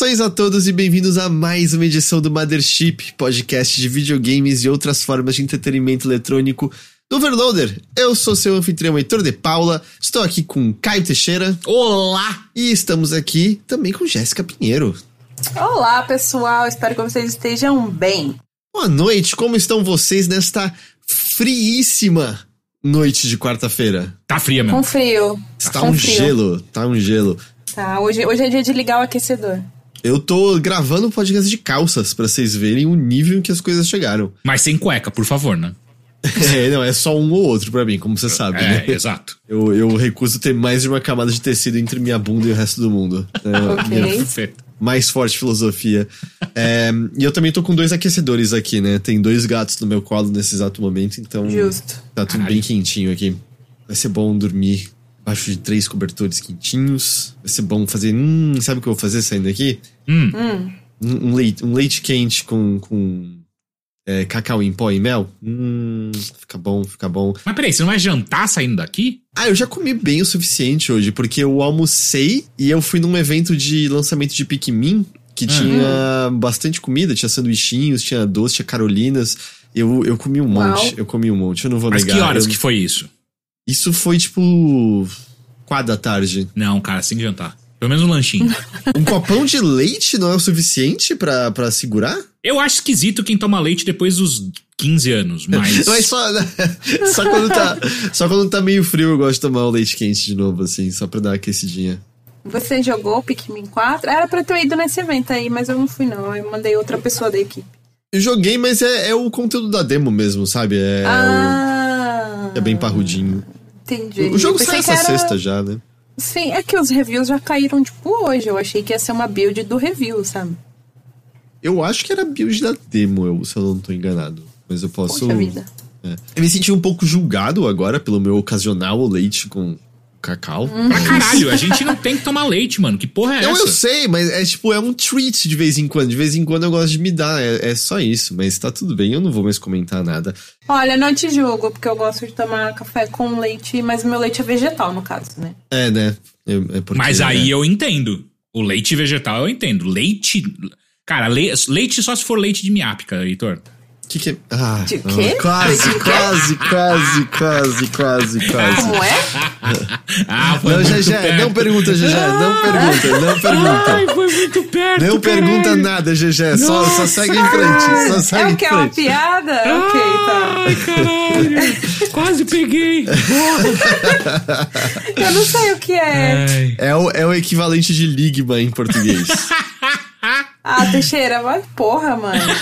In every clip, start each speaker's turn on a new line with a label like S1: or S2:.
S1: Saudações a todos e bem-vindos a mais uma edição do Mothership, podcast de videogames e outras formas de entretenimento eletrônico do Overloader. Eu sou seu anfitrião Heitor de Paula, estou aqui com Caio Teixeira.
S2: Olá!
S1: E estamos aqui também com Jéssica Pinheiro.
S3: Olá, pessoal, espero que vocês estejam bem.
S1: Boa noite, como estão vocês nesta friíssima noite de quarta-feira?
S2: Tá fria mesmo.
S3: Com frio.
S1: Está
S3: Com
S1: um
S3: frio.
S1: gelo, tá um gelo.
S3: Tá, hoje, hoje é dia de ligar o aquecedor.
S1: Eu tô gravando um podcast de calças pra vocês verem o nível em que as coisas chegaram.
S2: Mas sem cueca, por favor, né?
S1: É, não, é só um ou outro pra mim, como você sabe, né?
S2: É, exato.
S1: Eu, eu recuso ter mais de uma camada de tecido entre minha bunda e o resto do mundo. É,
S3: Ok.
S1: minha mais forte filosofia. É, e eu também tô com dois aquecedores aqui, né? Tem dois gatos no meu colo nesse exato momento, então
S3: Justo.
S1: tá tudo bem quentinho aqui. Vai ser bom dormir abaixo de três cobertores quentinhos. Vai ser bom fazer. Hum, sabe o que eu vou fazer saindo aqui?
S2: Hum,
S1: Um, um leite, um leite quente com, com é, cacau em pó e mel. Hum, fica bom, fica bom.
S2: Mas peraí, você não vai jantar saindo daqui?
S1: Ah, eu já comi bem o suficiente hoje, porque eu almocei e eu fui num evento de lançamento de Pikmin que tinha bastante comida, tinha sanduichinhos, tinha doce, tinha carolinas. Eu, eu comi um
S3: Uau.
S1: monte, eu comi um monte, eu não vou
S2: Mas
S1: negar.
S2: que horas
S1: eu-
S2: que foi isso?
S1: Isso foi tipo. quatro da tarde.
S2: Não, cara, sem jantar. Pelo menos um lanchinho.
S1: Um copão de leite não é o suficiente pra, pra segurar?
S2: Eu acho esquisito quem toma leite depois dos 15 anos, mas.
S1: Mas só, só, quando tá, só quando tá meio frio eu gosto de tomar o leite quente de novo, assim, só pra dar uma aquecidinha.
S3: Você jogou o Pikmin 4? Era pra eu ter ido nesse evento aí, mas eu não fui não. Eu mandei outra pessoa da equipe.
S1: Eu joguei, mas é, é o conteúdo da demo mesmo, sabe? É,
S3: ah,
S1: o- é bem parrudinho.
S3: Entendi.
S1: O jogo
S3: Eu
S1: sai
S3: pensei
S1: essa
S3: era-
S1: sexta já, né?
S3: Sim, é que os reviews já caíram, tipo, hoje. Eu achei que ia ser uma build do review, sabe?
S1: Eu acho que era build da demo, eu, se eu não tô enganado. Mas eu posso.
S3: Poxa vida.
S1: É. Eu me senti um pouco julgado agora pelo meu ocasional leite com cacau.
S2: Pra caralho, a gente não tem que tomar leite, mano. Que porra é
S1: Não,
S2: essa?
S1: eu sei, mas é tipo, é um treat de vez em quando. De vez em quando eu gosto de me dar. É, é só isso, mas tá tudo bem, eu não vou mais comentar nada.
S3: Olha, não te julgo, porque eu gosto de tomar café com leite, mas o meu leite é vegetal, no caso, né?
S1: É, né? É, é porque,
S2: Mas aí
S1: é.
S2: eu entendo. O leite vegetal eu entendo. Leite. Cara, le- leite só se for leite de miápica, Heitor.
S1: Que que é? Ah,
S3: De quê?
S1: Quase, quase, quase, quase, quase, quase.
S3: Como é?
S2: Ah, foi
S1: Não,
S2: muito
S1: Gegé,
S2: perto.
S1: não pergunta, Gegé, não pergunta, não pergunta.
S2: Ai, foi muito perto.
S1: Não pergunta
S2: caralho.
S1: nada, Gegé, só, só segue em frente, só
S3: é
S1: segue
S3: o
S1: em
S3: que? É uma
S1: frente.
S3: piada? ok, tá.
S2: Ai, caralho. Quase peguei.
S3: Eu não sei o que é.
S2: Ai.
S1: É o, é o equivalente de Ligma em português.
S3: Ah, Teixeira, vai porra, mano.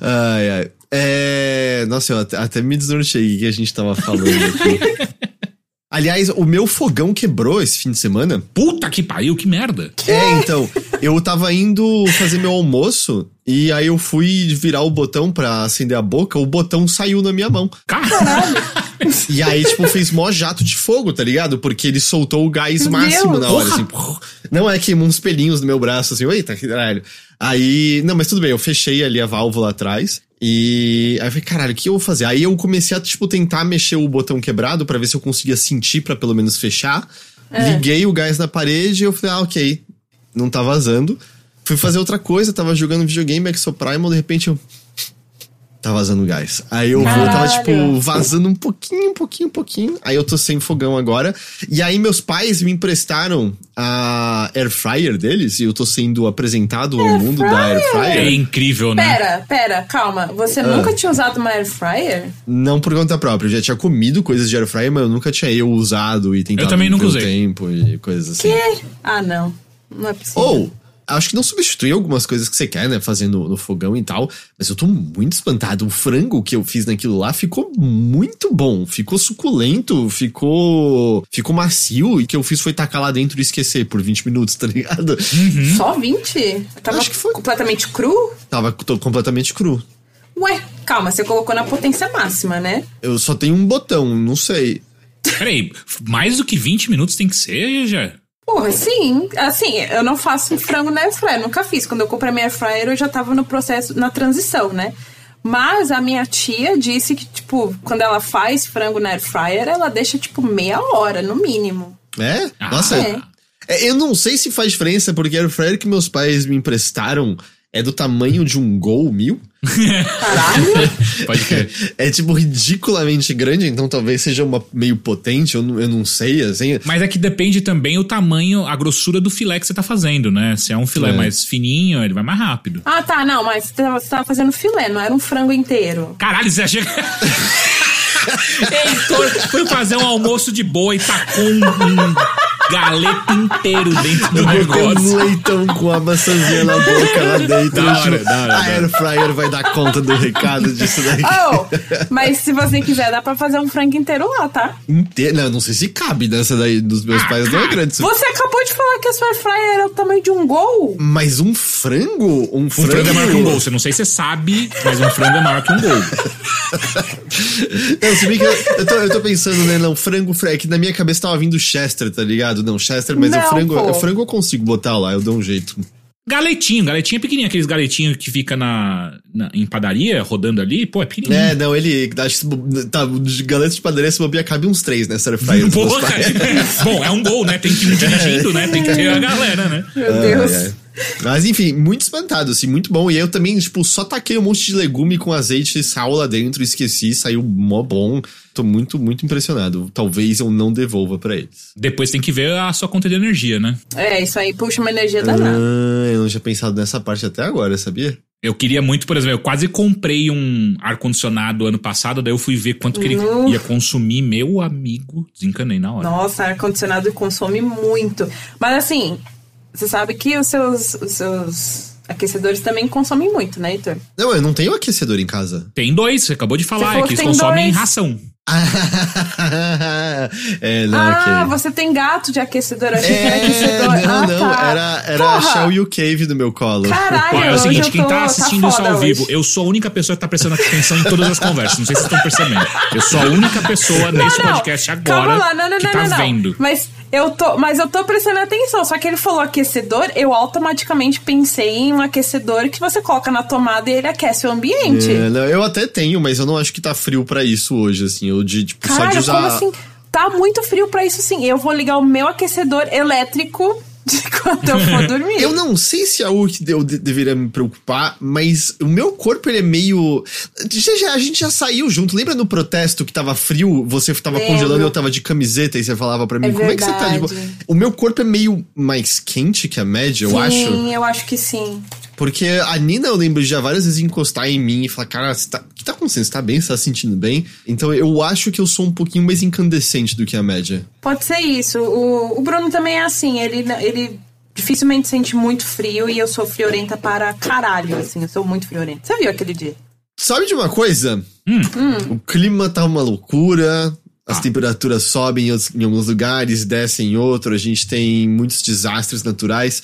S1: ai, ai. É... Nossa, eu até, até me desnortei o que a gente tava falando aqui. Aliás, o meu fogão quebrou esse fim de semana.
S2: Puta que pariu, que merda.
S1: É, então, eu tava indo fazer meu almoço e aí eu fui virar o botão pra acender a boca, o botão saiu na minha mão.
S2: Caralho.
S1: E aí, tipo, fez mó jato de fogo, tá ligado? Porque ele soltou o gás máximo
S3: Deus.
S1: na hora, assim. Não é que uns pelinhos no meu braço, assim, eita, que caralho. Aí, não, mas tudo bem, eu fechei ali a válvula atrás. E aí eu falei, caralho, o que eu vou fazer? Aí eu comecei a, tipo, tentar mexer o botão quebrado pra ver se eu conseguia sentir pra pelo menos fechar. Liguei o gás na parede e eu falei, ah, ok, não tá vazando. Fui fazer outra coisa, tava jogando videogame, Exoprimal, de repente eu. Tá vazando gás. Aí eu vou, tava, tipo, vazando um pouquinho, um pouquinho, um pouquinho. Aí eu tô sem fogão agora. E aí meus pais me emprestaram a air fryer deles, e eu tô sendo apresentado ao mundo da air
S2: É
S1: fryer.
S2: incrível, né?
S3: Pera, pera, calma. Você
S1: Ah.
S3: nunca tinha usado uma air fryer?
S1: Não por conta própria, eu já tinha comido coisas de air fryer, mas eu nunca tinha eu usado e tentado
S2: Eu também nunca usei.
S1: tempo e coisas assim.
S3: Que? Ah, não. Não é possível.
S1: Ou, acho que não substitui algumas coisas que você quer, né? Fazer no, fogão e tal. Mas eu tô muito espantado. O frango que eu fiz naquilo lá ficou muito bom. Ficou suculento, ficou. Ficou macio. E o que eu fiz foi tacar lá dentro e esquecer por 20 minutos, tá ligado?
S3: Só 20? Tava
S1: Acho que foi.
S3: completamente cru?
S1: Tava completamente cru.
S3: Ué, calma, você colocou na potência máxima, né?
S1: Eu só tenho um botão, não sei.
S2: Peraí, mais do que 20 minutos tem que ser, já?
S3: Porra, sim. Assim, eu não faço frango na air fryer, nunca fiz. Quando eu comprei minha air fryer, eu já tava no processo, na transição, né? Mas a minha tia disse que, tipo, quando ela faz frango na air fryer, ela deixa, tipo, meia hora, no mínimo.
S1: É?
S2: Ah,
S1: Nossa.
S3: é.
S1: É, eu não sei se faz diferença, porque a air fryer que meus pais me emprestaram é do tamanho de um Gol mil.
S3: Caralho.
S2: Pode crer.
S1: É tipo ridiculamente grande, então talvez seja uma meio potente, eu não, eu não sei, assim.
S2: Mas é que depende também o tamanho, a grossura do filé que você tá fazendo, né? Se é um filé
S1: É.
S2: mais fininho, ele vai mais rápido.
S3: Ah, tá, não, mas você tava, você tava fazendo filé, não era um frango inteiro.
S2: Caralho, você achou que... Heitor foi fazer um almoço de boa e tacou um, um galeto inteiro dentro do
S1: Eu botei um
S2: negócio.
S1: leitão com a maçãzinha na boca lá dentro.
S2: Da hora, da hora,
S1: a air fryer vai dar conta do recado disso daí.
S3: Oh, mas se você quiser, dá pra fazer um frango inteiro lá, tá?
S1: Inteiro. Não, não sei se cabe nessa daí dos meus
S2: Ah,
S1: pais, não é grande.
S3: Você acabou de falar que a sua air fryer era o tamanho de um gol?
S1: Mas um frango? Um
S2: Um
S1: frango,
S2: frango é maior que um gol. Você não sei se você sabe, mas um frango é maior que um gol.
S1: Não, se bem que eu, eu, tô, eu tô pensando, né, não, frango, frango, é que na minha cabeça tava vindo Chester, tá ligado? Não, Chester, mas o
S3: Não,
S1: frango,
S3: pô.
S1: o frango eu consigo botar lá, eu dou um jeito.
S2: Galetinho, galetinho é pequenininho. Aqueles galetinhos que fica na, na- em padaria, rodando ali. Pô, é pequenininho.
S1: É, não, ele, acho que, tá, de padaria, se bobear, cabe uns três nessa air fryer.
S2: Porra! Bom, é um gol, né? Tem que ir dirigindo, né? Tem que ter a galera, né?
S3: Meu Deus.
S1: ai. Mas enfim, muito espantado, assim, muito bom. E eu também, tipo, só taquei um monte de legume com azeite e sal lá dentro, esqueci, saiu mó bom. Tô muito, muito impressionado. Talvez eu não devolva pra eles.
S2: Depois tem que ver a sua conta de energia, né?
S3: É, isso aí puxa uma energia danada.
S1: Ah, eu não tinha pensado nessa parte até agora, sabia?
S2: Eu queria muito, por exemplo, eu quase comprei um ar-condicionado ano passado, daí eu fui ver quanto que ele
S3: Nu.
S2: ia consumir. Meu amigo, desencanei na hora.
S3: Nossa, ar-condicionado consome muito. Mas assim, você sabe que os seus, os seus aquecedores também consomem muito, né, Heitor?
S1: Não, eu não tenho aquecedor em casa.
S2: Tem dois, você acabou de falar, é que eles consomem
S3: dois.
S2: ração.
S1: é, não,
S3: ah,
S1: ok.
S3: você tem gato de aquecedor. Achei que era
S1: É,
S3: aquecedor.
S1: não,
S3: ah,
S1: não,
S3: tá.
S1: era, era a! Shell e o Cave do meu colo.
S3: Caralho,
S2: Ó, é o seguinte,
S3: eu
S2: quem
S3: tô-
S2: tá assistindo isso
S3: foda
S2: ao vivo,
S3: hoje.
S2: eu sou a única pessoa que tá prestando atenção em todas as conversas. Não sei se vocês estão percebendo. Eu sou a única pessoa nesse
S3: Não, não.
S2: podcast agora
S3: Calma lá, não, não,
S2: que
S3: não,
S2: tá
S3: não, não.
S2: vendo.
S3: Mas eu tô, mas eu tô prestando atenção. Só que ele falou aquecedor, eu automaticamente pensei em um aquecedor que você coloca na tomada e ele aquece o ambiente.
S1: É, não, eu até tenho, mas eu não acho que tá frio pra isso hoje, assim. Eu de, tipo, só de usar.
S3: como assim? Tá muito frio pra isso sim. Eu vou ligar o meu aquecedor elétrico quando eu for dormir.
S1: Eu não sei se é algo que eu de- deveria me preocupar, mas o meu corpo ele é meio. Já, já- a gente já saiu junto. Lembra no protesto que tava frio, você tava
S3: Lembro.
S1: congelando e eu tava de camiseta e você falava pra mim,
S3: É
S1: como é que você tá
S3: verdade.
S1: O meu corpo é meio mais quente que a média, eu acho.
S3: Sim, eu acho que sim.
S1: Porque a Nina, eu lembro de já várias vezes encostar em mim e falar, cara, tá, o que tá acontecendo? Você tá bem? Você tá se sentindo bem? Então eu acho que eu sou um pouquinho mais incandescente do que a média.
S3: Pode ser isso. O, o Bruno também é assim, ele, ele dificilmente sente muito frio e eu sou friorenta para caralho, assim, eu sou muito friorenta. Você viu aquele dia?
S1: Sabe de uma coisa?
S2: Hum.
S1: O clima tá uma loucura. As
S2: Ah.
S1: temperaturas sobem em em alguns lugares, descem em outro. A gente tem muitos desastres naturais.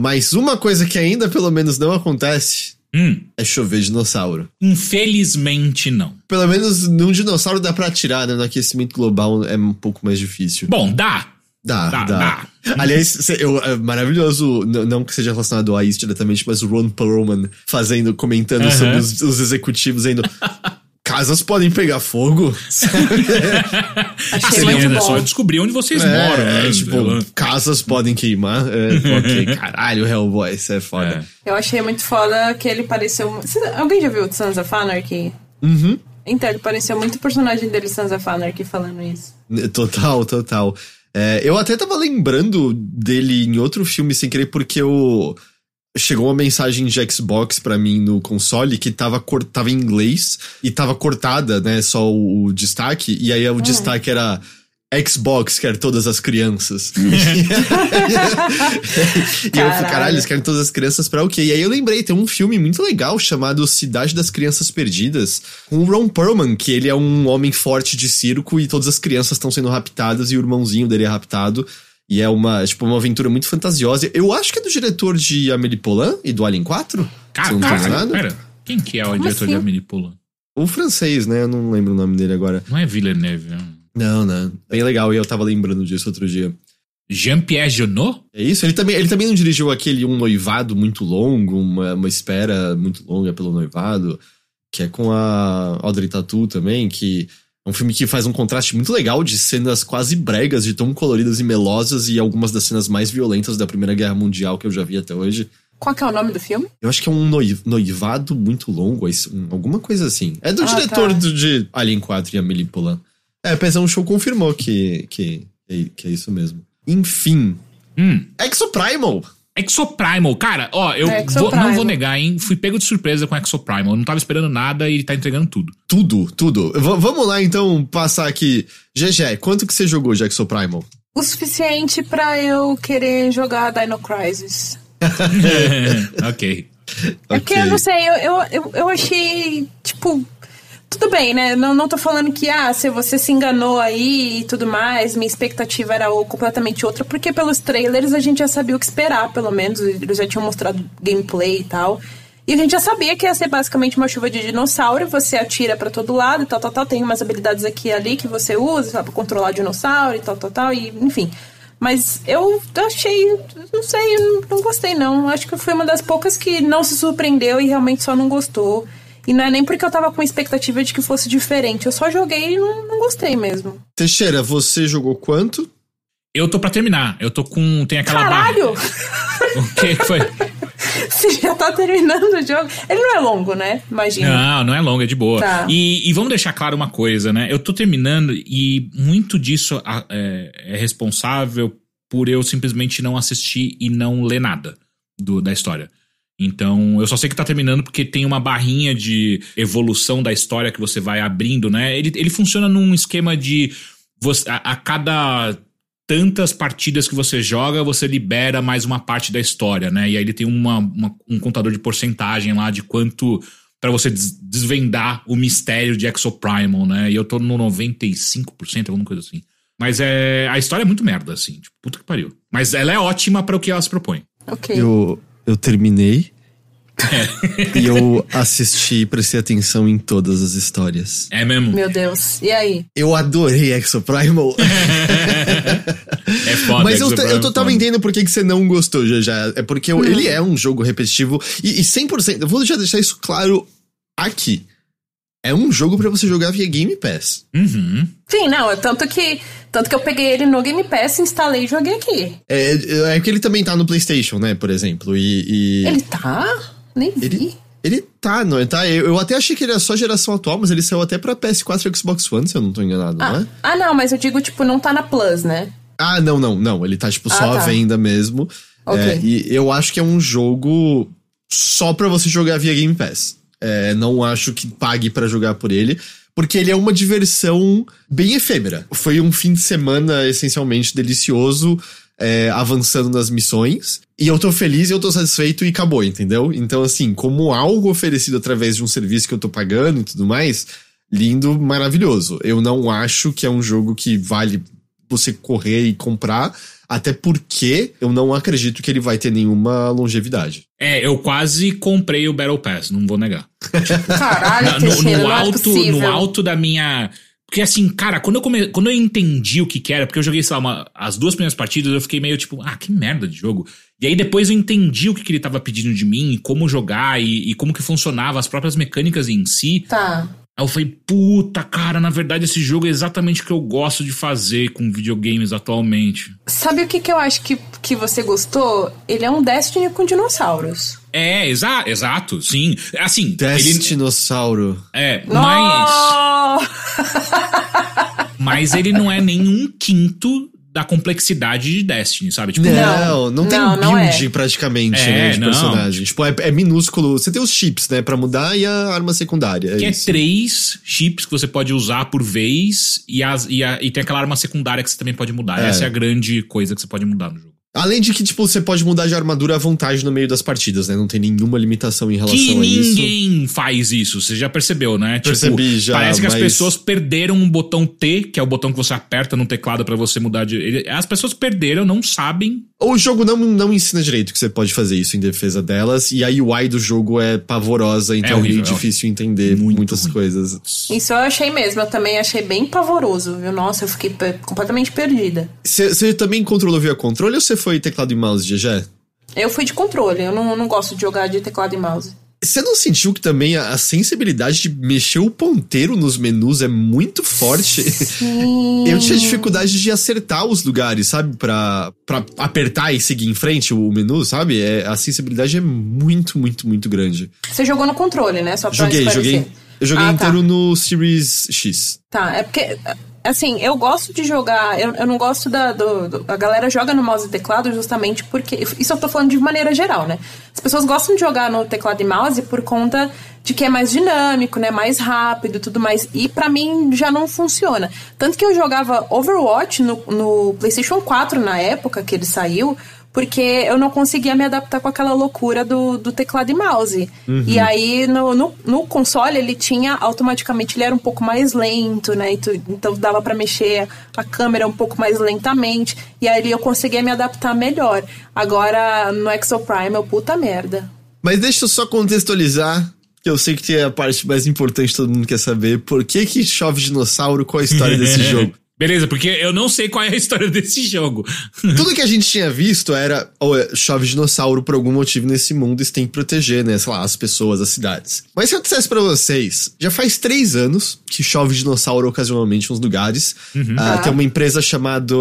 S1: Mas uma coisa que ainda pelo menos não acontece
S2: Hum,
S1: é chover dinossauro.
S2: infelizmente não.
S1: Pelo menos num dinossauro dá pra atirar, né? No aquecimento global é um pouco mais difícil.
S2: Bom, dá.
S1: Dá,
S2: Dá,
S1: dá.
S2: dá.
S1: Aliás, eu, é maravilhoso, não que seja relacionado a isso diretamente, mas o Ron Perlman fazendo, comentando
S2: Aham.
S1: sobre os, os executivos ainda. Casas podem pegar fogo.
S3: Achei muito
S2: é
S3: bom.
S2: só descobrir onde vocês
S1: É,
S2: moram,
S1: é,
S2: né?
S1: tipo,
S2: Eu-
S1: casas podem queimar. É, ok, caralho, Hellboy, isso é foda.
S2: É.
S3: Eu achei muito foda que ele pareceu. Alguém já viu o Sons of Anarchy?
S1: Uhum.
S3: Então, ele pareceu muito o personagem dele, Sons of Anarchy, falando isso.
S1: Total, total. É, eu até tava lembrando dele em outro filme sem querer, porque eu. Chegou uma mensagem de Xbox pra mim no console que tava, tava em inglês e tava cortada, né? Só o, o destaque. E aí o destaque era Xbox quer todas as crianças. e eu falei,
S3: Caralho.
S1: caralho, eles querem todas as crianças pra o quê? E aí eu lembrei, tem um filme muito legal chamado Cidade das Crianças Perdidas, com o Ron Perlman, que ele é um homem forte de circo e todas as crianças estão sendo raptadas e o irmãozinho dele é raptado. E é uma, tipo, uma aventura muito fantasiosa. Eu acho que é do diretor de Amélie Poulain e do Alien 4. se
S2: Cara,
S1: não
S2: cara, pera. Quem que é o
S3: Como
S2: diretor de
S3: assim?
S2: Amélie Poulain?
S1: O francês, né? Eu não lembro o nome dele agora.
S2: Não é Villeneuve, é
S1: Não, não. Bem legal, e eu tava lembrando disso outro dia.
S2: Jean-Pierre Jeunet?
S1: É isso? Ele também, ele também não dirigiu aquele Um Noivado muito longo, uma, uma espera muito longa pelo noivado, que é com a Audrey Tatu também, que um filme que faz um contraste muito legal de cenas quase bregas, de tão coloridas e melosas, e algumas das cenas mais violentas da Primeira Guerra Mundial que eu já vi até hoje.
S3: Qual que é o nome do filme?
S1: Eu acho que é um noiv- noivado muito longo, é um- alguma coisa assim. É do
S3: Ah,
S1: diretor
S3: tá.
S1: do, de Alien 4 e Amelie Poulain. É, Pezão Show confirmou que, que, que é isso mesmo. Enfim,
S2: Hum.
S1: Exoprimal!
S2: Exoprimal, cara, ó, eu
S3: É,
S2: vou- não vou negar, hein? Fui pego de surpresa com Exoprimal. Eu não tava esperando nada e ele tá entregando tudo.
S1: Tudo, tudo. V- vamos lá então passar aqui. GG, quanto que você jogou de Exoprimal?
S3: O suficiente pra eu querer jogar Dino Crisis.
S2: ok.
S3: É porque eu não sei, eu, eu, eu, eu achei, tipo. Tudo bem, né? Não, não tô falando que, ah, se você se enganou aí e tudo mais, minha expectativa era completamente outra, porque pelos trailers a gente já sabia o que esperar, pelo menos. Eles já tinham mostrado gameplay e tal. E a gente já sabia que ia ser basicamente uma chuva de dinossauro, você atira pra todo lado e tal, tal, tal. Tem umas habilidades aqui e ali que você usa, sabe, pra controlar dinossauro e tal, tal, tal, e enfim. Mas eu achei, não sei, não gostei não. Acho que foi uma das poucas que não se surpreendeu e realmente só não gostou. E não é nem porque eu tava com expectativa de que fosse diferente. Eu só joguei e não, não gostei mesmo.
S1: Teixeira, você jogou quanto?
S2: Eu tô pra terminar. Eu tô com. Tem aquela
S3: Caralho!
S2: barra. O que que foi?
S3: Você já tá terminando o jogo. Ele não é longo, né? Imagina.
S2: Não, não é longa, é de boa.
S3: Tá.
S2: E, e vamos deixar claro uma coisa, né? Eu tô terminando e muito disso é, é responsável por eu simplesmente não assistir e não ler nada do- da história. Então, eu só sei que tá terminando porque tem uma barrinha de evolução da história que você vai abrindo, né? Ele, ele funciona num esquema de você, a, a cada tantas partidas que você joga, você libera mais uma parte da história, né? E aí ele tem uma, uma- um contador de porcentagem lá de quanto Pra você des- desvendar o mistério de Exoprimal, né? E eu tô no 95%, alguma coisa assim. Mas é a história é muito merda assim, tipo, puta que pariu. Mas ela é ótima para o que ela se propõe.
S3: Ok.
S1: Eu, eu terminei. e eu assisti e prestei atenção em todas as histórias.
S2: É mesmo.
S3: Meu Deus. E aí?
S1: Eu adorei Exoprimal.
S2: É foda.
S1: Mas eu, eu
S2: é
S1: tô, tava
S2: foda.
S1: entendendo por que, que você não gostou, já já. É porque eu- ele é um jogo repetitivo. E, e 100%, eu vou já deixar isso claro aqui. É um jogo pra você jogar via Game Pass.
S2: Uhum.
S3: Sim, não, é tanto que, tanto que eu peguei ele no Game Pass, instalei e joguei aqui.
S1: É, é que ele também tá no PlayStation, né, por exemplo. E. e-
S3: Ele tá? Nem vi.
S1: Ele- Ele tá, não é? Tá? Eu, eu até achei que ele era só geração atual, mas ele saiu até pra PS4 e Xbox One, se eu não tô enganado, não
S3: Ah,
S1: é?
S3: ah, não, mas eu digo, tipo, não tá na Plus, né?
S1: Ah, não, não, não. Ele tá, tipo,
S3: Ah,
S1: só à
S3: tá.
S1: venda mesmo.
S3: Ok.
S1: É, e eu acho que é um jogo só pra você jogar via Game Pass. É, não acho que pague pra jogar por ele. Porque ele é uma diversão bem efêmera. Foi um fim de semana essencialmente delicioso, é, avançando nas missões. E eu tô feliz, eu tô satisfeito e acabou, entendeu? Então, assim, como algo oferecido através de um serviço que eu tô pagando e tudo mais, lindo, maravilhoso. Eu não acho que é um jogo que vale você correr e comprar, até porque eu não acredito que ele vai ter nenhuma longevidade.
S2: É, eu quase comprei o Battle Pass, não vou negar.
S3: Caralho,
S2: no, no
S3: não é
S2: alto,
S3: possível.
S2: no alto da minha. Porque assim, cara, quando eu, come... quando eu entendi o que, que era, porque eu joguei, sei lá, uma- as duas primeiras partidas, eu fiquei meio tipo, ah, que merda de jogo. E aí depois eu entendi o que, que ele tava pedindo de mim, e como jogar e, e como que funcionava, as próprias mecânicas em si.
S3: Tá.
S2: Aí eu falei, puta, cara, na verdade esse jogo é exatamente o que eu gosto de fazer com videogames atualmente.
S3: Sabe o que, que eu acho que, que você gostou? Ele é um Destiny com dinossauros.
S2: É, exa exato, sim. Assim, ele.
S1: Destinossauro.
S2: É, mas. Mas ele não é nenhum quinto da complexidade de Destiny, sabe? Tipo,
S1: Não, não, tem
S3: não, não
S1: build
S3: é.
S1: praticamente,
S2: É,
S1: né, de
S2: não.
S1: personagem. Tipo, é, é minúsculo. Você tem os chips, né, pra mudar e a arma secundária. É
S2: que é
S1: isso.
S2: três chips que você pode usar por vez e, as, e, a- e tem aquela arma secundária que você também pode mudar.
S1: É.
S2: Essa é a grande coisa que você pode mudar no jogo.
S1: Além de que, tipo, você pode mudar de armadura à vontade no meio das partidas, né? Não tem nenhuma limitação em relação
S2: Que
S1: a isso.
S2: ninguém faz isso, você já percebeu, né?
S1: Percebi já,
S2: Parece que as
S1: mas-
S2: pessoas perderam um botão T, que é o botão que você aperta no teclado pra você mudar de. As pessoas perderam, não sabem.
S1: O jogo não, não ensina direito que você pode fazer isso em defesa delas, e a UI do jogo é pavorosa, então é,
S2: horrível,
S1: meio
S2: é
S1: difícil entender
S2: Muito
S1: muitas
S2: ruim.
S1: coisas.
S3: Isso eu achei mesmo. Eu também achei bem pavoroso, viu? Nossa, eu fiquei completamente perdida.
S1: Você você também controlou via controle ou você foi teclado e mouse, GG?
S3: Eu fui de controle. Eu não, não gosto de jogar de teclado e mouse.
S1: Você não sentiu que também a, sensibilidade de mexer o ponteiro nos menus é muito forte?
S3: Sim.
S1: Eu tinha dificuldade de acertar os lugares, sabe? Pra, pra apertar e seguir em frente o menu, sabe? É, a sensibilidade é muito, muito, muito grande.
S3: Você jogou no controle, né? Só pra
S1: Joguei, joguei. Eu joguei
S3: Ah, tá.
S1: inteiro no Series X.
S3: Tá, é porque, assim, eu gosto de jogar. Eu, eu não gosto da. Do, do- a galera joga no mouse e teclado justamente porque. Isso eu tô falando de maneira geral, né? As pessoas gostam de jogar no teclado e mouse por conta de que é mais dinâmico, né? Mais rápido e tudo mais. E pra mim já não funciona. Tanto que eu jogava Overwatch no, no PlayStation 4 na época que ele saiu. Porque eu não conseguia me adaptar com aquela loucura do, do teclado e mouse. E aí, no, no, no console, ele tinha automaticamente, ele era um pouco mais lento, né? E tu- então dava pra mexer a câmera um pouco mais lentamente. E aí eu conseguia me adaptar melhor. Agora, no Exoprime, eu puta merda.
S1: Mas deixa eu só contextualizar, que eu sei que é a parte mais importante que todo mundo quer saber. Por que que chove dinossauro? Qual a história desse jogo?
S2: Beleza, porque eu não sei qual é a história desse jogo.
S1: Tudo que a gente tinha visto era oh, chove dinossauro por algum motivo nesse mundo e tem que proteger, né? Sei lá, as pessoas, as cidades. Mas se eu dissesse pra vocês, já faz três anos que chove dinossauro ocasionalmente nos lugares. Ah,
S3: Tá.
S1: Tem uma empresa chamada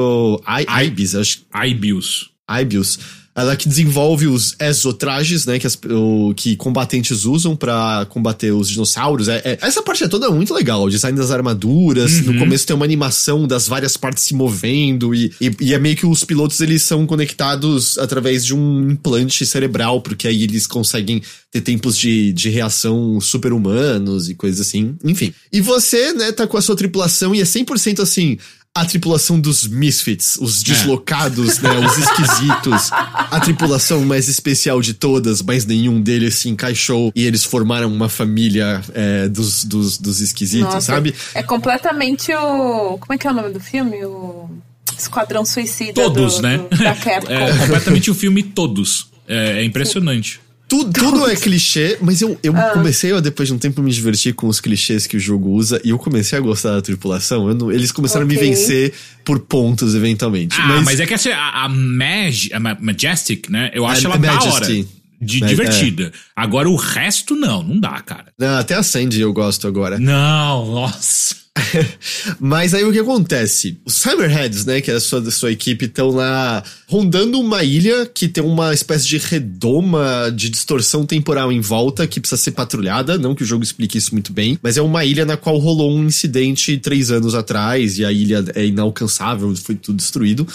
S1: I- Ibis, acho
S2: Ibius.
S1: Ibius. Ela que desenvolve os exotrajes, né? Que, as- o- que combatentes usam pra combater os dinossauros. É, é- essa parte é toda muito legal. O design das armaduras. No começo tem uma animação das várias partes se movendo. E, e, e é meio que os pilotos eles são conectados através de um implante cerebral, porque aí eles conseguem ter tempos de, de reação super-humanos e coisas assim. Enfim. E você, né, tá com a sua tripulação e é 100% assim a tripulação dos misfits, os deslocados, né, os esquisitos, a tripulação mais especial de todas, mas nenhum deles se encaixou e eles formaram uma família é, dos, dos, dos esquisitos,
S3: Nossa,
S1: sabe?
S3: É completamente o. Como é que é o nome do filme? O Esquadrão Suicida.
S2: Todos,
S3: do-
S2: né?
S3: do- da Capcom.
S2: É completamente o filme Todos. É, é impressionante.
S1: Tudo, tudo é clichê, mas eu, eu
S3: Ah.
S1: comecei, a, depois de um tempo, me divertir com os clichês que o jogo usa e eu comecei a gostar da tripulação. Eu não- eles começaram a me vencer por pontos, eventualmente.
S2: Ah, mas, é que essa, a, a, Mag, a Ma- Majestic, né? Eu acho
S1: A
S2: ela da
S1: Majesty.
S2: hora. De
S1: É,
S2: divertida. Agora o resto, não, não dá, cara.
S1: Não, até a Sandy eu gosto agora.
S2: Não, nossa.
S1: Mas aí o que acontece? Os Hammerheads, né, que é a sua, sua equipe, estão lá rondando uma ilha que tem uma espécie de redoma de distorção temporal em volta que precisa ser patrulhada. Não que o jogo explique isso muito bem, mas é uma ilha na qual rolou um incidente três anos atrás e a ilha é inalcançável, foi tudo destruído.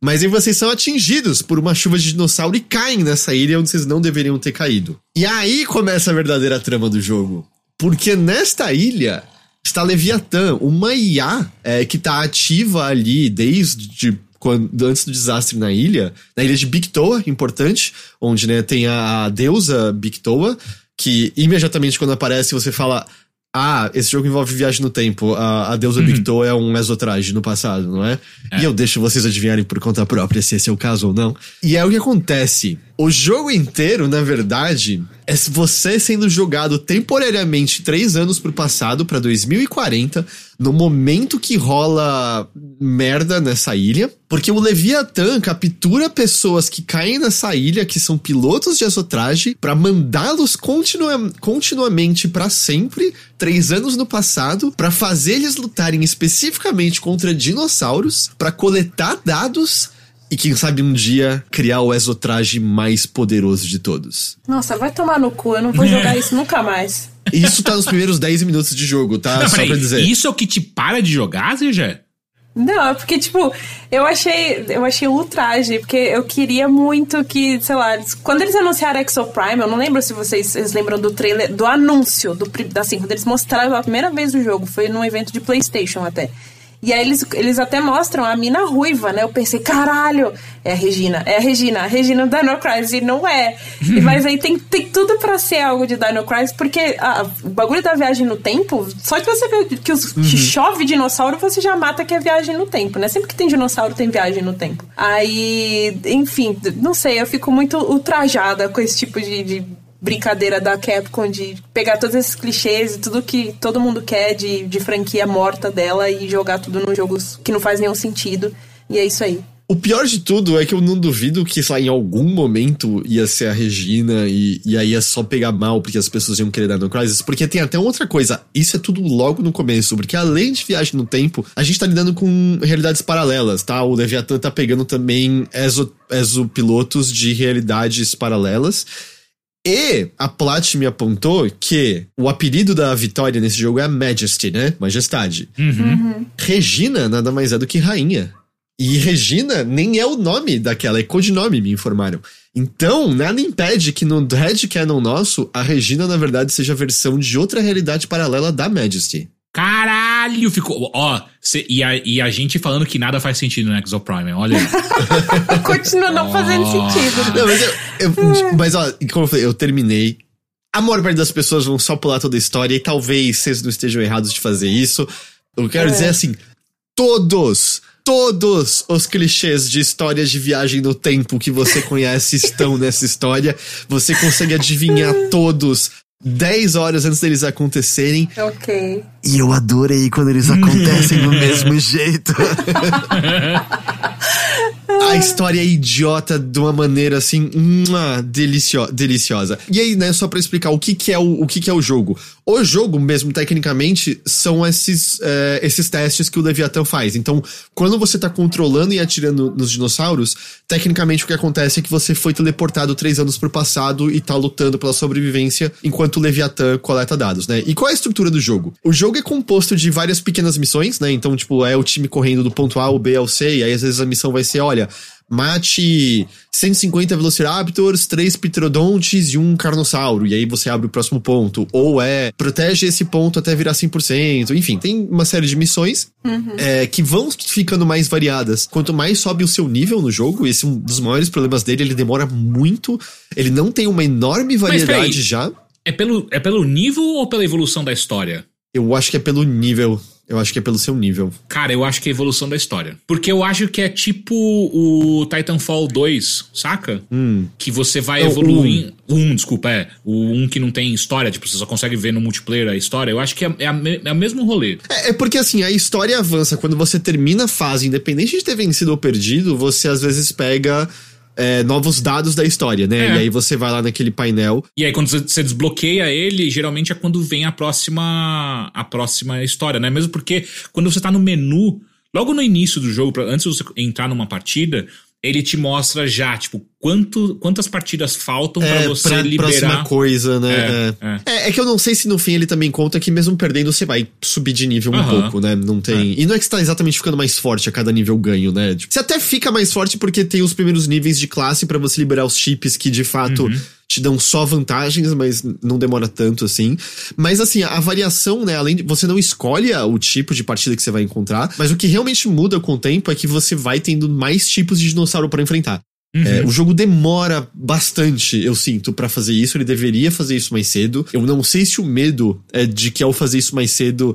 S1: Mas aí vocês são atingidos por uma chuva de dinossauro e caem nessa ilha onde vocês não deveriam ter caído. E aí começa a verdadeira trama do jogo. Porque nesta ilha está Leviatã, uma IA é, que está ativa ali desde quando, antes do desastre na ilha, na ilha de Bictoa, importante, onde né, tem a deusa Bictoa, que imediatamente quando aparece você fala. Ah, esse jogo envolve viagem no tempo. A, a deusa Bictoa é um exotraje no passado, não é? E eu deixo vocês adivinharem por conta própria se esse é o caso ou não. E é o que acontece. O jogo inteiro, na verdade, é você sendo jogado temporariamente três anos pro passado, pra 2040, no momento que rola merda nessa ilha, porque o Leviatã captura pessoas que caem nessa ilha, que são pilotos de exotraje, pra mandá-los continua continuamente pra sempre, três anos no passado, pra fazer eles lutarem especificamente contra dinossauros, pra coletar dados e quem sabe um dia criar o exotraje mais poderoso de todos.
S3: Nossa, vai tomar no cu, eu não vou jogar isso nunca mais.
S1: Isso tá nos primeiros 10 minutos de jogo, tá?
S2: Não,
S1: Só
S2: peraí,
S1: pra dizer.
S2: isso é o que te para de jogar, Zé?
S3: Não, é porque, tipo, eu achei, eu achei ultraje, porque eu queria muito que, sei lá, eles- quando eles anunciaram Exoprime, eu não lembro se vocês, vocês lembram do trailer, do anúncio, do, assim, quando eles mostraram pela primeira vez o jogo, foi num evento de Playstation até. E aí eles, eles até mostram a mina ruiva, né? Eu pensei, caralho, é a Regina, é a Regina, a Regina do Dino Crisis, e não é. E, mas aí tem, tem tudo pra ser algo de Dino Crisis, porque ah, o bagulho da viagem no tempo, só de você ver que, os, que chove dinossauro, você já mata que é viagem no tempo, né? Sempre que tem dinossauro, tem viagem no tempo. Aí, enfim, não sei, eu fico muito ultrajada com esse tipo de- de brincadeira da Capcom de pegar todos esses clichês e tudo que todo mundo quer de, de franquia morta dela e jogar tudo nos jogos que não faz nenhum sentido. E é isso aí.
S1: O pior de tudo é que eu não duvido que, sei lá, em algum momento ia ser a Regina e, e aí ia só pegar mal porque as pessoas iam querer dar no Crisis. Porque tem até outra coisa, isso é tudo logo no começo, porque além de viagem no tempo, a gente tá lidando com realidades paralelas, tá? O Leviathan tá pegando também exo, exopilotos de realidades paralelas. E a Plat me apontou que o apelido da Vitória nesse jogo é Majesty, né? Majestade.
S2: Uhum.
S1: Regina nada mais é do que rainha. E Regina nem é o nome daquela, é codinome, me informaram. Então, nada impede que no headcanon nosso, a Regina, na verdade, seja a versão de outra realidade paralela da Majesty.
S2: Caralho, ficou. Ó, cê, e, a, e a gente falando que nada faz sentido no Exoprime, olha aí.
S3: Continua não fazendo sentido.
S1: Não, mas, eu, eu- mas ó, como eu falei, eu terminei. A maior parte das pessoas vão só pular toda a história e talvez vocês não estejam errados de fazer isso. Eu quero
S3: É.
S1: dizer assim: todos, todos os clichês de histórias de viagem no tempo que você conhece estão nessa história. Você consegue adivinhar todos 10 horas antes deles acontecerem.
S3: Ok.
S1: E eu adorei quando eles acontecem do mesmo jeito. A história é idiota de uma maneira assim, delicio deliciosa. E aí, né, só pra explicar o que, que é o, o que, que é o jogo. O jogo, mesmo tecnicamente, são esses, é, esses testes que o Leviathan faz. Então, quando você tá controlando e atirando nos dinossauros, tecnicamente o que acontece é que você foi teleportado três anos pro passado e tá lutando pela sobrevivência enquanto o Leviathan coleta dados, né? E qual é a estrutura do jogo? O jogo é composto de várias pequenas missões, né? Então, tipo, é o time correndo do ponto A ao B ao C, e aí às vezes a missão vai ser, olha, mate 150 Velociraptors, 3 Pterodontes e um Carnossauro, e aí você abre o próximo ponto. Ou é, protege esse ponto até virar 100%. Enfim, tem uma série de missões é, que vão ficando mais variadas. Quanto mais sobe o seu nível no jogo, esse é um dos maiores problemas dele, ele demora muito, ele não tem uma enorme
S2: peraí.
S1: variedade já.
S2: É pelo, é pelo nível ou pela evolução da história?
S1: Eu acho que é pelo nível. Eu acho que é pelo seu nível.
S2: Cara, eu acho que é a evolução da história. Porque eu acho que é tipo o Titanfall 2, saca?
S1: Hum.
S2: Que você vai
S1: Não,
S2: evoluindo. O 1, desculpa, é. O 1 que não tem história, tipo, você só consegue ver no multiplayer a história. Eu acho que é, é, a é o mesmo rolê.
S1: É, é porque assim, a história avança. Quando você termina a fase, independente de ter vencido ou perdido, você às vezes pega é, novos dados da história, né?
S2: É.
S1: E aí você vai lá naquele painel.
S2: E aí, quando você- desbloqueia ele, geralmente é quando vem a próxima a próxima história, né? Mesmo porque quando você tá no menu, logo no início do jogo, antes de você entrar numa partida, ele te mostra já, tipo, quanto, quantas partidas faltam pra
S1: É,
S2: você
S1: pra próxima
S2: liberar.
S1: coisa, né?
S2: É,
S1: É, É, é que eu não sei se no fim ele também conta que mesmo perdendo você vai subir de nível um pouco, né? Não tem. E não é que você tá exatamente ficando mais forte a cada nível ganho, né? Tipo, você até fica mais forte porque tem os primeiros níveis de classe pra você liberar os chips que de fato
S2: Uhum.
S1: Te dão só vantagens, mas não demora tanto assim. Mas assim, a variação, né? Além de você não escolhe o tipo de partida que você vai encontrar, mas o que realmente muda com o tempo é que você vai tendo mais tipos de dinossauro pra enfrentar.
S2: Uhum.
S1: É, o jogo demora bastante, eu sinto, pra fazer isso. Ele deveria fazer isso mais cedo. Eu não sei se o medo é de que ao fazer isso mais cedo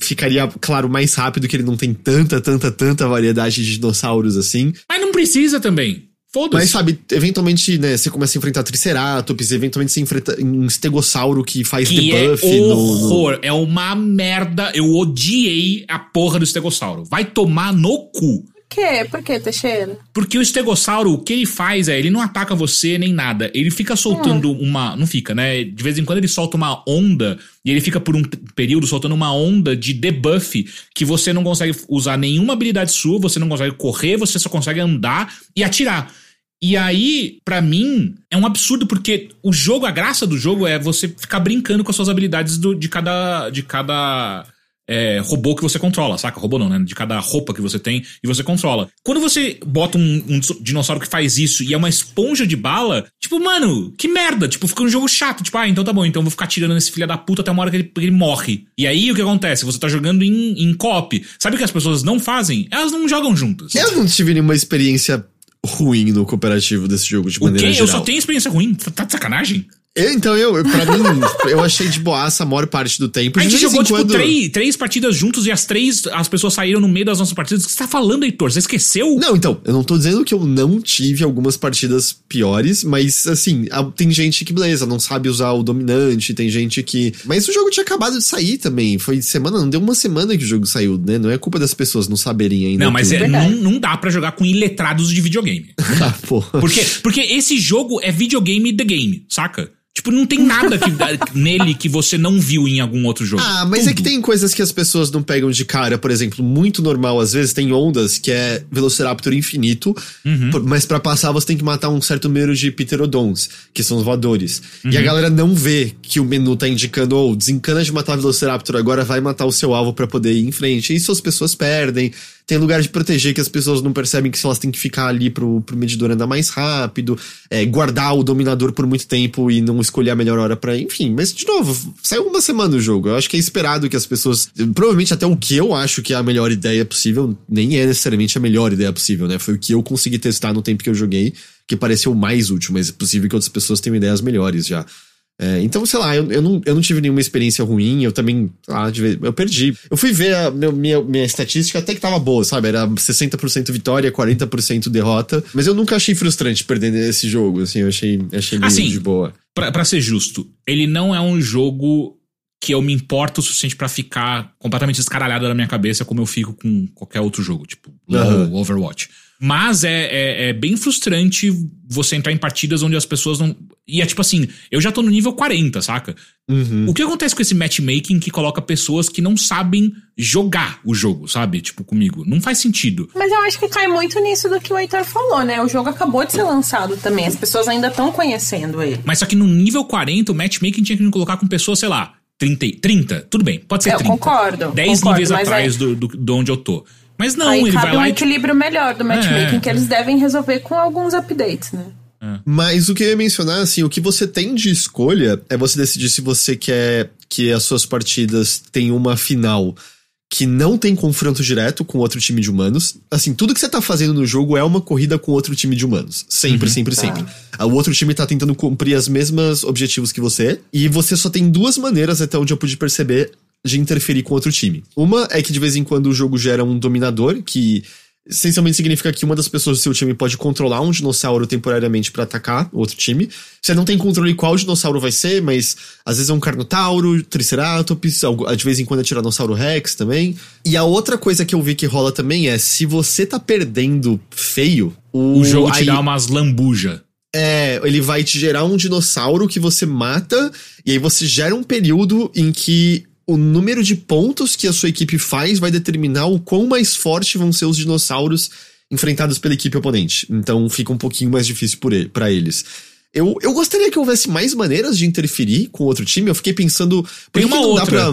S1: ficaria, claro, mais rápido, que ele não tem tanta, tanta, tanta variedade de dinossauros assim.
S2: Mas não precisa também. Foda-se.
S1: Mas sabe, eventualmente, né, você começa a enfrentar Triceratops, eventualmente você enfrenta um estegossauro que faz
S2: Que é
S1: debuff no, no.
S2: horror. É uma merda. Eu odiei a porra do estegossauro. Vai tomar no cu.
S3: Por quê? Por quê, Teixeira?
S2: Porque o estegossauro, o que ele faz é, ele não ataca você nem nada. Ele fica soltando uma. Não fica, né? De vez em quando ele solta uma onda. E ele fica por um período soltando uma onda de debuff que você não consegue usar nenhuma habilidade sua, você não consegue correr, você só consegue andar e atirar. E aí, pra mim, é um absurdo, porque o jogo, a graça do jogo é você ficar brincando com as suas habilidades do- de cada. De cada é, robô que você controla, saca? Robô não, né? De cada roupa que você tem e você controla. Quando você bota um, um dinossauro que faz isso e é uma esponja de bala, tipo, mano, que merda. Tipo, fica um jogo chato. Tipo, ah, então tá bom, então vou ficar tirando nesse filho da puta até uma hora que ele, ele morre. E aí o que acontece? Você tá jogando em, em co-op. Sabe o que as pessoas não fazem? Elas não jogam juntas.
S1: Eu não tive nenhuma experiência ruim no cooperativo desse jogo, de
S2: O
S1: maneira
S2: quê?
S1: geral.
S2: Eu só tenho experiência ruim. Tá tá de sacanagem?
S1: Eu, então, eu, pra mim, eu achei de boaça a maior parte do tempo.
S2: A gente jogou, tipo,
S1: quando-
S2: três, três partidas juntos e as três, as pessoas saíram no meio das nossas partidas. O que você tá falando, Heitor? Você esqueceu?
S1: Não, então, eu não tô dizendo que eu não tive algumas partidas piores, mas assim, a- tem gente que, beleza, não sabe usar o dominante, tem gente que. Mas o jogo tinha acabado de sair também. Foi semana, não deu uma semana que o jogo saiu, né? Não é culpa das pessoas não saberem ainda.
S2: Não, mas
S1: tudo.
S2: é, não, não dá pra jogar com iletrados de videogame.
S1: Ah, pô.
S2: Por quê? Porque esse jogo é videogame the game, saca? Tipo, não tem nada que- nele que você não viu em algum outro jogo.
S1: Ah, mas é que
S2: Tudo.
S1: tem coisas que as pessoas não pegam de cara, por exemplo, muito normal, às vezes tem ondas que é Velociraptor infinito,
S2: Uhum.
S1: mas pra passar você tem que matar um certo número de Pterodons, que são os voadores.
S2: Uhum.
S1: E a galera não vê que o menu tá indicando, ou desencana de matar Velociraptor, agora vai matar o seu alvo pra poder ir em frente. Isso as pessoas perdem. Tem lugar de proteger que as pessoas não percebem que elas têm que ficar ali pro, pro medidor andar mais rápido, é, guardar o dominador por muito tempo e não escolher a melhor hora pra. Enfim, mas de novo, saiu uma semana o jogo. Eu acho que é esperado que as pessoas. Provavelmente até o que eu acho que é a melhor ideia possível, nem é necessariamente a melhor ideia possível, né? Foi o que eu consegui testar no tempo que eu joguei, que pareceu mais útil, mas é possível que outras pessoas tenham ideias melhores já. É, então, sei lá, eu, eu, não, eu não tive nenhuma experiência ruim, eu também, ah, eu perdi. Eu fui ver a meu- minha, minha estatística até que tava boa, sabe? Era 60% vitória, 40% derrota. Mas eu nunca achei frustrante perder esse jogo, assim, eu achei, achei meio
S2: Assim,
S1: de boa.
S2: Pra, pra ser justo, ele não é um jogo que eu me importo o suficiente pra ficar completamente escaralhado na minha cabeça como eu fico com qualquer outro jogo, tipo LoL,
S1: Aham.
S2: Overwatch. Mas é, é, é bem frustrante você entrar em partidas onde as pessoas não. E é tipo assim, eu já tô no nível 40, saca?
S1: Uhum.
S2: O que acontece com esse matchmaking que coloca pessoas que não sabem jogar o jogo, sabe? Tipo, comigo. Não faz sentido.
S3: Mas eu acho que cai muito nisso do que o Heitor falou, né? O jogo acabou de ser lançado também. As pessoas ainda estão conhecendo ele.
S2: Mas só que no nível 40, o matchmaking tinha que me colocar com pessoas, sei lá, 30, 30 tudo bem, pode ser
S3: Eu
S2: 30.
S3: concordo,
S2: 10
S3: concordo,
S2: níveis
S3: mas
S2: atrás
S3: aí-
S2: do, do, de onde eu tô. Mas não,
S3: Aí
S2: ele
S3: cabe
S2: vai
S3: um
S2: lá e. tipo,
S3: equilíbrio melhor do matchmaking
S2: É.
S3: que eles devem resolver com alguns updates, né?
S1: Mas o que eu ia mencionar, assim, o que você tem de escolha é você decidir se você quer que as suas partidas tenham uma final que não tem confronto direto com outro time de humanos. Assim, tudo que você tá fazendo no jogo é uma corrida com outro time de humanos. Sempre, sempre, sempre. O outro time tá tentando cumprir os mesmos objetivos que você. E você só tem duas maneiras, até onde eu pude perceber, de interferir com outro time. Uma é que de vez em quando o jogo gera um dominador, que essencialmente significa que uma das pessoas do seu time pode controlar um dinossauro temporariamente pra atacar o outro time. Você não tem controle qual dinossauro vai ser, mas às vezes é um Carnotauro, Triceratops, de vez em quando é Tiranossauro Rex também. E a outra coisa que eu vi que rola também é, se você tá perdendo feio, o,
S2: O jogo te
S1: aí-
S2: dá umas lambuja.
S1: é, ele vai te gerar um dinossauro que você mata, e aí você gera um período em que o número de pontos que a sua equipe faz vai determinar o quão mais forte vão ser os dinossauros enfrentados pela equipe oponente. Então fica um pouquinho mais difícil pra eles. Eu, eu gostaria que houvesse mais maneiras de interferir com outro time. Eu fiquei pensando. Por
S2: Tem
S1: que não
S2: outra.
S1: dá pra.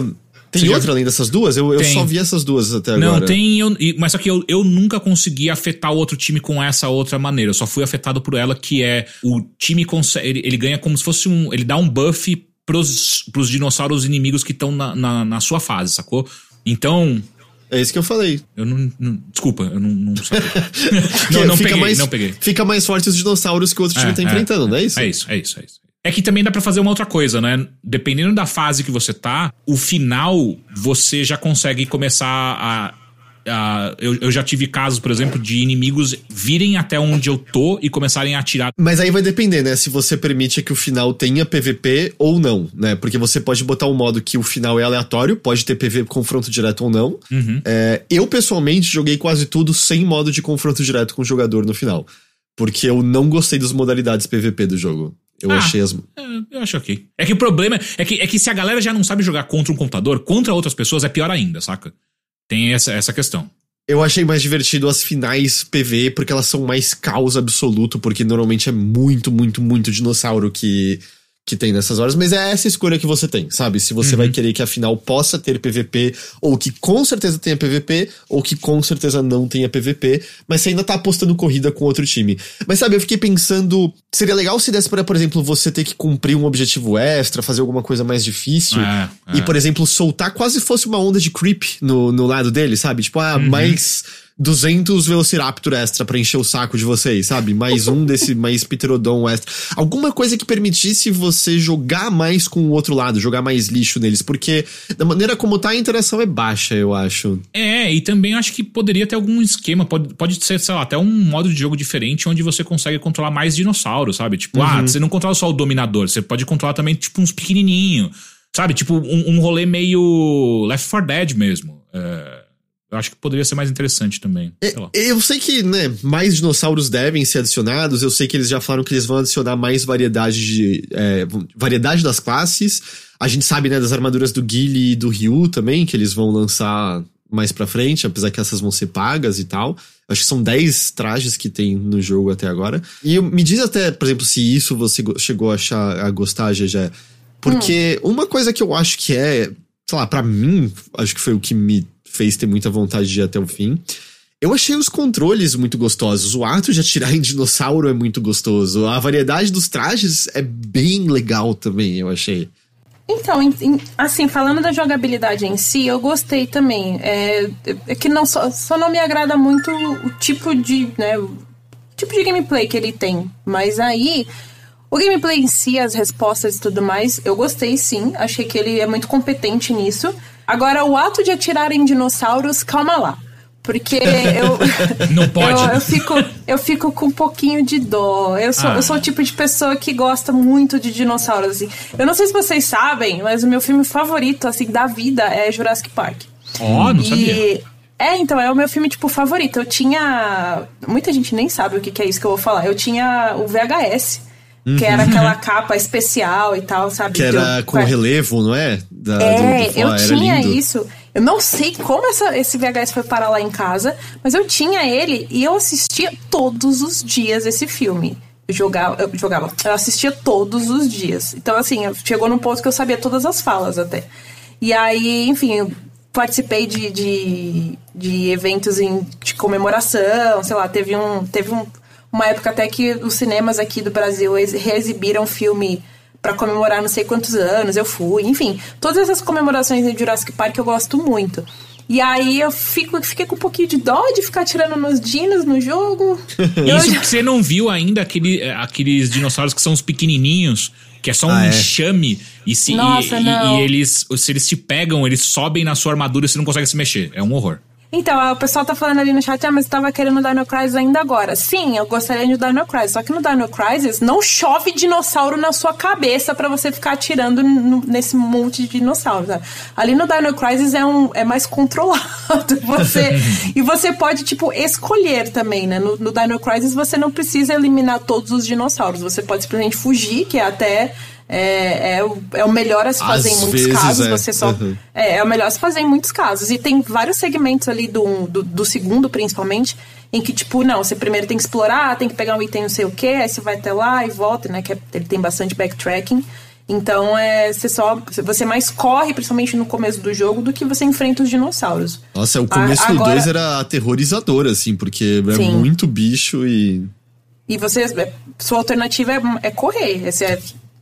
S1: Tem
S2: Você já-
S1: outra além dessas duas? Eu, eu só vi essas duas até
S2: Não,
S1: agora.
S2: tem. Eu, mas só que eu, eu nunca consegui afetar o outro time com essa outra maneira. Eu só fui afetado por ela, que é o time consegue. Ele, ele ganha como se fosse um. Ele dá um buff pros, pros dinossauros inimigos que estão na, na, na sua fase, sacou? Então.
S1: É isso que eu falei.
S2: Eu não. não- desculpa, eu não, não sabia. não,
S1: Que
S2: não
S1: fica
S2: peguei,
S1: mais,
S2: não peguei.
S1: Fica mais forte os dinossauros que o outro time tá enfrentando, não é isso?
S2: É isso, é isso, é isso. É que também dá pra fazer uma outra coisa, né? Dependendo da fase que você tá, o final você já consegue começar a. a- eu, eu já tive casos, por exemplo, de inimigos virem até onde eu tô e começarem a atirar.
S1: Mas aí vai depender, né? Se você permite que o final tenha PVP ou não, né? Porque você pode botar um modo que o final é aleatório, pode ter PV confronto direto ou não.
S2: Uhum.
S1: É, eu, pessoalmente, joguei quase tudo sem modo de confronto direto com o jogador no final. Porque eu não gostei das modalidades PVP do jogo. Eu
S2: Ah.
S1: achei as.
S2: É, eu acho ok. É que o problema é que, é que se a galera já não sabe jogar contra um computador, contra outras pessoas é pior ainda, saca? Tem essa, essa questão.
S1: Eu achei mais divertido as finais PV, porque elas são mais caos absoluto, porque normalmente é muito, muito, muito dinossauro que, que tem nessas horas. Mas é essa escolha que você tem, sabe? Se você vai querer que a final possa ter PVP, ou que com certeza tenha PVP, ou que com certeza não tenha PVP, mas você ainda tá apostando corrida com outro time. Mas sabe, eu fiquei pensando, seria legal se desse pra, por exemplo, você ter que cumprir um objetivo extra, fazer alguma coisa mais difícil.
S2: É, é.
S1: E, por exemplo, soltar quase fosse uma onda de creep no, no lado dele, sabe? Tipo, ah, mais 200 Velociraptor extra pra encher o saco de vocês, sabe? Mais um desse, mais Pterodon extra. Alguma coisa que permitisse você jogar mais com o outro lado, jogar mais lixo neles, porque da maneira como tá, a interação é baixa, eu acho.
S2: É, e também acho que poderia ter algum esquema, pode, pode ser, sei lá, até um modo de jogo diferente onde você consegue controlar mais dinossauros, sabe? Tipo, ah, uhum. ah, você não controla só o dominador, você pode controlar também, tipo, uns pequenininhos, sabe? Tipo, um, um rolê meio Left 4 Dead mesmo. É eu acho que poderia ser mais interessante também.
S1: É, eu sei que, né, mais dinossauros devem ser adicionados. Eu sei que eles já falaram que eles vão adicionar mais variedade de. É, variedade das classes. A gente sabe, né, das armaduras do Guile e do Ryu também, que eles vão lançar mais pra frente, apesar que essas vão ser pagas e tal. Acho que são 10 trajes que tem no jogo até agora. E me diz até, por exemplo, se isso você chegou a achar a gostar, GG. Porque hum. uma coisa que eu acho que é, sei lá, para mim, acho que foi o que me fez ter muita vontade de ir até o fim. Eu achei os controles muito gostosos. O ato de atirar em dinossauro é muito gostoso. A variedade dos trajes é bem legal também, eu achei.
S3: Então, assim, falando da jogabilidade em si, eu gostei também. É, é que não só, só não me agrada muito o tipo de, né, o tipo de gameplay que ele tem. Mas aí, o gameplay em si, as respostas e tudo mais, eu gostei sim. Achei que ele é muito competente nisso. Agora, o ato de atirar em dinossauros, calma lá. Porque eu.
S2: Não pode.
S3: Eu, eu, fico, eu fico com um pouquinho de dó. Eu sou, ah. eu sou o tipo de pessoa que gosta muito de dinossauros. Assim. Eu não sei se vocês sabem, mas o meu filme favorito, assim, da vida é Jurassic Park.
S2: Ó, oh, não e... sabia.
S3: É, então, é o meu filme, tipo, favorito. Eu tinha. Muita gente nem sabe o que, que é isso que eu vou falar. Eu tinha o VHS. Uhum. Que era aquela capa especial e tal, sabe?
S1: Que era com relevo, não é?
S3: Da, é, do, do eu tinha isso. Eu não sei como essa, esse VHS foi parar lá em casa, mas eu tinha ele e eu assistia todos os dias esse filme. Eu jogava, eu jogava, eu assistia todos os dias. Então, assim, chegou num ponto que eu sabia todas as falas até. E aí, enfim, eu participei de, de, de eventos em, de comemoração, sei lá, teve um. Teve um uma época até que os cinemas aqui do Brasil reexibiram filme para comemorar não sei quantos anos, eu fui, enfim, todas essas comemorações de Jurassic Park eu gosto muito. E aí eu fico, fiquei com um pouquinho de dó de ficar tirando nos dinos no jogo.
S2: Isso já... que você não viu ainda aquele, aqueles dinossauros que são os pequenininhos, que é só um ah, é? enxame. E se, Nossa, e, e, e, eles, se eles te pegam, eles sobem na sua armadura e você não consegue se mexer. É um horror.
S3: Então, o pessoal tá falando ali no chat, ah, mas estava querendo Dino Crisis ainda agora. Sim, eu gostaria de Dino Crisis, só que no Dino Crisis não chove dinossauro na sua cabeça para você ficar atirando nesse monte de dinossauros. Sabe? Ali no Dino Crisis é, um, é mais controlado. Você, e você pode, tipo, escolher também, né? No, no Dino Crisis você não precisa eliminar todos os dinossauros. Você pode simplesmente fugir, que é até é, é, o, é o melhor a se fazer Às em muitos casos. É. Você só. Uhum. É, é o melhor a se fazer em muitos casos. E tem vários segmentos ali do, do, do, segundo, principalmente, em que, tipo, não, você primeiro tem que explorar, tem que pegar um item não sei o que, aí você vai até lá e volta, né? Que é, ele tem bastante backtracking. Então é você só você mais corre, principalmente no começo do jogo, do que você enfrenta os dinossauros.
S1: Nossa, o começo a, agora... do 2 era aterrorizador, assim, porque é Sim. muito bicho e.
S3: E você. É, sua alternativa é, é correr. É,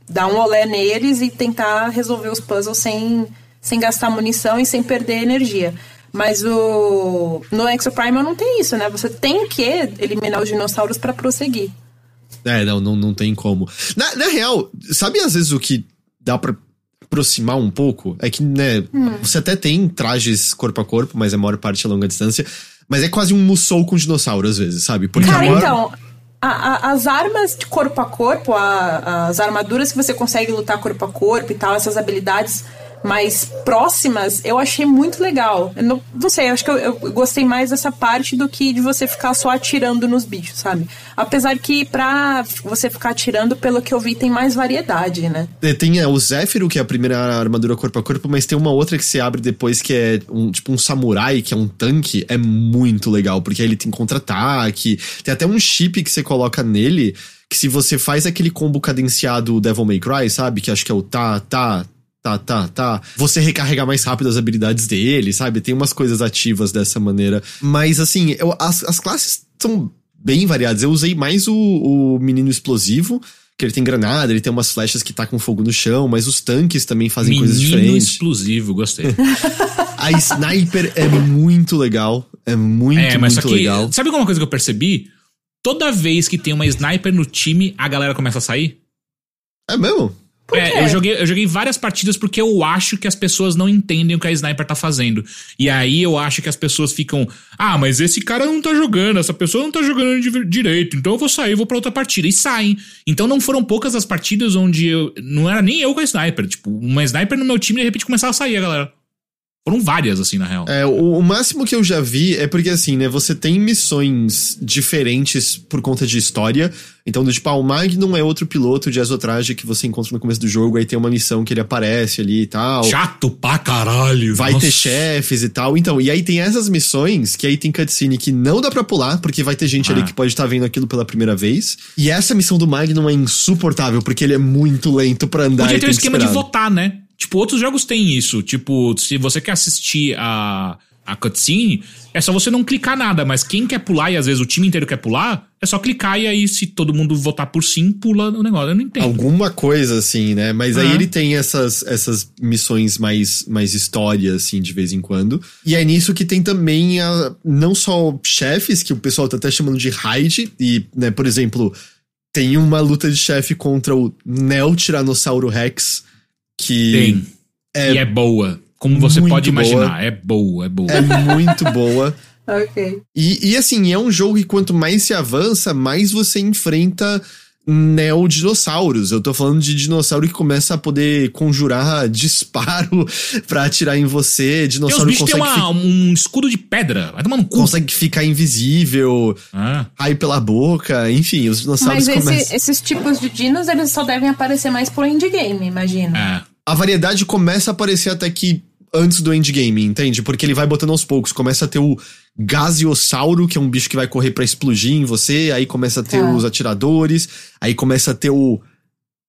S3: dar um olé neles e tentar resolver os puzzles sem, sem gastar munição e sem perder energia. Mas o no Exoprimal não tem isso, né? Você tem que eliminar os dinossauros para prosseguir.
S1: É, não, não, não tem como. Na, na real, sabe às vezes o que dá pra aproximar um pouco? É que, né, hum. você até tem trajes corpo a corpo, mas a maior parte é longa distância. Mas é quase um Musou com dinossauro, às vezes, sabe?
S3: Porque Cara, maior... então, a, a, as armas de corpo a corpo, a, as armaduras que você consegue lutar corpo a corpo e tal, essas habilidades mais próximas, eu achei muito legal. Não, não sei, acho que eu, eu, gostei mais dessa parte do que de você ficar só atirando nos bichos, sabe? Apesar que pra você ficar atirando, pelo que eu vi, tem mais variedade, né?
S1: É, tem é, o Zéfiro, que é a primeira armadura corpo a corpo, mas tem uma outra que se abre depois que é um, tipo um samurai, que é um tanque. É muito legal, porque aí ele tem contra-ataque. Tem até um chip que você coloca nele que se você faz aquele combo cadenciado Devil May Cry, sabe? Que acho que é o tá, tá, tá, tá, tá. Você recarregar mais rápido as habilidades dele, sabe? Tem umas coisas ativas dessa maneira. Mas, assim, eu, as, as classes são bem variadas. Eu usei mais o, o menino explosivo, que ele tem granada, ele tem umas flechas que tacam fogo no chão, mas os tanques também fazem
S2: menino
S1: coisas diferentes.
S2: explosivo, gostei.
S1: A sniper é muito legal. É muito,
S2: é, mas
S1: muito
S2: só que,
S1: legal.
S2: Sabe alguma coisa que eu percebi? Toda vez que tem uma sniper no time, a galera começa a sair.
S1: É mesmo?
S2: É, eu joguei, eu joguei várias partidas porque eu acho que as pessoas não entendem o que a sniper tá fazendo. E aí eu acho que as pessoas ficam. Ah, mas esse cara não tá jogando, essa pessoa não tá jogando di- direito, então eu vou sair, vou pra outra partida. E saem. Então não foram poucas as partidas onde eu. Não era nem eu com a sniper. Tipo, uma sniper no meu time de repente começava a sair a galera. Foram várias, assim, na real.
S1: É, o, o máximo que eu já vi é porque, assim, né, você tem missões diferentes por conta de história. Então, do tipo, ah, o Magnum é outro piloto de Exotraje que você encontra no começo do jogo, aí tem uma missão que ele aparece ali e tal.
S2: Chato pra caralho.
S1: Vai
S2: nossa.
S1: ter chefes e tal. Então, e aí tem essas missões que aí tem cutscene que não dá pra pular, porque vai ter gente ali
S2: Ah.
S1: que pode estar vendo aquilo pela primeira vez. E essa missão do Magnum é insuportável, porque ele é muito lento pra andar
S2: Podia ter um esquema de votar, né? Tipo, outros jogos têm isso. Tipo, se você quer assistir a, a cutscene, é só você não clicar nada. Mas quem quer pular, e às vezes o time inteiro quer pular, é só clicar e aí, se todo mundo votar por sim, pula o negócio. Eu não entendo.
S1: Alguma coisa assim, né? Mas aí
S2: Aham.
S1: ele tem essas, essas missões mais, mais história, assim, de vez em quando. E é nisso que tem também a, não só chefes, que o pessoal tá até chamando de raid, e, né, por exemplo, tem uma luta de chefe contra o Neo Tiranossauro Rex, que
S2: Tem.
S1: É
S2: e é boa. Como você pode imaginar.
S1: boa.
S2: É boa, é boa.
S1: é muito boa.
S3: Ok.
S1: E, e assim, é um jogo que quanto mais se avança, mais você enfrenta neodinossauros. Eu tô falando de dinossauro que começa a poder conjurar disparo pra atirar em você.
S2: Tem os
S1: Dinossauro
S2: bichos
S1: consegue,
S2: têm uma- um escudo de pedra. Vai tomar no
S1: fi-
S2: cu.
S1: consegue ficar invisível,
S2: Ah.
S1: raio pela boca, enfim, os dinossauros
S3: Mas esse-
S1: começam.
S3: esses tipos de dinos, eles só devem aparecer mais pro endgame, imagino.
S2: É.
S1: A variedade começa a aparecer até que antes do endgame, entende? Porque ele vai botando aos poucos. Começa a ter o gaseossauro, que é um bicho que vai correr pra explodir em você. Aí começa a ter
S3: Tá.
S1: os atiradores. Aí começa a ter o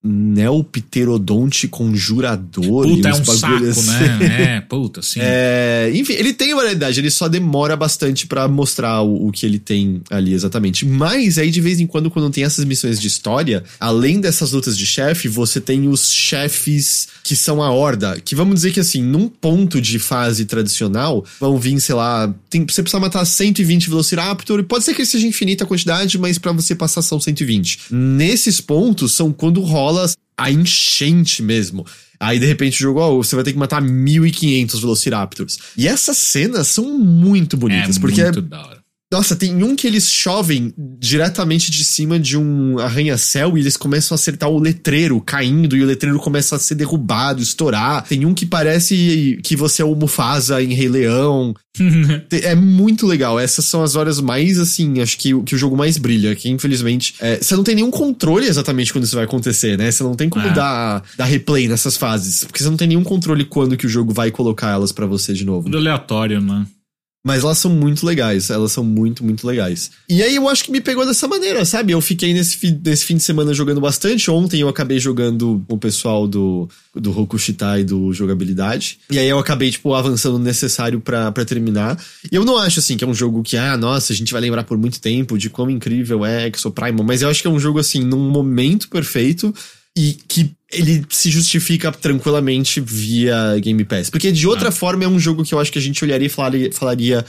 S1: Neopterodonte conjurador.
S2: Puta,
S1: e
S2: é um saco,
S1: assim.
S2: né? É, puta, sim.
S1: É, enfim, ele tem variedade, ele só demora bastante pra mostrar o, o que ele tem ali exatamente. Mas aí, de vez em quando, quando tem essas missões de história, além dessas lutas de chefe, você tem os chefes que são a horda. Que vamos dizer que, assim, num ponto de fase tradicional, vão vir, sei lá, tem, você precisa matar 120 Velociraptor. Pode ser que seja infinita a quantidade, mas pra você passar são 120. Nesses pontos são quando rola a enchente mesmo. Aí, de repente, o jogo, ó, você vai ter que matar 1500 Velociraptors. E essas cenas são muito bonitas,
S2: é
S1: porque é
S2: muito da hora.
S1: Nossa, tem um que eles chovem diretamente de cima de um arranha-céu e eles começam a acertar o letreiro caindo e o letreiro começa a ser derrubado, estourar. Tem um que parece que você é o Mufasa em Rei Leão. É muito legal. Essas são as horas mais, assim, acho que, o- que o jogo mais brilha. Que infelizmente é, você não tem nenhum controle exatamente quando isso vai acontecer, né? Você não tem como
S2: É.
S1: dar, dar replay nessas fases. Porque você não tem nenhum controle quando que o jogo vai colocar elas pra você de novo.
S2: Tudo aleatório, né?
S1: Mas elas são muito legais, elas são muito, muito legais. E aí eu acho que me pegou dessa maneira, sabe? Eu fiquei nesse, fi- nesse fim de semana jogando bastante. Ontem eu acabei jogando com o pessoal do, do Rokushitai do Jogabilidade. E aí eu acabei, tipo, avançando o necessário pra terminar. E eu não acho, assim, que é um jogo que, ah, nossa, a gente vai lembrar por muito tempo de quão incrível é Exo Primal. Mas eu acho que é um jogo, assim, num momento perfeito e que ele se justifica tranquilamente via Game Pass. Porque de outra forma é um jogo que eu acho que a gente olharia e falaria, falaria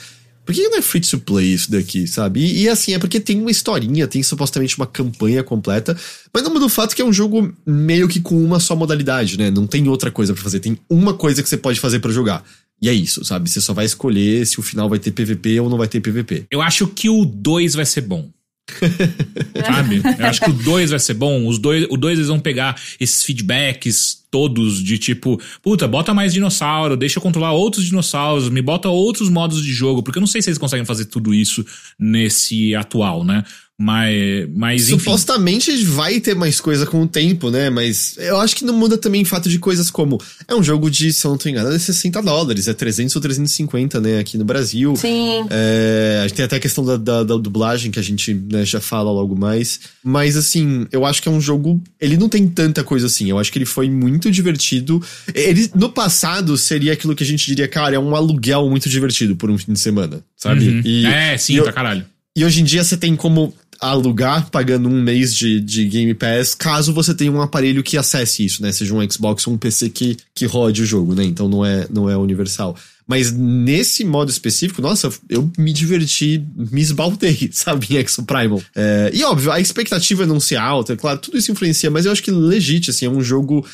S1: por que não é free to play isso daqui, sabe? E, e assim, é porque tem uma historinha, tem supostamente uma campanha completa, mas não muda o fato que é um jogo meio que com uma só modalidade, né? Não tem outra coisa pra fazer, tem uma coisa que você pode fazer pra jogar. E é isso, sabe? Você só vai escolher se o final vai ter PVP ou não vai ter PVP.
S2: Eu acho que o 2 vai ser bom. Sabe? Eu acho que o 2 vai ser bom. Os dois, o 2 eles vão pegar esses feedbacks todos de tipo, puta, bota mais dinossauro, deixa eu controlar outros dinossauros, me bota outros modos de jogo, porque eu não sei se eles conseguem fazer tudo isso nesse atual, né? Mas, mas enfim.
S1: Supostamente vai ter mais coisa com o tempo, né? Mas eu acho que não muda também o fato de coisas como. É um jogo de, se eu não tô enganado, é 60 dólares, é 300 ou 350, né? Aqui no Brasil.
S3: Sim.
S1: É, a gente tem até a questão da, da, da dublagem que a gente né, já fala logo mais. Mas assim, eu acho que é um jogo. Ele não tem tanta coisa assim. Eu acho que ele foi muito divertido. Ele, no passado, seria aquilo que a gente diria, cara, é um aluguel muito divertido por um fim de semana, sabe?
S2: Uhum.
S1: E,
S2: é, sim,
S1: e eu-
S2: pra caralho.
S1: e hoje em dia você tem como alugar pagando um mês de, de Game Pass, caso você tenha um aparelho que acesse isso, né? Seja um Xbox ou um PC que, que rode o jogo, né? Então não é, não é universal. Mas nesse modo específico, nossa, eu me diverti, me esbaltei, sabe, em Exo Primal. É, e óbvio, a expectativa não ser alta, é claro, tudo isso influencia, mas eu acho que legit, assim, é um jogo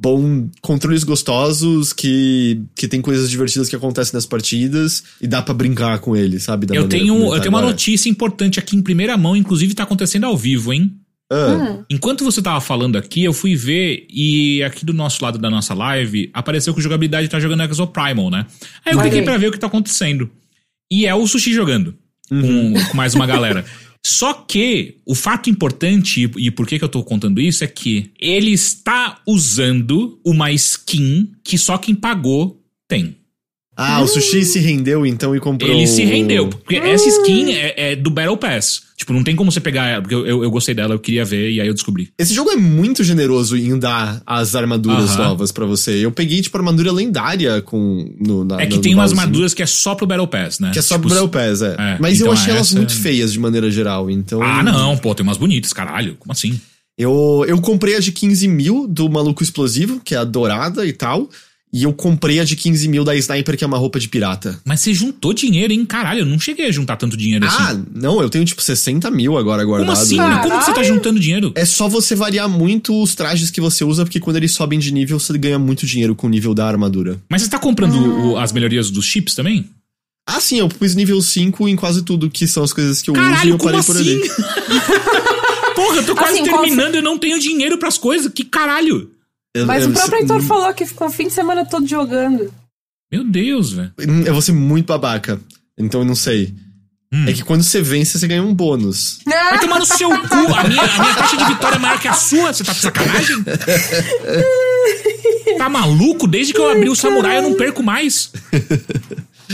S1: bom, controles gostosos, que, que tem coisas divertidas que acontecem nas partidas e dá para brincar com ele, sabe?
S2: eu tenho, eu tenho uma notícia importante aqui em primeira mão, inclusive tá acontecendo ao vivo, hein? Ah. Enquanto você tava falando aqui, eu fui ver e aqui do nosso lado da nossa live apareceu que o jogabilidade tá jogando Exo Primal, né? Aí eu cliquei para ver o que tá acontecendo. E é o Sushi jogando uhum. com, com, mais uma galera. Só que o fato importante, e por que, que eu tô contando isso, é que ele está usando uma skin que só quem pagou tem.
S1: Ah, o Sushi se rendeu então e comprou.
S2: Ele se rendeu. Porque essa skin é, é do Battle Pass. Tipo, não tem como você pegar ela, porque eu, eu, eu, gostei dela, eu queria ver, e aí eu descobri.
S1: Esse jogo é muito generoso em dar as armaduras uh -huh. novas para você. Eu peguei, tipo, armadura lendária com. No,
S2: na, é que tem umas armaduras que é só pro Battle Pass, né?
S1: Que é só
S2: tipo,
S1: pro Battle Pass, é. é Mas então eu achei elas muito feias de maneira geral, então.
S2: Ah, não, pô, tem umas bonitas, caralho. Como assim?
S1: Eu, eu comprei a de 15 mil do Maluco Explosivo, que é a dourada e tal. E eu comprei a de 15 mil da Sniper, que é uma roupa de pirata.
S2: Mas você juntou dinheiro, hein? Caralho, eu não cheguei a juntar tanto dinheiro
S1: assim. Ah, não, eu tenho tipo 60 mil agora guardado.
S2: Como assim? Caralho. Como você tá juntando dinheiro?
S1: É só você variar muito os trajes que você usa, porque quando eles sobem de nível, você ganha muito dinheiro com o nível da armadura.
S2: Mas você tá comprando hum. o, as melhorias dos chips também?
S1: Ah, sim, eu pus nível 5 em quase tudo, que são as coisas que eu Caralho, uso e eu parei assim? por ali.
S2: Porra, eu tô quase assim, terminando e eu não tenho dinheiro pras coisas. Que caralho?
S3: Eu, Mas eu, o próprio Heitor falou que ficou o fim de semana todo jogando.
S2: Meu Deus, velho.
S1: Eu vou ser muito babaca. Então eu não sei. Hum. É que quando você vence, você ganha um bônus.
S2: Vai tomar no seu cu. A minha, a minha taxa de vitória é maior que a sua. Você tá de sacanagem? tá maluco? Desde que eu abri o samurai, eu não perco mais.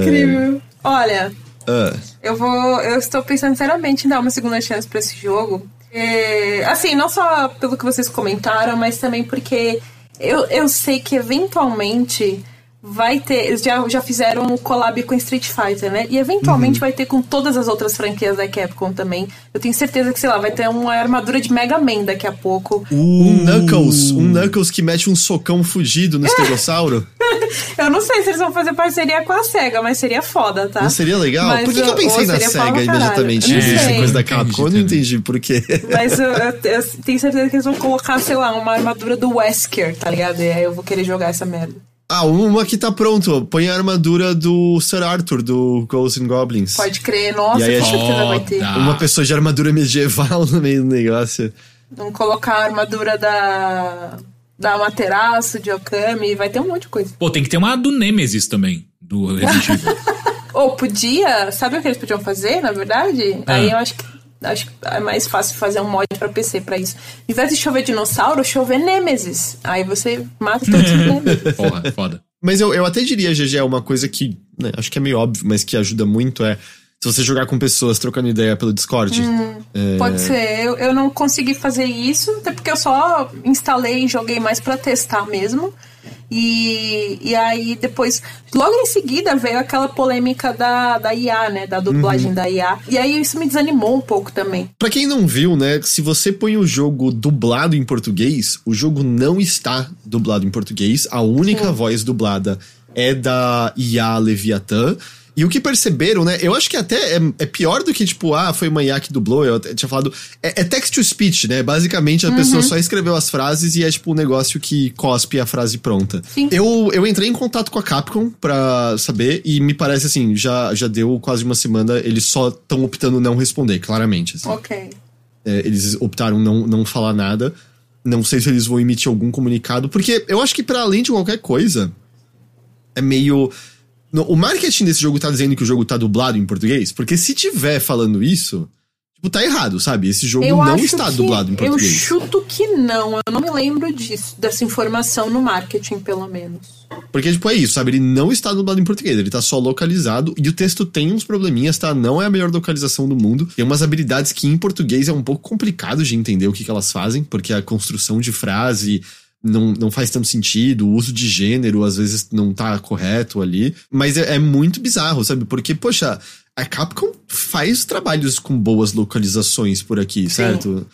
S3: Incrível. Olha, uh. eu vou. Eu estou pensando seriamente em dar uma segunda chance para esse jogo. É, assim, não só pelo que vocês comentaram, mas também porque eu, eu sei que eventualmente vai ter. Eles já, já fizeram um collab com Street Fighter, né? E eventualmente uhum. vai ter com todas as outras franquias da Capcom também. Eu tenho certeza que, sei lá, vai ter uma armadura de Mega Man daqui a pouco.
S1: Uh. Um Knuckles. Um Knuckles que mete um socão fugido no estegossauro.
S3: eu não sei se eles vão fazer parceria com a SEGA, mas seria foda, tá?
S1: Não seria legal? Mas por que, que eu pensei na SEGA imediatamente? Essa coisa da Capcom, eu não entendi por quê.
S3: Mas eu, eu, eu, tenho certeza que eles vão colocar, sei lá, uma armadura do Wesker, tá ligado? E aí eu vou querer jogar essa merda.
S1: Ah, uma que tá pronto. Põe a armadura do Sir Arthur, do Ghosts and Goblins.
S3: Pode crer. Nossa, com certeza vai ter.
S1: Uma pessoa de armadura medieval no meio do negócio.
S3: Vamos colocar a armadura da... Da Amaterasu, de Okami. Vai ter um monte de coisa.
S2: Pô, tem que ter uma do Nemesis também, do Resident Evil.
S3: Ou podia... Sabe o que eles podiam fazer, na verdade? Ah. Aí eu acho que acho que é mais fácil fazer um mod para PC para isso. Em vez de chover dinossauro, chover Nemesis. Aí você mata todos os Nemesis.
S2: Porra, foda.
S1: Mas eu, eu até diria, GG, uma coisa que né, acho que é meio óbvio, mas que ajuda muito é se você jogar com pessoas trocando ideia pelo Discord. Hum,
S3: é... Pode ser. Eu, eu não consegui fazer isso, até porque eu só instalei e joguei mais para testar mesmo. E, e aí depois, logo em seguida, veio aquela polêmica da, da IA, né? Da dublagem uhum. da IA. E aí isso me desanimou um pouco também.
S1: Pra quem não viu, né? Se você põe o jogo dublado em português, o jogo não está dublado em português. A única Sim. voz dublada é da IA Leviathan. E o que perceberam, né? Eu acho que até é, é, pior do que, tipo, ah, foi uma IA que dublou. Eu tinha falado. É, é text to speech, né? Basicamente, a uhum. pessoa só escreveu as frases e é, tipo, um negócio que cospe a frase pronta. Sim. Eu, eu entrei em contato com a Capcom pra saber e me parece assim, já, já deu quase uma semana, eles só estão optando não responder, claramente. Assim.
S3: Ok.
S1: É, eles optaram não, não falar nada. Não sei se eles vão emitir algum comunicado, porque eu acho que, para além de qualquer coisa, é meio o marketing desse jogo tá dizendo que o jogo tá dublado em português? Porque se tiver falando isso, tipo, tá errado, sabe? Esse jogo eu não está dublado em português.
S3: Eu chuto que não. Eu não me lembro disso, dessa informação no marketing, pelo menos.
S1: Porque, tipo, é isso, sabe? Ele não está dublado em português, ele tá só localizado e o texto tem uns probleminhas, tá? Não é a melhor localização do mundo. Tem umas habilidades que em português é um pouco complicado de entender o que, que elas fazem, porque a construção de frase não, não faz tanto sentido, o uso de gênero às vezes não tá correto ali, mas é, é muito bizarro, sabe? Porque, poxa, a Capcom faz trabalhos com boas localizações por aqui, Sim. certo?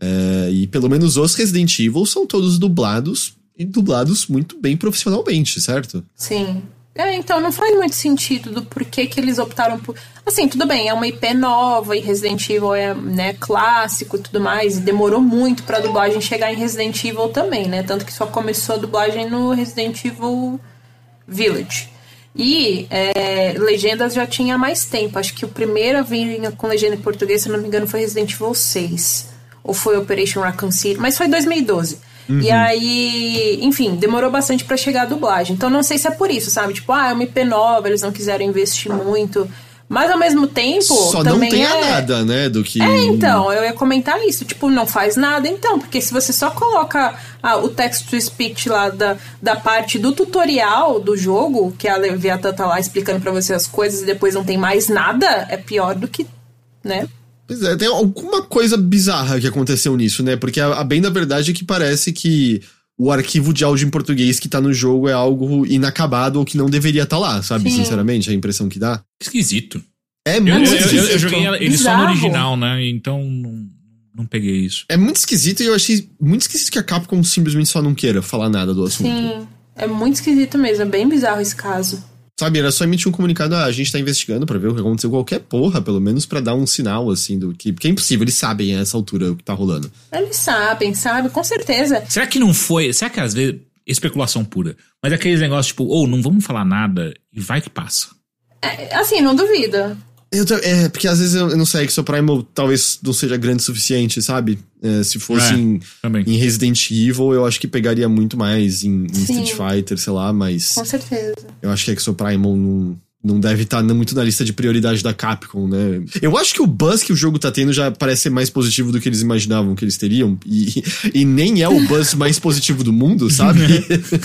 S1: É, e pelo menos os Resident Evil são todos dublados e dublados muito bem profissionalmente, certo?
S3: Sim. É, então não faz muito sentido do porquê que eles optaram por. Assim, tudo bem, é uma IP nova e Resident Evil é né, clássico e tudo mais. E demorou muito pra dublagem chegar em Resident Evil também, né? Tanto que só começou a dublagem no Resident Evil Village. E é, legendas já tinha mais tempo. Acho que o primeiro a vir com legenda em português, se não me engano, foi Resident Evil 6. Ou foi Operation Raccoon City, mas foi 2012. Uhum. E aí, enfim, demorou bastante para chegar a dublagem. Então não sei se é por isso, sabe? Tipo, ah, é uma IP nova, eles não quiseram investir muito. Mas ao mesmo tempo.
S1: Só não tem
S3: é...
S1: nada, né? Do que.
S3: É, então, eu ia comentar isso. Tipo, não faz nada, então. Porque se você só coloca ah, o text to speech lá da, da parte do tutorial do jogo, que a Leviathan tá lá explicando para você as coisas e depois não tem mais nada, é pior do que. né?
S1: Pois é, tem alguma coisa bizarra que aconteceu nisso, né? Porque a, a bem da verdade é que parece que o arquivo de áudio em português que tá no jogo é algo inacabado ou que não deveria estar tá lá, sabe? Sim. Sinceramente, a impressão que dá.
S2: Esquisito.
S1: É muito
S2: eu,
S1: esquisito.
S2: Eu, eu, joguei ele só no original, né? Então não, não peguei isso.
S1: É muito esquisito e eu achei muito esquisito que a Capcom simplesmente só não queira falar nada do assunto.
S3: Sim, é muito esquisito mesmo, é bem bizarro esse caso.
S1: Sabe, era só emitir um comunicado, ah, a gente tá investigando para ver o que aconteceu, qualquer porra, pelo menos para dar um sinal, assim, do que. Porque é impossível, eles sabem a essa altura o que tá rolando.
S3: Eles sabem, sabe, com certeza.
S2: Será que não foi. Será que às vezes. Especulação pura. Mas aqueles negócios tipo, ou oh, não vamos falar nada e vai que passa.
S3: É, assim, não duvida.
S1: Eu, é, porque às vezes eu, eu não sei, que seu Primal talvez não seja grande o suficiente, sabe? É, se fosse é, em, em, Resident Evil, eu acho que pegaria muito mais em, em Street Fighter, sei lá, mas.
S3: Com certeza.
S1: Eu acho que é que seu Primal não, não deve estar tá muito na lista de prioridade da Capcom, né? Eu acho que o buzz que o jogo tá tendo já parece ser mais positivo do que eles imaginavam que eles teriam. E, e nem é o buzz mais positivo do mundo, sabe?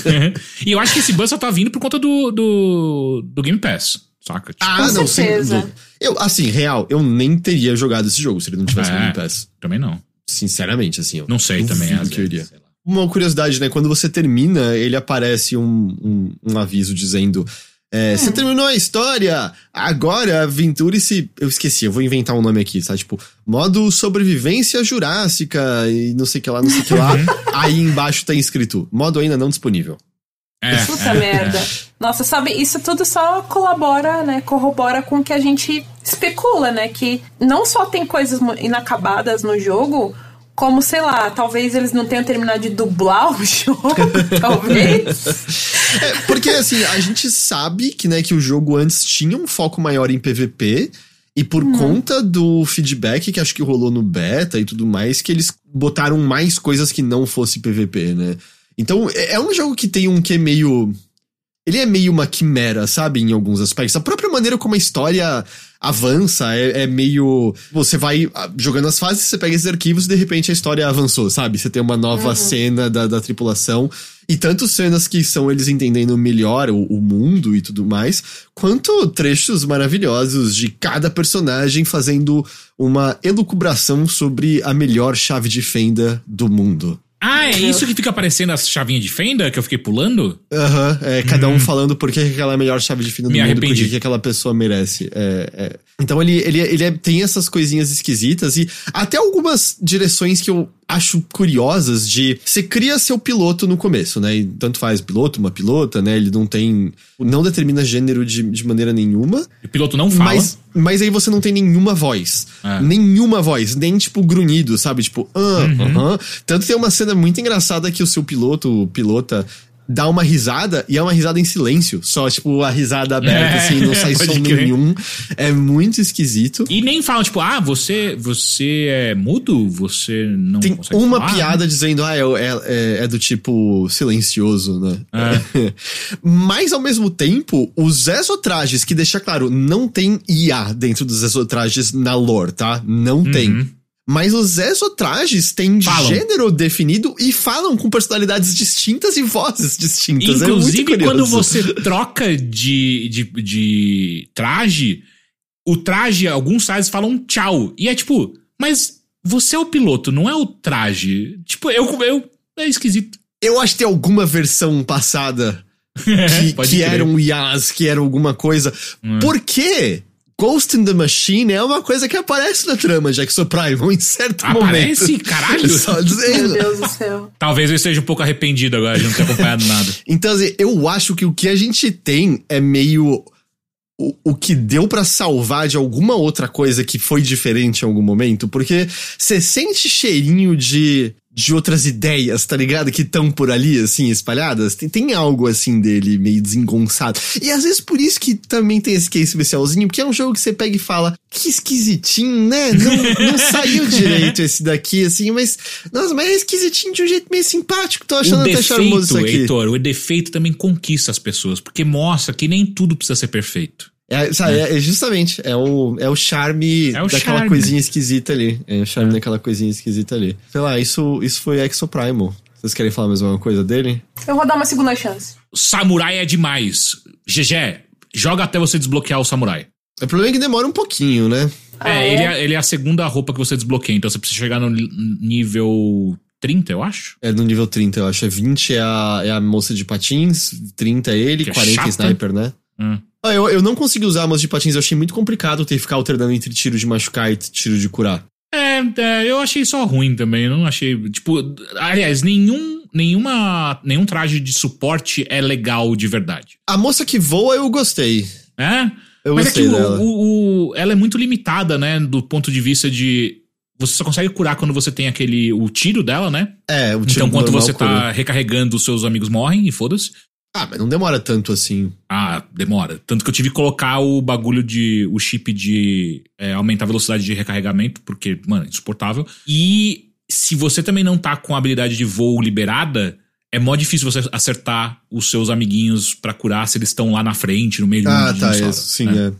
S2: e eu acho que esse buzz só tá vindo por conta do, do, do Game Pass. Saca?
S1: Tipo, ah, não, certeza. Eu, assim, real, eu nem teria jogado esse jogo se ele não tivesse é, no Game Pass.
S2: Também não.
S1: Sinceramente, assim.
S2: não sei também,
S1: às que eu iria. Uma curiosidade, né? Quando você termina, ele aparece um, um, um aviso dizendo. É, hum. Você terminou a história, agora aventure-se. Eu esqueci, eu vou inventar um nome aqui, tá? Tipo, modo sobrevivência jurássica e não sei o que lá, não sei o que lá. Aí embaixo tá escrito: modo ainda não disponível.
S3: É, Puta é, merda. É. Nossa, sabe, isso tudo só colabora, né? Corrobora com o que a gente especula, né? Que não só tem coisas inacabadas no jogo, como, sei lá, talvez eles não tenham terminado de dublar o jogo, talvez.
S1: É, porque, assim, a gente sabe que, né, que o jogo antes tinha um foco maior em PVP, e por hum. conta do feedback que acho que rolou no beta e tudo mais, que eles botaram mais coisas que não fosse PVP, né? Então, é, é um jogo que tem um que é meio. Ele é meio uma quimera, sabe? Em alguns aspectos. A própria maneira como a história avança é, é, meio. Você vai ah, jogando as fases, você pega esses arquivos e de repente a história avançou, sabe? Você tem uma nova uhum. cena da, da tripulação. E tanto cenas que são eles entendendo melhor o, o, mundo e tudo mais, quanto trechos maravilhosos de cada personagem fazendo uma elucubração sobre a melhor chave de fenda do mundo.
S2: Ah, é isso que fica aparecendo as chavinhas de fenda que eu fiquei pulando?
S1: Aham, uhum, é cada hum. um falando por que aquela é a melhor chave de fenda do Me mundo, por que aquela pessoa merece. É, é. Então ele, ele, ele é, tem essas coisinhas esquisitas e até algumas direções que eu acho curiosas de você cria seu piloto no começo, né? E tanto faz piloto, uma pilota, né? Ele não tem. não determina gênero de, de maneira nenhuma.
S2: O piloto não fala.
S1: Mas, mas aí você não tem nenhuma voz. É. Nenhuma voz. Nem tipo grunhido, sabe? Tipo, ah, uhum. uh -huh. Tanto tem uma cena muito engraçada que o seu piloto, o pilota, dá uma risada e é uma risada em silêncio. Só, tipo, a risada aberta, é, assim, não sai som nenhum. É muito esquisito.
S2: E nem fala, tipo, ah, você, você é mudo? Você não
S1: Tem uma falar, piada né? dizendo, ah, é, é, é, do tipo silencioso, né? É. Mas, ao mesmo tempo, os exotrajes, que deixa claro, não tem IA dentro dos exotrajes na lore, tá? Não uhum. tem. Mas os exotrajes têm falam. gênero definido e falam com personalidades distintas e vozes distintas.
S2: É Inclusive, é quando você troca de, de, de traje, o traje, alguns sites falam tchau. E é tipo, mas você é o piloto, não é o traje. Tipo, eu. eu é esquisito.
S1: Eu acho que tem alguma versão passada que, que eram IAs, que era alguma coisa. Hum. Por quê? Ghost in the Machine é uma coisa que aparece na trama de Exoprimal em certo
S2: Aparece?
S1: momento.
S2: Caralho!
S1: Só
S3: Meu
S1: dizendo.
S3: Deus do céu.
S2: Talvez eu esteja um pouco arrependido agora de não ter acompanhado nada.
S1: Então, assim, eu acho que o que a gente tem é meio o, o que deu pra salvar de alguma outra coisa que foi diferente em algum momento, porque você sente cheirinho de, de outras ideias, tá ligado? Que estão por ali, assim, espalhadas. Tem, tem algo, assim, dele meio desengonçado. E às vezes por isso que também tem esse case especialzinho, porque é um jogo que você pega e fala, que esquisitinho, né? Não, não saiu direito esse daqui, assim, mas, nossa, mas é esquisitinho de um jeito meio simpático. Tô achando
S2: o
S1: até charmoso isso
S2: defeito,
S1: aqui.
S2: Heitor, o defeito também conquista as pessoas, porque mostra que nem tudo precisa ser perfeito.
S1: É, sabe, é. é justamente, é o, é o charme
S2: É o
S1: daquela
S2: charme.
S1: coisinha esquisita ali. É o charme daquela coisinha esquisita ali. Sei lá, isso, isso foi Exoprimal. Vocês querem falar mais alguma coisa dele?
S3: Eu vou dar uma segunda chance.
S2: Samurai é demais. GG, joga até você desbloquear o samurai.
S1: O problema é que demora um pouquinho, né?
S3: Ah,
S2: é,
S3: é?
S2: Ele é, ele é a segunda roupa que você desbloqueia, então você precisa chegar no nível 30, eu acho.
S1: É no nível 30, eu acho. É 20 é a, é a moça de patins, 30 é ele,
S2: Que é
S1: 40 é
S2: chata.
S1: sniper, né?
S2: Hum.
S1: Ah, eu, eu não consegui usar a de patins, eu achei muito complicado ter que ficar alternando entre tiro de machucar e tiro de curar.
S2: É, é, eu achei só ruim também. Eu não achei. Tipo, aliás, nenhum, nenhuma, nenhum traje de suporte é legal de verdade.
S1: A moça que voa eu gostei.
S2: É?
S1: Eu
S2: Mas é
S1: gostei
S2: que o-
S1: dela.
S2: o- o- ela é muito limitada, né? Do ponto de vista de. Você só consegue curar quando você tem aquele. o tiro dela, né?
S1: É, o tiro
S2: Então, quando você tá
S1: cura.
S2: recarregando, os seus amigos morrem e foda-se.
S1: Ah, mas não demora tanto assim.
S2: Ah, demora. Tanto que eu tive que colocar o bagulho de. o chip de é, aumentar a velocidade de recarregamento, porque, mano, é insuportável. E se você também não tá com a habilidade de voo liberada, é mó difícil você acertar os seus amiguinhos pra curar se eles estão lá na frente, no meio de um
S1: Ah, tá,
S2: dinossauro,
S1: isso, sim,
S2: né?
S1: é.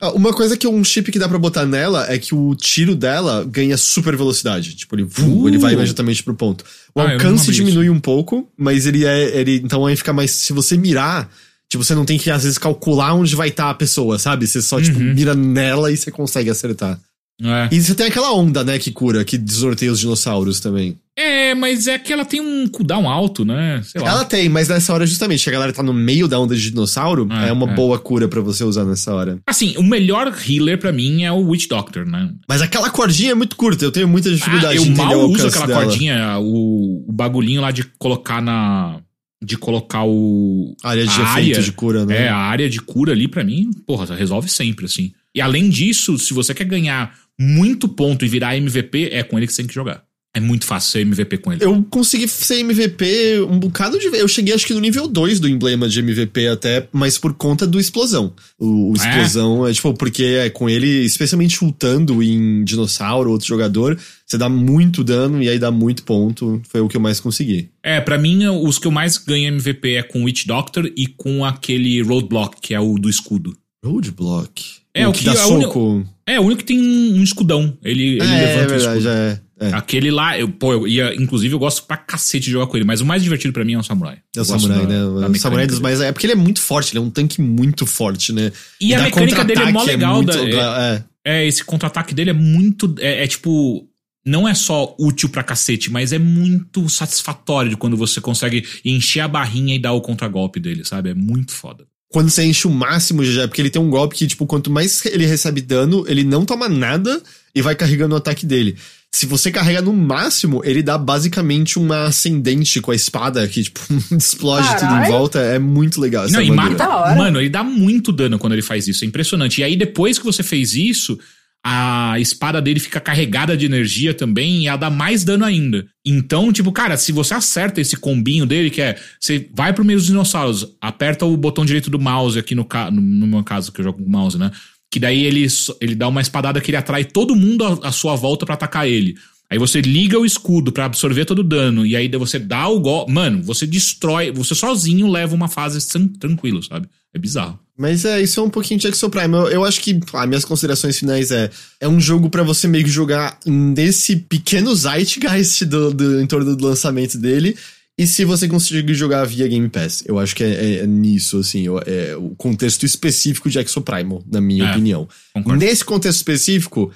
S1: Ah, Uma coisa que um chip que dá pra botar nela é que o tiro dela ganha super velocidade. Tipo, ele,
S2: Uh!
S1: ele vai imediatamente pro ponto. O
S2: Ah,
S1: alcance diminui um pouco, mas ele é. Ele, então aí fica mais. Se você mirar, tipo, você não tem que às vezes calcular onde vai estar a pessoa, sabe? Você só, tipo,
S2: Uhum.
S1: mira nela e você consegue acertar.
S2: É.
S1: E você tem aquela onda, né, que cura, que desnorteia os dinossauros também.
S2: É, mas é que ela tem um cooldown alto, né?
S1: Ela tem, mas nessa hora, justamente, a galera tá no meio da onda de dinossauro,
S2: É,
S1: é, uma
S2: é.
S1: boa cura pra você usar nessa hora.
S2: Assim, o melhor healer pra mim é o Witch Doctor, né?
S1: Mas aquela cordinha é muito curta, eu tenho muita dificuldade
S2: Ah,
S1: de
S2: eu
S1: entender
S2: mal uso aquela
S1: dela.
S2: cordinha, o, o bagulhinho lá de colocar na. De colocar o.
S1: Área de
S2: a
S1: efeito
S2: área,
S1: de cura, né?
S2: É, a área de cura ali, pra mim, porra, resolve sempre, assim. E além disso, se você quer ganhar muito ponto e virar MVP, é com ele que você tem que jogar. É muito fácil ser MVP com ele.
S1: Eu consegui ser MVP um bocado de. Eu cheguei acho que no nível 2 do emblema de MVP até, mas por conta do explosão. O, o
S2: É?
S1: explosão é tipo, porque é com ele, especialmente ultando em dinossauro, outro jogador, você dá muito dano e aí dá muito ponto. Foi o que eu mais consegui.
S2: É, pra mim, os que eu mais ganho MVP é com o Witch Doctor e com aquele Roadblock, que é o do escudo.
S1: Roadblock.
S2: É, o
S1: que
S2: que
S1: dá
S2: é o uni-
S1: soco.
S2: É, o único que tem um escudão. Ele, ele
S1: é, é
S2: levanta o
S1: verdade,
S2: escudo.
S1: é. é.
S2: Aquele lá, eu, pô, eu ia, inclusive eu gosto pra cacete de jogar com ele, mas o mais divertido pra mim é o Samurai.
S1: É o samurai,
S2: da-
S1: né?
S2: da
S1: O samurai dos
S2: dele.
S1: mais. É porque ele é muito forte, ele é um tanque muito forte, né?
S2: E a
S1: dá
S2: mecânica dele é mó
S1: contra-ataque,
S2: legal.
S1: muito
S2: da- é,
S1: é.
S2: é, esse contra-ataque dele é muito. É, é tipo. Não é só útil pra cacete, mas é muito satisfatório quando você consegue encher a barrinha e dar o contragolpe dele, sabe? É muito foda.
S1: Quando você enche o máximo, já é porque ele tem um golpe que, tipo, quanto mais ele recebe dano, ele não toma nada e vai carregando o ataque dele. Se você carrega no máximo, ele dá basicamente uma ascendente com a espada que, tipo, explode tudo em
S3: Caralho.
S1: volta. É muito legal essa
S2: Não, e mata. Mano, ele dá muito dano quando ele faz isso. É impressionante. E aí, depois que você fez isso, a espada dele fica carregada de energia também e ela dá mais dano ainda. Então, tipo, cara, se você acerta esse combinho dele, que é você vai pro meio dos dinossauros, aperta o botão direito do mouse aqui no, ca- no, no meu caso, que eu jogo com o mouse, né? Que daí ele, ele dá uma espadada que ele atrai todo mundo à, sua volta pra atacar ele. Aí você liga o escudo pra absorver todo o dano. E aí você dá o golpe. Mano, você destrói. Você sozinho leva uma fase tran- tranquilo, sabe? É bizarro.
S1: Mas é, isso é um pouquinho de Exo Prime. Eu, eu acho que, ah, minhas considerações finais é, é um jogo pra você meio que jogar nesse pequeno zeitgeist do, do, em torno do lançamento dele. E se você conseguir jogar via Game Pass, eu acho que é, é- é nisso, assim, é o contexto específico de Exo Primal, na minha
S2: É,
S1: opinião.
S2: Concordo.
S1: Nesse contexto específico,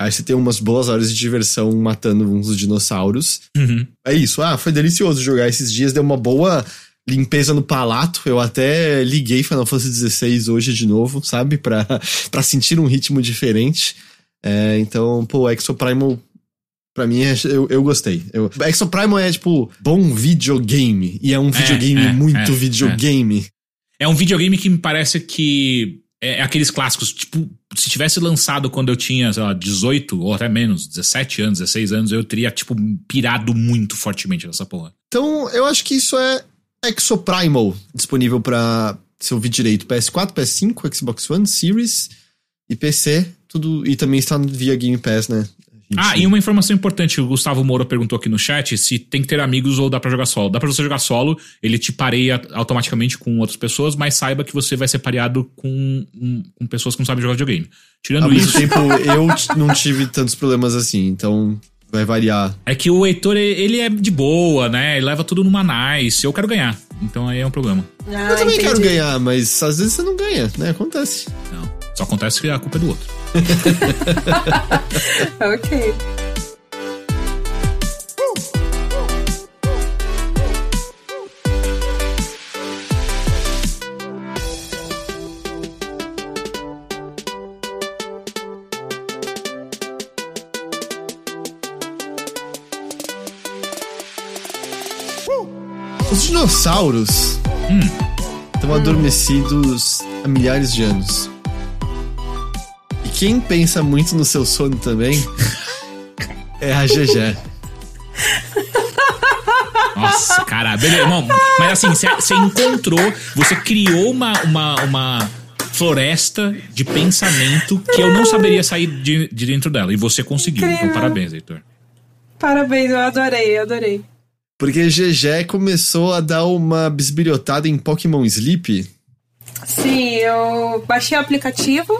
S1: aí você tem umas boas horas de diversão matando uns dinossauros.
S2: Uhum.
S1: É isso, ah, foi delicioso jogar esses dias, deu uma boa limpeza no palato. Eu até liguei Final Fantasy XVI hoje de novo, sabe? Pra, pra sentir um ritmo diferente. É, então, pô, Exo Primal Pra mim, é, eu, eu gostei. Eu, Exo Primal é, tipo, bom videogame. E é um videogame é, muito é, videogame.
S2: É. um videogame que me parece que é, aqueles clássicos, tipo, se tivesse lançado quando eu tinha, sei lá, 18 ou até menos, 17 anos, 16 anos, eu teria, tipo, pirado muito fortemente nessa porra.
S1: Então, eu acho que isso é Exo Primal, disponível pra, se eu vi direito, PS4, PS5, Xbox One, Series e PC, tudo, e também está via Game Pass, né?
S2: Ah, e uma informação importante, o Gustavo Moura perguntou aqui no chat se tem que ter amigos ou dá pra jogar solo. Dá pra você jogar solo, ele te pareia automaticamente com outras pessoas, mas saiba que você vai ser pareado com, com pessoas que não sabem jogar videogame.
S1: Tirando Ao isso. tempo, eu não tive tantos problemas assim, então vai variar.
S2: É que o Heitor, ele é de boa, né? Ele leva tudo numa nice. Eu quero ganhar. Então aí é um problema.
S1: Ah, eu também entendi. quero ganhar, mas às vezes você não ganha, né? Acontece.
S2: Não. Só acontece que a culpa é do outro.
S3: ok.
S1: Os dinossauros hum. estão adormecidos há milhares de anos quem pensa muito no seu sono também é a GG.
S2: Nossa, cara, beleza. Não, mas assim, você encontrou, você criou uma, uma, uma floresta de pensamento que eu não saberia sair de, de dentro dela. E você conseguiu. Então, parabéns, Heitor.
S3: Parabéns, eu adorei, eu adorei.
S1: Porque GG começou a dar uma bisbilhotada em Pokémon Sleep.
S3: Sim, eu baixei o aplicativo,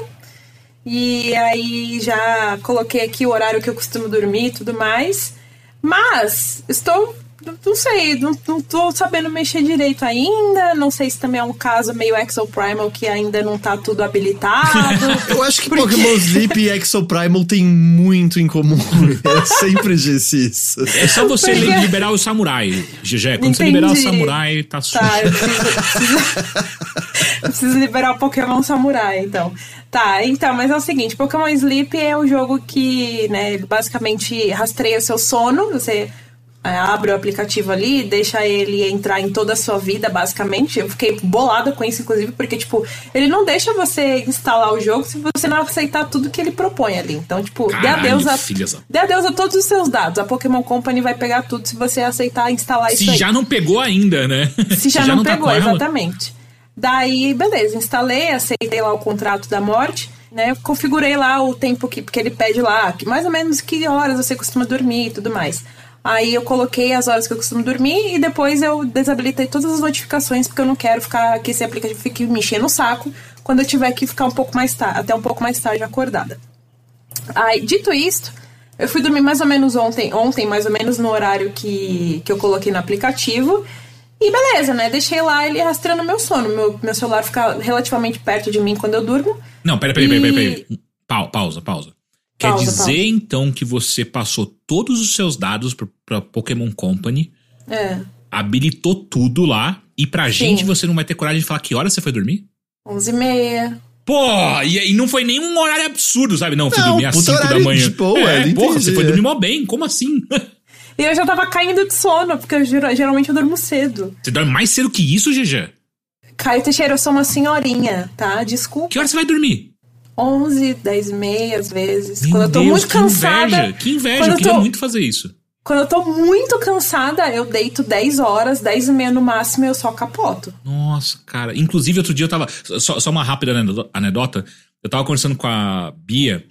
S3: e aí já coloquei aqui o horário que eu costumo dormir e tudo mais. Mas estou. Não sei, não, não tô sabendo mexer direito ainda. Não sei se também é um caso meio Exoprimal que ainda não tá tudo habilitado.
S1: eu acho que porque... Pokémon Sleep e Exoprimal tem muito em comum. Eu sempre disse isso.
S2: É só você porque... liberar o samurai, GG. Quando Entendi. você liberar o samurai, tá sujo. Tá, eu preciso,
S3: eu preciso liberar o Pokémon Samurai, então. Tá, então, mas é o seguinte, Pokémon Sleep é um jogo que, né, basicamente rastreia o seu sono, você abre o aplicativo ali, deixa ele entrar em toda a sua vida, basicamente. Eu fiquei bolada com isso, inclusive, porque, tipo, ele não deixa você instalar o jogo se você não aceitar tudo que ele propõe ali. Então, tipo, Caralho, dê adeus a, dê adeus a todos os seus dados. A Pokémon Company vai pegar tudo se você aceitar instalar
S2: se
S3: isso
S2: Se já não pegou ainda, né?
S3: Se já, se já não, não tá pegou, exatamente. Daí, beleza, instalei, aceitei lá o contrato da morte, né? Configurei lá o tempo que, que ele pede lá, que mais ou menos que horas você costuma dormir e tudo mais. Aí eu coloquei as horas que eu costumo dormir e depois eu desabilitei todas as notificações, porque eu não quero ficar que esse aplicativo fique me enchendo o saco quando eu tiver que ficar um pouco mais tarde, até um pouco mais tarde acordada. Aí, dito isto, eu fui dormir mais ou menos ontem, ontem mais ou menos no horário que, que eu coloquei no aplicativo. E beleza, né? Deixei lá ele rastreando meu sono. Meu, meu celular fica relativamente perto de mim quando eu durmo.
S2: Não, peraí, peraí, e... peraí, peraí. Pera. Pa pausa, pausa. Quer pausa, dizer pausa. então que você passou todos os seus dados pra, pra Pokémon Company,
S3: é.
S2: habilitou tudo lá, e pra Sim. gente você não vai ter coragem de falar que hora você foi dormir?
S3: 11 e meia.
S2: Pô, e, e, não foi nenhum horário absurdo, sabe? Não, fui não, dormir às 5 da manhã. De boa, é, porra, você foi dormir mó bem, como assim?
S3: E eu já tava caindo de sono, porque eu, geralmente eu durmo cedo.
S2: Você dorme mais cedo que isso, GG?
S3: Caio Teixeira, eu sou uma senhorinha, tá? Desculpa.
S2: Que hora você vai dormir?
S3: 11, 10 e meia, às vezes.
S2: Meu
S3: quando eu tô
S2: Deus,
S3: muito
S2: que
S3: cansada.
S2: Inveja, que inveja, eu, eu queria tô, muito fazer isso.
S3: Quando eu tô muito cansada, eu deito 10 horas, 10 e meia no máximo e eu só capoto.
S2: Nossa, cara. Inclusive, outro dia eu tava. Só, só uma rápida anedota. Eu tava conversando com a Bia.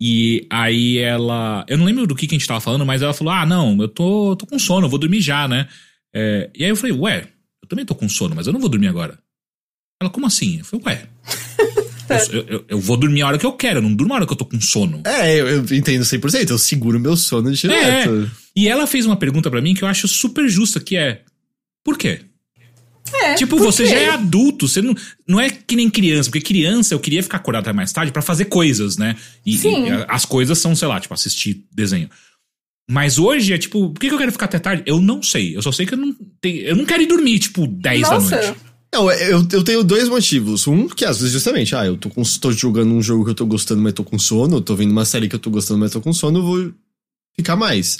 S2: E aí ela. Eu não lembro do que, que a gente tava falando, mas ela falou: Ah, não, eu tô, tô com sono, eu vou dormir já, né? É, e aí eu falei: Ué, eu também tô com sono, mas eu não vou dormir agora. Ela, como assim? Eu falei: Ué. Eu, eu, eu, vou dormir a hora que eu quero, eu não durmo a hora que eu tô com sono.
S1: É, eu, eu entendo 100%, eu seguro meu sono direto.
S2: É. E ela fez uma pergunta para mim que eu acho super justa, que é: Por quê? É, tipo, você já é adulto, você não, não é que nem criança, porque criança eu queria ficar acordado até mais tarde para fazer coisas, né? E, e, as coisas são, sei lá, tipo, assistir desenho. Mas hoje é tipo, por que, que eu quero ficar até tarde? Eu não sei. Eu só sei que eu não, tenho, eu não quero ir dormir, tipo, 10
S3: Nossa.
S2: da noite.
S1: Não, eu, eu tenho dois motivos. Um, que às vezes justamente, ah, eu tô, com, tô jogando um jogo que eu tô gostando, mas tô com sono, eu tô vendo uma série que eu tô gostando, mas tô com sono, eu vou ficar mais.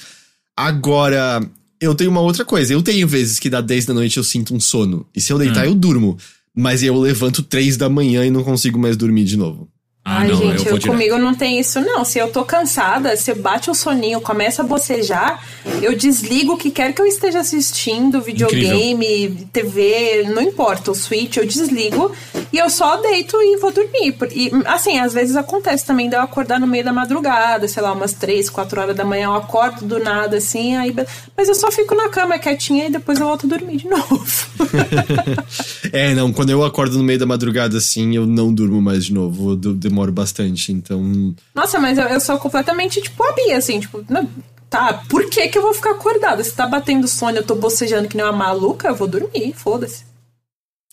S1: Agora, eu tenho uma outra coisa. Eu tenho vezes que dá 10 da noite eu sinto um sono. E se eu deitar,
S2: Hum.
S1: eu durmo. Mas eu levanto 3 da manhã e não consigo mais dormir de novo.
S2: Ah,
S3: Ai,
S2: não,
S3: gente,
S2: eu
S3: eu comigo não tem isso, não. Se eu tô cansada, se bate o soninho, começa a bocejar, eu desligo o que quer que eu esteja assistindo, videogame, TV, não importa, o Switch, eu desligo e eu só deito e vou dormir. Por- E, assim, às vezes acontece também de eu acordar no meio da madrugada, sei lá, umas 3, 4 horas da manhã, eu acordo do nada, assim, aí. Mas eu só fico na cama quietinha e depois eu volto a dormir de novo.
S1: É, não, quando eu acordo no meio da madrugada assim, eu não durmo mais de novo. Eu de- demoro bastante, então.
S3: Nossa, mas eu, eu sou completamente, tipo, a Bia, assim, tipo, não, tá, por que que eu vou ficar acordada? Se tá batendo sono, eu tô bocejando que nem uma maluca, eu vou dormir, foda-se.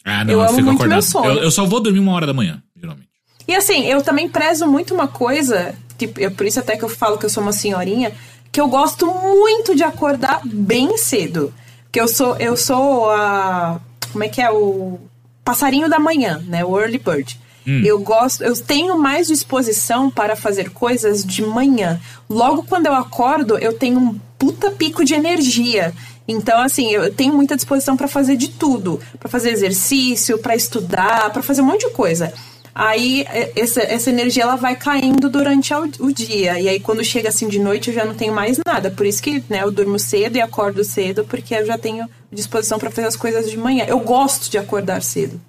S2: Ah, não,
S3: Eu
S2: eu,
S3: amo muito
S2: acordado.
S3: meu sono.
S2: Eu, eu só vou dormir uma hora da manhã, geralmente.
S3: E assim, eu também prezo muito uma coisa, tipo, é por isso até que eu falo que eu sou uma senhorinha, que eu gosto muito de acordar bem cedo. Que eu sou, eu sou a. Como é que é? O passarinho da manhã, né? O early bird. Eu gosto, eu tenho mais disposição para fazer coisas de manhã. Logo quando eu acordo, eu tenho um puta pico de energia. Então, assim, eu tenho muita disposição para fazer de tudo, para fazer exercício, para estudar, para fazer um monte de coisa. Aí essa, essa energia ela vai caindo durante o, dia. E aí quando chega assim de noite eu já não tenho mais nada. Por isso que né, eu durmo cedo e acordo cedo, porque eu já tenho disposição para fazer as coisas de manhã. Eu gosto de acordar cedo.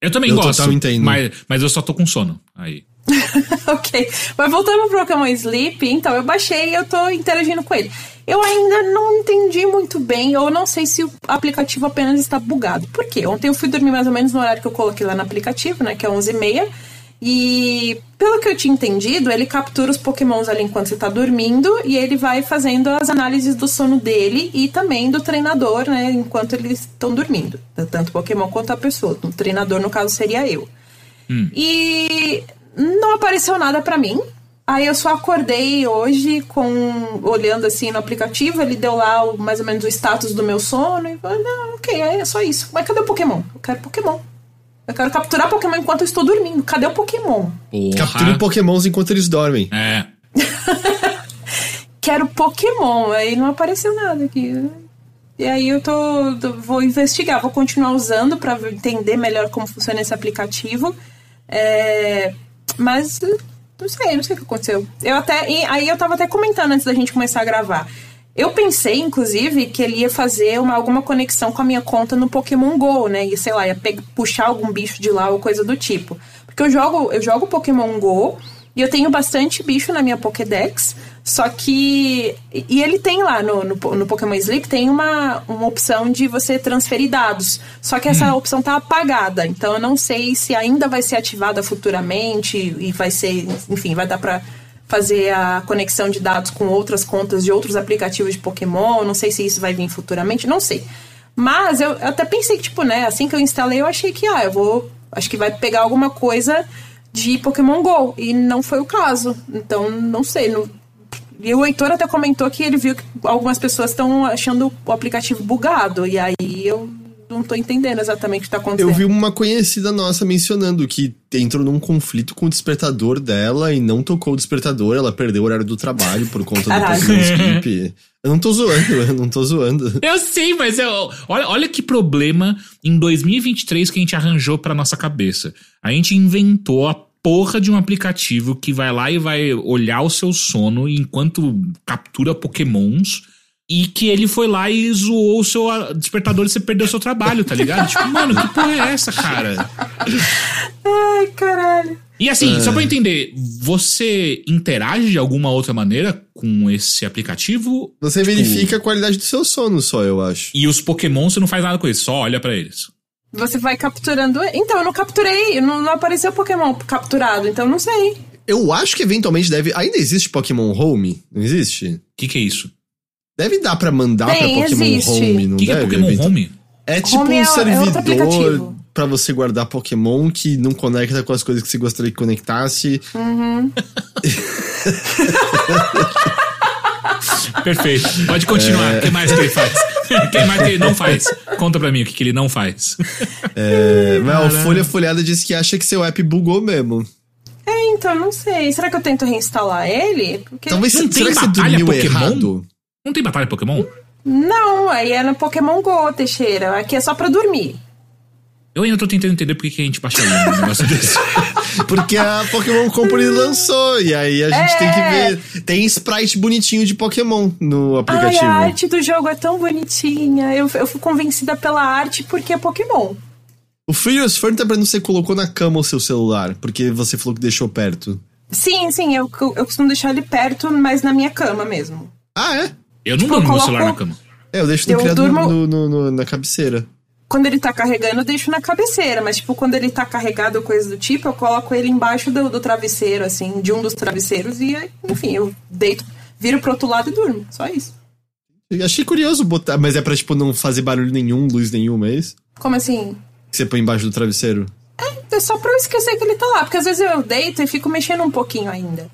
S2: Eu também
S1: Eu
S2: gosto,
S1: entendo.
S2: Mas, mas eu só tô com sono. Aí.
S3: ok. Mas voltando pro Pokémon Sleep, então eu baixei e eu tô interagindo com ele. Eu ainda não entendi muito bem, ou não sei se o aplicativo apenas está bugado. Por quê? Ontem eu fui dormir mais ou menos no horário que eu coloquei lá no aplicativo, né? Que é 11h30. E pelo que eu tinha entendido, ele captura os pokémons ali enquanto você tá dormindo e ele vai fazendo as análises do sono dele e também do treinador, né? Enquanto eles estão dormindo. Tanto o pokémon quanto a pessoa. O treinador, no caso, seria eu. E não apareceu nada pra mim. Aí eu só acordei hoje com olhando assim no aplicativo, ele deu lá o- mais ou menos o status do meu sono e falei, não, ok, é só isso. Mas cadê o Pokémon? Eu quero Pokémon. Eu quero capturar Pokémon enquanto eu estou dormindo. Cadê o Pokémon?
S2: Porra.
S1: Capture pokémons enquanto eles dormem.
S2: É.
S3: Quero Pokémon. Aí não apareceu nada aqui. E aí eu tô, tô- vou investigar, vou continuar usando pra entender melhor como funciona esse aplicativo. É, mas não sei, não sei o que aconteceu. Eu até aí eu tava até comentando antes da gente começar a gravar. Eu pensei, inclusive, que ele ia fazer uma, alguma conexão com a minha conta no Pokémon GO, né? E sei lá, ia puxar algum bicho de lá ou coisa do tipo. Porque eu jogo, eu jogo Pokémon GO e eu tenho bastante bicho na minha Pokédex. Só que. E ele tem lá no, no, no Pokémon Sleep, tem uma, uma opção de você transferir dados. Só que essa opção tá apagada. Então eu não sei se ainda vai ser ativada futuramente e vai ser. Enfim, vai dar pra fazer a conexão de dados com outras contas de outros aplicativos de Pokémon. Não sei se isso vai vir futuramente, não sei. Mas eu, eu até pensei que, tipo, né, assim que eu instalei, eu achei que, ah, eu vou. Acho que vai pegar alguma coisa de Pokémon GO. E não foi o caso. Então, não sei. Não, e o Heitor até comentou que ele viu que algumas pessoas estão achando o aplicativo bugado. E aí eu não tô entendendo exatamente o que tá acontecendo.
S1: Eu vi uma conhecida nossa mencionando que entrou num conflito com o despertador dela e não tocou o despertador, ela perdeu o horário do trabalho por conta do
S3: Caralho.
S1: Sleep. Eu não tô zoando, eu não tô zoando.
S2: Eu sei, mas eu, olha, olha que problema em 2023 que a gente arranjou pra nossa cabeça. A gente inventou a porra de um aplicativo que vai lá e vai olhar o seu sono enquanto captura pokémons e que ele foi lá e zoou o seu despertador e você perdeu o seu trabalho, tá ligado? tipo, mano, que porra é essa, cara?
S3: Ai, caralho.
S2: E assim, só pra eu entender, você interage de alguma outra maneira com esse aplicativo?
S1: Você verifica a qualidade do seu sono só, eu acho.
S2: E os pokémons você não faz nada com eles, só olha pra eles.
S3: Você vai capturando. Então, eu não capturei, não, não apareceu Pokémon capturado, então eu não sei.
S1: Eu acho que eventualmente deve. Ainda existe Pokémon Home? Não existe?
S2: O que, que é isso?
S1: Deve dar pra mandar
S3: Tem,
S1: pra Pokémon
S3: existe.
S1: Home, não
S2: O que, que é
S1: deve?
S2: Pokémon Home?
S1: É tipo
S3: Home
S1: um
S3: é- é
S1: servidor
S3: aplicativo.
S1: pra você guardar Pokémon que não conecta com as coisas que você gostaria que conectasse.
S2: Perfeito. Pode continuar. O que mais que ele faz? O que mais que ele não faz? Conta pra mim o que, que ele não faz.
S1: É, mas o Folha Folhada disse que acha que seu app bugou mesmo.
S3: É, então, não sei. Será que eu tento reinstalar ele? Porque...
S1: Talvez
S2: Não
S1: será
S2: tem
S1: que você
S2: batalha
S1: dormiu
S2: Pokémon?
S1: errado?
S2: Não tem batalha Pokémon?
S3: Não, aí é no Pokémon GO, Teixeira. Aqui é só pra dormir.
S2: Eu ainda tô tentando entender por que a gente baixaria um negócio desse.
S1: Porque a Pokémon Company lançou, e aí a gente
S3: É.
S1: tem que ver. Tem sprite bonitinho de Pokémon no
S3: Ai,
S1: aplicativo.
S3: a arte do jogo é tão bonitinha. Eu, eu fui convencida pela arte porque é Pokémon.
S1: O Furious Fern tá pra você colocou na cama o seu celular, porque você falou que deixou perto.
S3: Sim, sim, eu, eu costumo deixar ele perto, mas na minha cama mesmo.
S1: Ah, é?
S2: Eu não
S3: Tipo,
S2: durmo
S3: eu
S2: no celular
S3: coloco-
S2: na cama.
S1: É, eu deixo no
S3: Eu
S1: criado
S3: durmo-
S1: no- no- no- na cabeceira.
S3: Quando ele tá carregando, eu deixo na cabeceira, mas, tipo, quando ele tá carregado ou coisa do tipo, eu coloco ele embaixo do, do travesseiro, assim, de um dos travesseiros, e, enfim, eu deito, viro pro outro lado e durmo. Só isso.
S1: Eu achei curioso botar, mas é pra, tipo, não fazer barulho nenhum, luz nenhuma, é isso?
S3: Como assim?
S1: Que você põe embaixo do travesseiro.
S3: É só pra eu esquecer que ele tá lá, porque às vezes eu deito e fico mexendo um pouquinho ainda.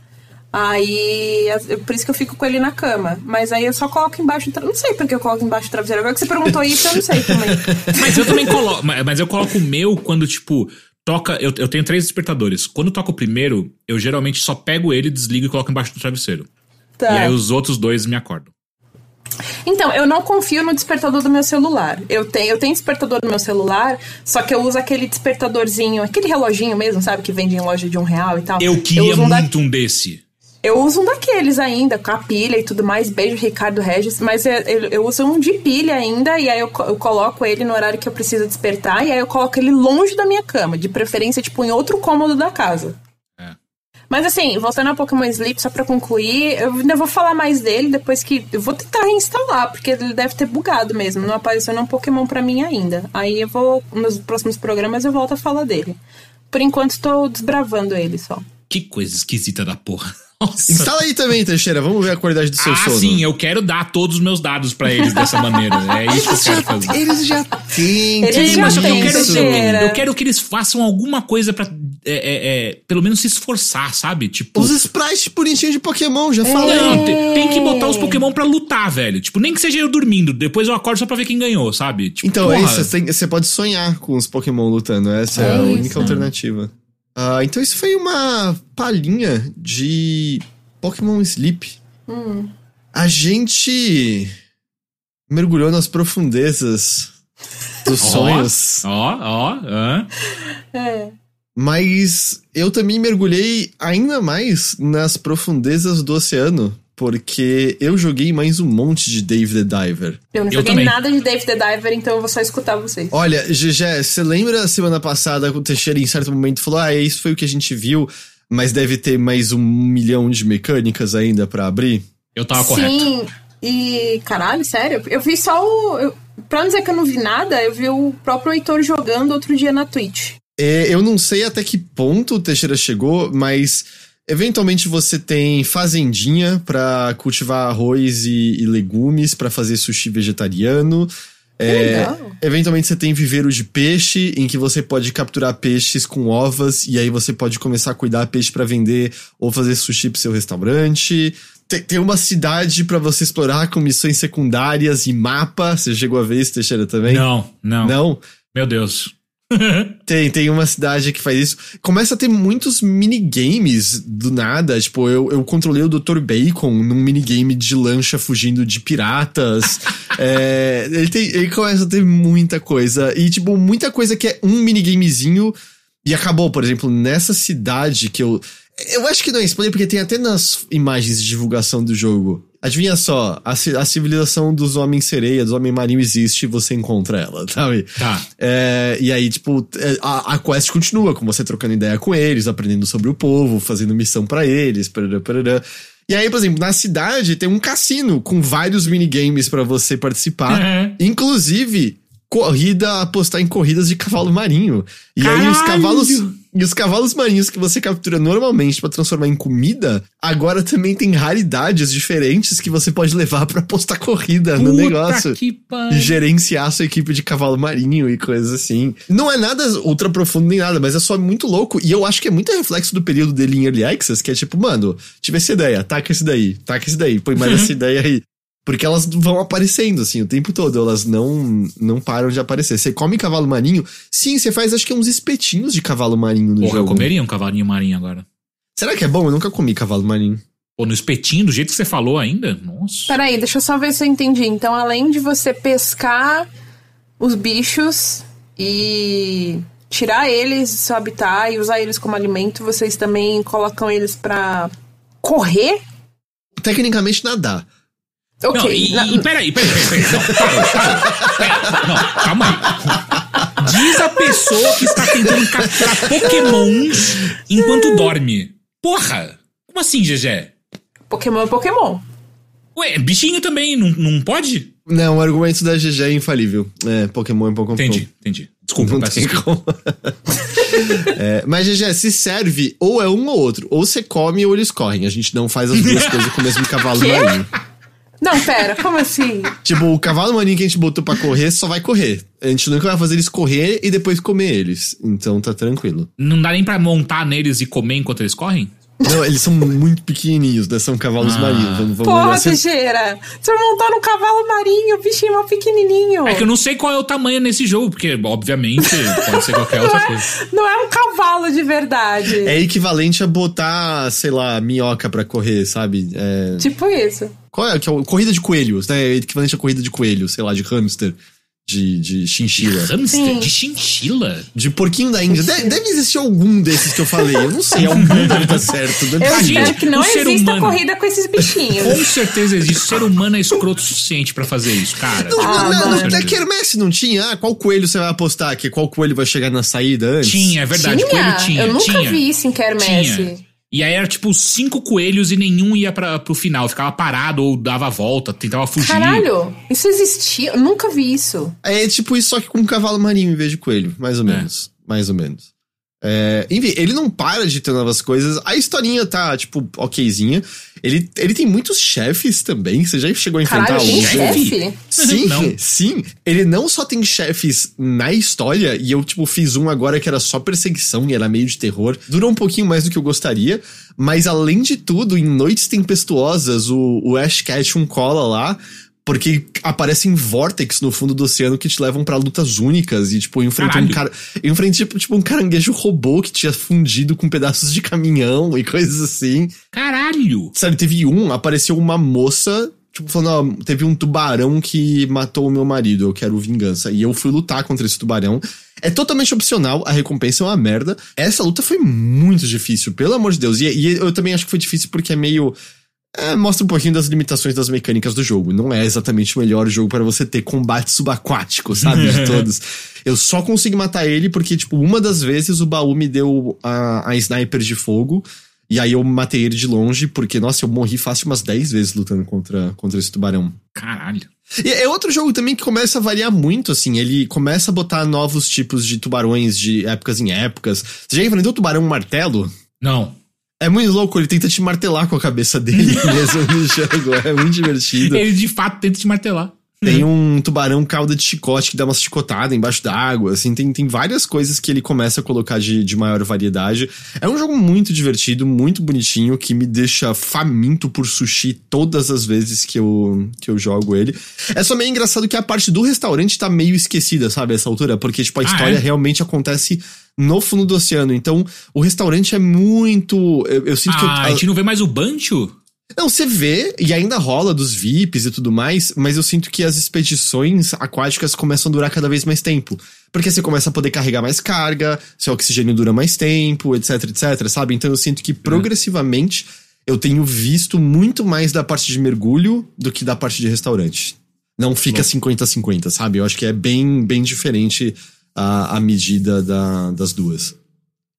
S3: Aí, por isso que eu fico com ele na cama. Mas aí eu só coloco embaixo do. Não sei por que eu coloco embaixo do travesseiro. Agora que você perguntou isso, eu não sei também.
S2: Mas eu também coloco. mas- eu coloco o meu quando, tipo, toca. Eu, eu tenho três despertadores. Quando toca o primeiro, eu geralmente só pego ele, desligo e coloco embaixo do travesseiro.
S3: Tá.
S2: E aí os outros dois me acordam.
S3: Então, eu não confio no despertador do meu celular. Eu tenho, eu tenho despertador no meu celular, só que eu uso aquele despertadorzinho, aquele reloginho mesmo, sabe? Que vende em loja de um real e tal.
S2: Eu queria
S3: uso um da-
S2: muito um desse.
S3: Eu uso um daqueles ainda, com a pilha e tudo mais. Beijo, Ricardo Regis. Mas eu, eu- eu uso um de pilha ainda, e aí eu, eu coloco ele no horário que eu preciso despertar, e aí eu coloco ele longe da minha cama, de preferência, tipo, em outro cômodo da casa.
S2: É.
S3: Mas assim, voltando ao Pokémon Sleep, só pra concluir, eu ainda vou falar mais dele depois que. Eu vou tentar reinstalar, porque ele deve ter bugado mesmo. Não apareceu nenhum Pokémon pra mim ainda. Aí eu vou. Nos próximos programas eu volto a falar dele. Por enquanto, tô desbravando ele só.
S2: Que coisa esquisita da porra. Nossa.
S1: Instala aí também, Teixeira. Vamos ver a qualidade do seu
S2: Ah,
S1: sono.
S2: sim, eu quero dar todos os meus dados pra eles dessa maneira. É isso que eu quero fazer.
S1: Eles já têm.
S3: Eles
S1: tudo
S3: já
S2: Mas que eu quero,
S3: Teixeira.
S2: eu quero que eles façam alguma coisa pra. é, é, é, pelo menos se esforçar, sabe? Tipo.
S1: Os sprites bonitinhos de Pokémon, já falei.
S2: Não, tem, tem que botar os Pokémon pra lutar, velho. Tipo, nem que seja eu dormindo. Depois eu acordo só pra ver quem ganhou, sabe? Tipo,
S1: Então, é
S2: porra,
S1: isso. Você, tem- você pode sonhar com os Pokémon lutando. Essa é,
S3: É
S1: a
S3: isso.
S1: única alternativa. Ah, então, isso foi uma palhinha de Pokémon Sleep.
S3: Hum.
S1: A gente mergulhou nas profundezas dos sonhos.
S2: Ó, ó, hã?
S3: É.
S1: Mas eu também mergulhei ainda mais nas profundezas do oceano. Porque eu joguei mais um monte de Dave the Diver.
S3: Eu não
S2: Eu
S3: joguei
S2: também.
S3: nada de Dave the Diver, então eu vou só escutar vocês.
S1: Olha, Gegé, você lembra semana passada que o Teixeira em certo momento falou: Ah, isso foi o que a gente viu, mas deve ter mais um milhão de mecânicas ainda pra abrir?
S2: Eu tava correto.
S3: Sim, e caralho, sério, eu vi só o. Eu, pra não dizer que eu não vi nada, eu vi o próprio Heitor jogando outro dia na Twitch.
S1: É, eu não sei até que ponto o Teixeira chegou, mas eventualmente você tem fazendinha pra cultivar arroz e, e legumes pra fazer sushi vegetariano. É,
S3: legal.
S1: eventualmente você tem viveiro de peixe, em que você pode capturar peixes com ovas, e aí você pode começar a cuidar peixe pra vender ou fazer sushi pro seu restaurante. Tem, tem uma cidade pra você explorar com missões secundárias e mapa. Você chegou a ver isso, Teixeira, também?
S2: Não, não,
S1: Não?
S2: Meu Deus.
S1: Tem, tem uma cidade que faz isso. Começa a ter muitos minigames do nada. Tipo, eu, eu controlei o Dr. Bacon num minigame de lancha fugindo de piratas. É, ele, tem, ele começa a ter muita coisa. E, tipo, muita coisa que é um minigamezinho e acabou. Por exemplo, nessa cidade que eu. Eu acho que não é spoiler, porque tem até nas imagens de divulgação do jogo. Adivinha só, a, a civilização dos homens sereia, dos homens marinho existe e você encontra ela, sabe?
S2: Tá.
S1: É, e aí, tipo, é, a, a quest continua, com você trocando ideia com eles, aprendendo sobre o povo, fazendo missão pra eles, parará, parará. E aí, por exemplo, na cidade tem um cassino com vários minigames pra você participar.
S2: Uhum.
S1: Inclusive, corrida, apostar em corridas de cavalo marinho. E aí os
S2: Caralho!
S1: cavalos. E os cavalos marinhos que você captura normalmente para transformar em comida, agora também tem raridades diferentes que você pode levar para postar corrida no
S2: Puta
S1: negócio.
S2: que
S1: E gerenciar sua equipe de cavalo marinho e coisas assim. Não é nada ultra profundo nem nada, mas é só muito louco. E eu acho que é muito reflexo do período dele em Early Access, que é tipo, mano, tive essa ideia, taca esse daí, taca esse daí, põe mais essa ideia aí. Porque elas vão aparecendo, assim, o tempo todo. Elas não não param de aparecer. Você come cavalo marinho? Sim, você faz acho que uns espetinhos de cavalo marinho no
S2: Porra, eu
S1: jogo.
S2: comeria um cavalinho marinho agora.
S1: Será que é bom? Eu nunca comi cavalo marinho.
S2: Pô, no espetinho, do jeito que você falou ainda? Nossa.
S3: Peraí, deixa eu só ver se eu entendi. Então, além de você pescar os bichos e tirar eles do seu habitat e usar eles como alimento, vocês também colocam eles pra correr?
S1: Tecnicamente nadar.
S3: Ok.
S2: Não, e,
S3: na-
S2: e peraí, peraí, peraí, peraí. Não, parou, parou. Pera, não, calma aí. Diz a pessoa que está tentando capturar pokémons enquanto dorme. Porra! Como assim, GG?
S3: Pokémon é Pokémon.
S2: Ué, bichinho também, não, não pode?
S1: Não, o argumento da GG é infalível. É, Pokémon é Pokémon.
S2: Entendi, entendi. Desculpa,
S1: Não
S2: peço
S1: tem como. É, mas, GG, se serve, ou é um ou outro. Ou você come ou eles correm. A gente não faz as duas coisas com o mesmo cavalo marinho.
S3: Não, pera, como assim?
S1: Tipo, o cavalo marinho que a gente botou pra correr só vai correr. A gente nunca vai fazer eles correr e depois comer eles. Então tá tranquilo.
S2: Não dá nem pra montar neles e comer enquanto eles correm?
S1: Não, eles são muito pequenininhos, né? São cavalos
S2: Ah.
S1: marinhos. Vamos, vamos
S3: Porra, Teixeira! Você vai montar no cavalo marinho, o bichinho é mó pequenininho.
S2: É que eu não sei qual é o tamanho nesse jogo, porque, obviamente, pode ser qualquer
S3: não,
S2: outra
S3: é,
S2: coisa.
S3: não é um cavalo de verdade.
S1: É equivalente a botar, sei lá, minhoca pra correr, sabe? É...
S3: Tipo isso.
S1: Qual é? Que é o- corrida de coelhos, né? É equivalente a corrida de coelhos, sei lá, de hamster, de, de chinchila.
S2: Hamster
S3: Sim.
S2: de chinchila?
S1: De porquinho da Índia. De- deve existir algum desses que eu falei. Eu não sei, algum deve estar certo. Deve
S3: Eu.
S2: Gente,
S3: espero que não exista
S2: humano-
S3: corrida com esses bichinhos.
S2: Com certeza existe. O ser humano é escroto o suficiente pra fazer isso, cara.
S1: Não,
S3: Ah,
S1: não, não, na
S2: certeza.
S1: Quermesse não tinha? Ah, qual coelho você vai apostar aqui? Qual coelho vai chegar na saída antes?
S2: Tinha, é verdade.
S3: tinha?
S2: Coelho tinha.
S3: Eu nunca
S2: tinha.
S3: vi isso em Kermesse.
S2: Tinha. E aí era tipo cinco coelhos e nenhum ia pra, pro final. Ficava parado ou dava a volta, tentava fugir.
S3: Caralho, isso existia? Eu nunca vi isso.
S1: É tipo isso, só que com um cavalo marinho em vez de coelho. Mais ou
S2: É.
S1: menos. Mais ou menos. É, enfim, ele não para de ter novas coisas. A historinha tá, tipo, okzinha. Ele, ele tem muitos chefes também. Você já chegou a enfrentar
S3: Caralho, tem
S1: algum?
S2: chefe?
S3: chefe?
S1: Sim,
S2: Não.
S1: sim. Ele não só tem chefes na história, e eu, tipo, fiz um agora que era só perseguição e era meio de terror. Durou um pouquinho mais do que eu gostaria, mas além de tudo, em Noites Tempestuosas, o, o Ash Ketchum cola lá. Porque aparecem vórtex no fundo do oceano que te levam pra lutas únicas. E, tipo, eu enfrentei um cara. Eu enfrentei, tipo, tipo, um caranguejo robô que tinha fundido com pedaços de caminhão e coisas assim.
S2: Caralho!
S1: Sabe, teve um, apareceu uma moça, tipo, falando, ó, teve um tubarão que matou o meu marido, eu quero vingança. E eu fui lutar contra esse tubarão. É totalmente opcional, a recompensa é uma merda. Essa luta foi muito difícil, pelo amor de Deus. E, e eu também acho que foi difícil porque é meio. É, mostra um pouquinho das limitações das mecânicas do jogo. Não é exatamente o melhor jogo para você ter combate subaquático, sabe? De todos. Eu só consegui matar ele porque, tipo, uma das vezes o baú me deu a, a sniper de fogo. E aí eu matei ele de longe, porque, nossa, eu morri fácil umas 10 vezes lutando contra, contra esse tubarão.
S2: Caralho.
S1: E é outro jogo também que começa a variar muito, assim. Ele começa a botar novos tipos de tubarões de épocas em épocas. Você já enfrentou o tubarão martelo?
S2: Não.
S1: É muito louco, ele tenta te martelar com a cabeça dele mesmo no jogo. É muito divertido.
S2: Ele de fato tenta te martelar.
S1: Tem um tubarão cauda de chicote que dá umas chicotadas embaixo d'água, assim, tem, tem várias coisas que ele começa a colocar de, de maior variedade. É um jogo muito divertido, muito bonitinho, que me deixa faminto por sushi todas as vezes que eu, que eu jogo ele. É só meio engraçado que a parte do restaurante tá meio esquecida, sabe, a essa altura, porque, tipo, a
S2: Ah,
S1: história
S2: é?
S1: realmente acontece no fundo do oceano. Então, o restaurante é muito. Eu, eu sinto que. eu-
S2: Ah, a gente não vê mais o Bancho?
S1: Não, você vê, e ainda rola dos VIPs e tudo mais, mas eu sinto que as expedições aquáticas começam a durar cada vez mais tempo. Porque você começa a poder carregar mais carga, seu oxigênio dura mais tempo, etc, etc, sabe? Então eu sinto que progressivamente eu tenho visto muito mais da parte de mergulho do que da parte de restaurante. Não fica 50-50, sabe? Eu acho que é bem, bem diferente a, a medida da- das duas.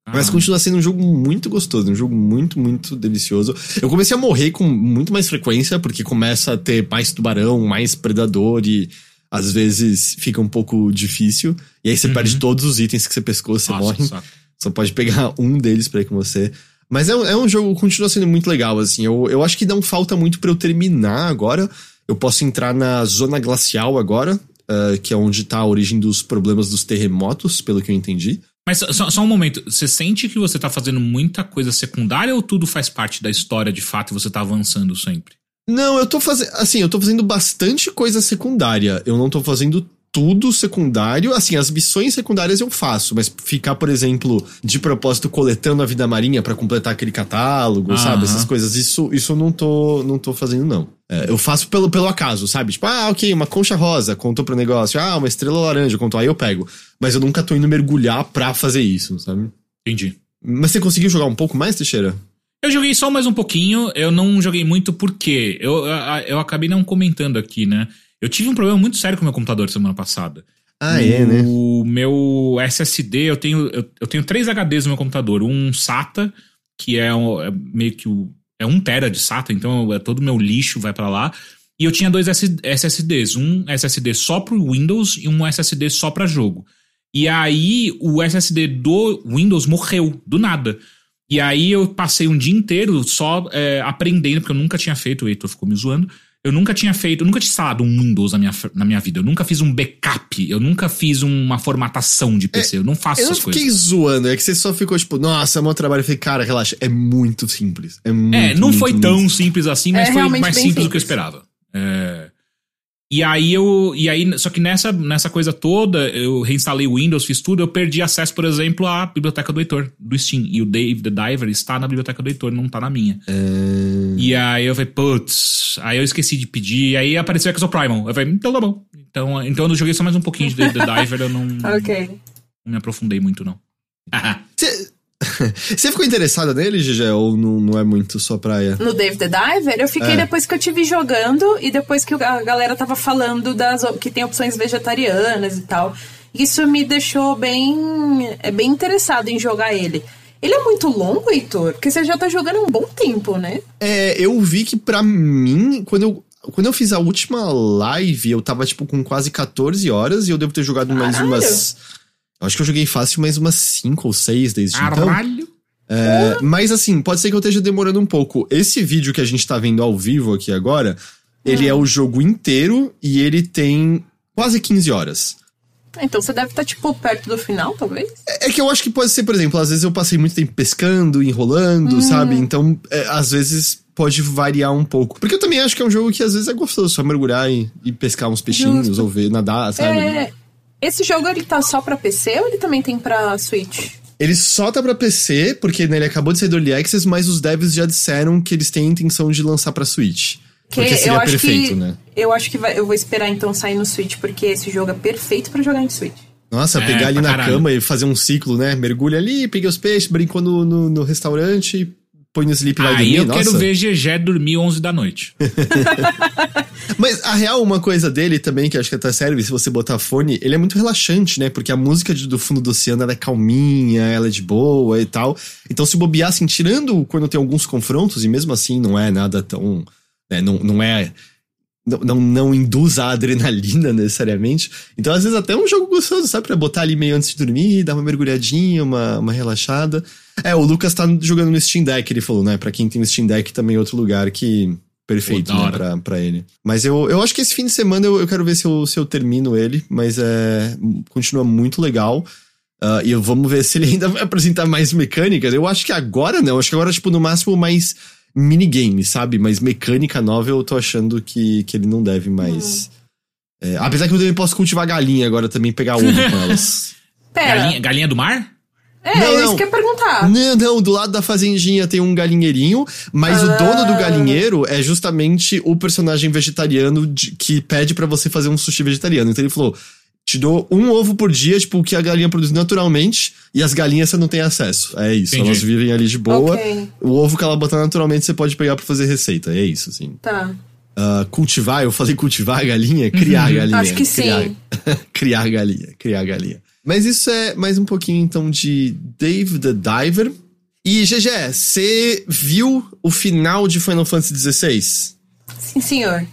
S1: Mas
S2: Ah.
S1: continua sendo um jogo muito gostoso, um jogo muito, muito delicioso. Eu comecei a morrer com muito mais frequência, porque começa a ter mais tubarão, mais predador e às vezes fica um pouco difícil. E aí você
S2: Uhum.
S1: perde todos os itens que você pescou, você
S2: Nossa,
S1: morre.
S2: saco.
S1: Só pode pegar um deles pra ir com você. Mas é um, é um jogo, continua sendo muito legal, assim. Eu, eu acho que não falta muito para eu terminar agora. Eu posso entrar na zona glacial agora, uh, que é onde tá a origem dos problemas dos terremotos, pelo que eu entendi.
S2: Mas só, só, um momento, você sente que você tá fazendo muita coisa secundária ou tudo faz parte da história de fato e você tá avançando sempre?
S1: Não, eu tô fazendo. Assim, eu tô fazendo bastante coisa secundária. Eu não tô fazendo tudo secundário. Assim, as missões secundárias eu faço, mas ficar, por exemplo, de propósito coletando a vida marinha para completar aquele catálogo, sabe? Essas coisas, isso, isso eu não tô, não tô fazendo, não. É, eu faço pelo, pelo acaso, sabe? Tipo, ah, ok, uma concha rosa, contou pro negócio. Ah, uma estrela laranja, contou. Aí eu pego. Mas eu nunca tô indo mergulhar pra fazer isso, sabe?
S2: Entendi.
S1: Mas você conseguiu jogar um pouco mais, Teixeira?
S2: Eu joguei só mais um pouquinho, eu não joguei muito porque eu, eu, eu acabei não comentando aqui, né? Eu tive um problema muito sério com o meu computador semana passada.
S1: Ah, é, né?
S2: O meu SSD, eu tenho, eu, eu, tenho três HDs no meu computador. Um SATA, que é, um, é meio que o. É um tera de SATA, então é todo o meu lixo vai para lá. E eu tinha dois SSDs, um SSD só pro Windows e um SSD só para jogo. E aí o SSD do Windows morreu, do nada. E aí eu passei um dia inteiro só é, aprendendo, porque eu nunca tinha feito, o Heitor ficou me zoando, eu nunca tinha feito, eu nunca tinha instalado um Windows na minha, na minha vida. Eu nunca fiz um backup. Eu nunca fiz uma formatação de PC. É, eu não faço essas coisas.
S1: Eu fiquei zoando. É que você só ficou tipo, nossa, é meu trabalho. Eu falei, cara, relaxa. É muito simples. É, muito,
S2: é não
S1: muito,
S2: foi
S1: muito,
S2: tão simples assim, mas é foi mais simples, simples do que eu esperava. É. E aí eu. E aí, só que nessa, nessa coisa toda, eu reinstalei o Windows, fiz tudo, eu perdi acesso, por exemplo, à biblioteca do Heitor, do Steam. E o Dave the Diver está na biblioteca do Heitor, não tá na minha.
S1: É...
S2: E aí eu falei, putz, aí eu esqueci de pedir, e aí apareceu Exo Primal. Eu falei, então tá bom. Então, então eu joguei só mais um pouquinho de Dave the Diver, eu não.
S3: ok.
S2: Não me aprofundei muito, não.
S1: Cê, Você ficou interessada nele, Gigi? Ou não, não é muito sua praia?
S3: No Dave the Diver? Eu fiquei é. depois que eu te vi jogando e depois que a galera tava falando das que tem opções vegetarianas e tal. Isso me deixou bem, é bem interessado em jogar ele. Ele é muito longo, Heitor? Porque você já tá jogando há um bom tempo, né?
S1: É, eu vi que para mim, quando eu, quando eu fiz a última live, eu tava, tipo, com quase 14 horas e eu devo ter jogado Caralho. mais umas Acho que eu joguei fácil mais umas 5 ou 6 desde Caralho. então. É, mas assim, pode ser que eu esteja demorando um pouco. Esse vídeo que a gente tá vendo ao vivo aqui agora, ele é o jogo inteiro e ele tem quase 15 horas.
S3: Então você deve estar, tá, tipo, perto do final, talvez?
S1: É, é, que eu acho que pode ser, por exemplo, às vezes eu passei muito tempo pescando, enrolando, hum. sabe? Então, é, às vezes pode variar um pouco. Porque eu também acho que é um jogo que às vezes é gostoso, só mergulhar e, e pescar uns peixinhos Justo. ou ver, nadar, sabe?
S3: É. Esse jogo ele tá só pra PC ou ele também tem pra Switch?
S1: Ele só tá pra PC, porque né, ele acabou de sair do Early Access, mas os devs já disseram que eles têm a intenção de lançar pra Switch. Que porque seria perfeito,
S3: que,
S1: né?
S3: Eu acho que vai, eu vou esperar então sair no Switch, porque esse jogo é perfeito para jogar em Switch.
S1: Nossa, é, pegar ali na caralho. cama e fazer um ciclo, né? Mergulha ali, pega os peixes, brincou no, no, no restaurante, põe no sleep e vai
S2: Aí
S1: dormir.
S2: eu Nossa. quero ver GG dormir 11 da noite.
S1: Mas a real, uma coisa dele também, que acho que até serve se você botar fone, ele é muito relaxante, né? Porque a música de, do fundo do oceano ela é calminha, ela é de boa e tal. Então, se bobear, assim, tirando quando tem alguns confrontos, e mesmo assim não é nada tão. Né, não, não é não, não, não induz a adrenalina necessariamente. Então, às vezes, até é um jogo gostoso, sabe? Pra botar ali meio antes de dormir, dar uma mergulhadinha, uma, uma relaxada. É, o Lucas tá jogando no Steam Deck, ele falou, né? Pra quem tem o Steam Deck também é outro lugar que. Perfeito, Pô, né, pra, pra ele. Mas eu, eu acho que esse fim de semana eu, eu quero ver se eu, se eu termino ele, mas é. Continua muito legal. Uh, e vamos ver se ele ainda vai apresentar mais mecânicas. Eu acho que agora não. Acho que agora, tipo, no máximo mais minigame, sabe? Mas mecânica nova eu tô achando que, que ele não deve mais. Uhum. É, apesar que eu também posso cultivar galinha agora também, pegar ovo com elas.
S3: Pera.
S2: Galinha, galinha do mar?
S3: É, não, isso que eu ia perguntar.
S1: Não, não, do lado da fazendinha tem um galinheirinho, mas ah. o dono do ah. galinheiro é justamente o personagem vegetariano de, que pede para você fazer um sushi vegetariano. Então ele falou: te dou um ovo por dia, tipo, o que a galinha produz naturalmente, e as galinhas você não tem acesso. É isso, Entendi. elas vivem ali de boa. Okay. O ovo que ela botar naturalmente você pode pegar para fazer receita. É isso, assim.
S3: Tá.
S1: Uh, cultivar, eu falei cultivar a galinha, criar uhum. galinha.
S3: Acho que
S1: criar,
S3: sim.
S1: criar galinha, criar galinha. Mas isso é mais um pouquinho então de Dave the Diver. E GG, você viu o final de Final Fantasy XVI?
S3: Sim, senhor.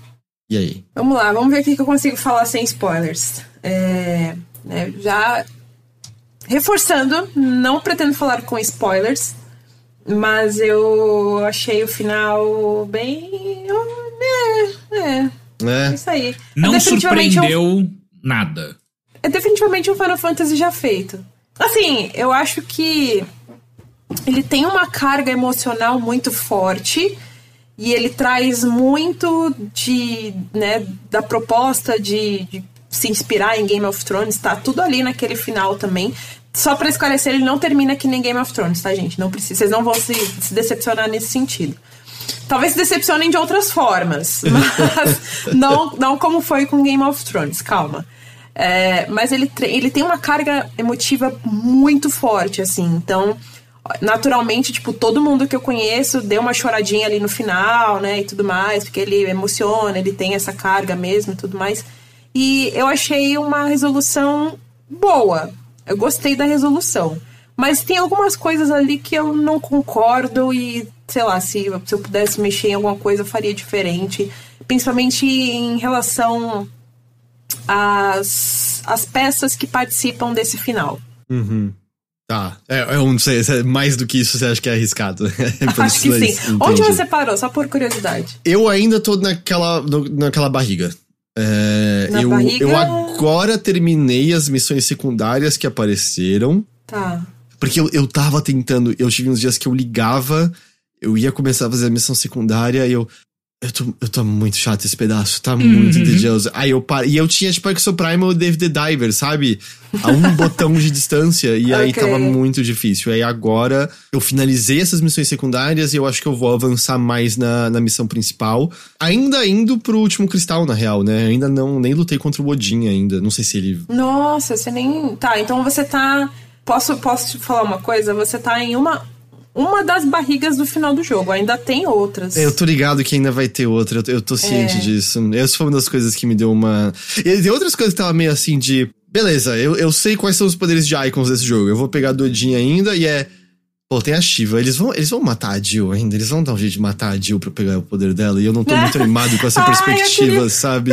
S1: E aí?
S3: Vamos lá, vamos ver o que eu consigo falar sem spoilers. É, né, já reforçando, não pretendo falar com spoilers, mas eu achei o final bem. É, é. É, é isso aí.
S2: Não é surpreendeu um, nada.
S3: É definitivamente um Final Fantasy já feito. Assim, eu acho que ele tem uma carga emocional muito forte e ele traz muito de, né, da proposta de, de se inspirar em Game of Thrones, tá tudo ali naquele final também. Só para esclarecer, ele não termina que nem Game of Thrones, tá, gente? Não precisa, vocês não vão se, se decepcionar nesse sentido. Talvez se decepcionem de outras formas, mas não, não como foi com Game of Thrones, calma. É, mas ele, ele tem uma carga emotiva muito forte, assim. Então, naturalmente, tipo, todo mundo que eu conheço deu uma choradinha ali no final, né? E tudo mais, porque ele emociona, ele tem essa carga mesmo e tudo mais. E eu achei uma resolução boa. Eu gostei da resolução. Mas tem algumas coisas ali que eu não concordo e, sei lá, se, se eu pudesse mexer em alguma coisa, eu faria diferente. Principalmente em relação às, às peças que participam desse final.
S1: Uhum. Tá. É, eu não sei, é mais do que isso você acha que é arriscado?
S3: É Acho que sim. Entendi. Onde você parou? Só por curiosidade.
S1: Eu ainda tô naquela, naquela barriga. É, Na eu, barriga... eu agora terminei as missões secundárias que apareceram.
S3: Tá.
S1: Porque eu, eu tava tentando, eu tive uns dias que eu ligava, eu ia começar a fazer a missão secundária e eu. Eu tô, eu tô muito chato esse pedaço, tá muito uhum. tedioso. Aí eu paro. E eu tinha, tipo, Exo Primal e David the Diver, sabe? A um botão de distância. E aí okay. tava muito difícil. Aí agora eu finalizei essas missões secundárias e eu acho que eu vou avançar mais na, na missão principal. Ainda indo pro último cristal, na real, né? Ainda não, nem lutei contra o Odin ainda. Não sei se ele.
S3: Nossa, você nem. Tá, então você tá. Posso, posso te falar uma coisa? Você tá em uma uma das barrigas do final do jogo. Ainda tem outras.
S1: É, eu tô ligado que ainda vai ter outra. Eu, eu tô ciente é. disso. Essa foi uma das coisas que me deu uma. E outras coisas que tava meio assim de. Beleza, eu, eu sei quais são os poderes de Icons desse jogo. Eu vou pegar do Odin ainda e é. Pô, tem a Shiva. Eles vão, eles vão matar a Jill ainda. Eles vão dar um jeito de matar a Jill pra pegar o poder dela. E eu não tô muito animado com essa Ai, perspectiva, queria... sabe?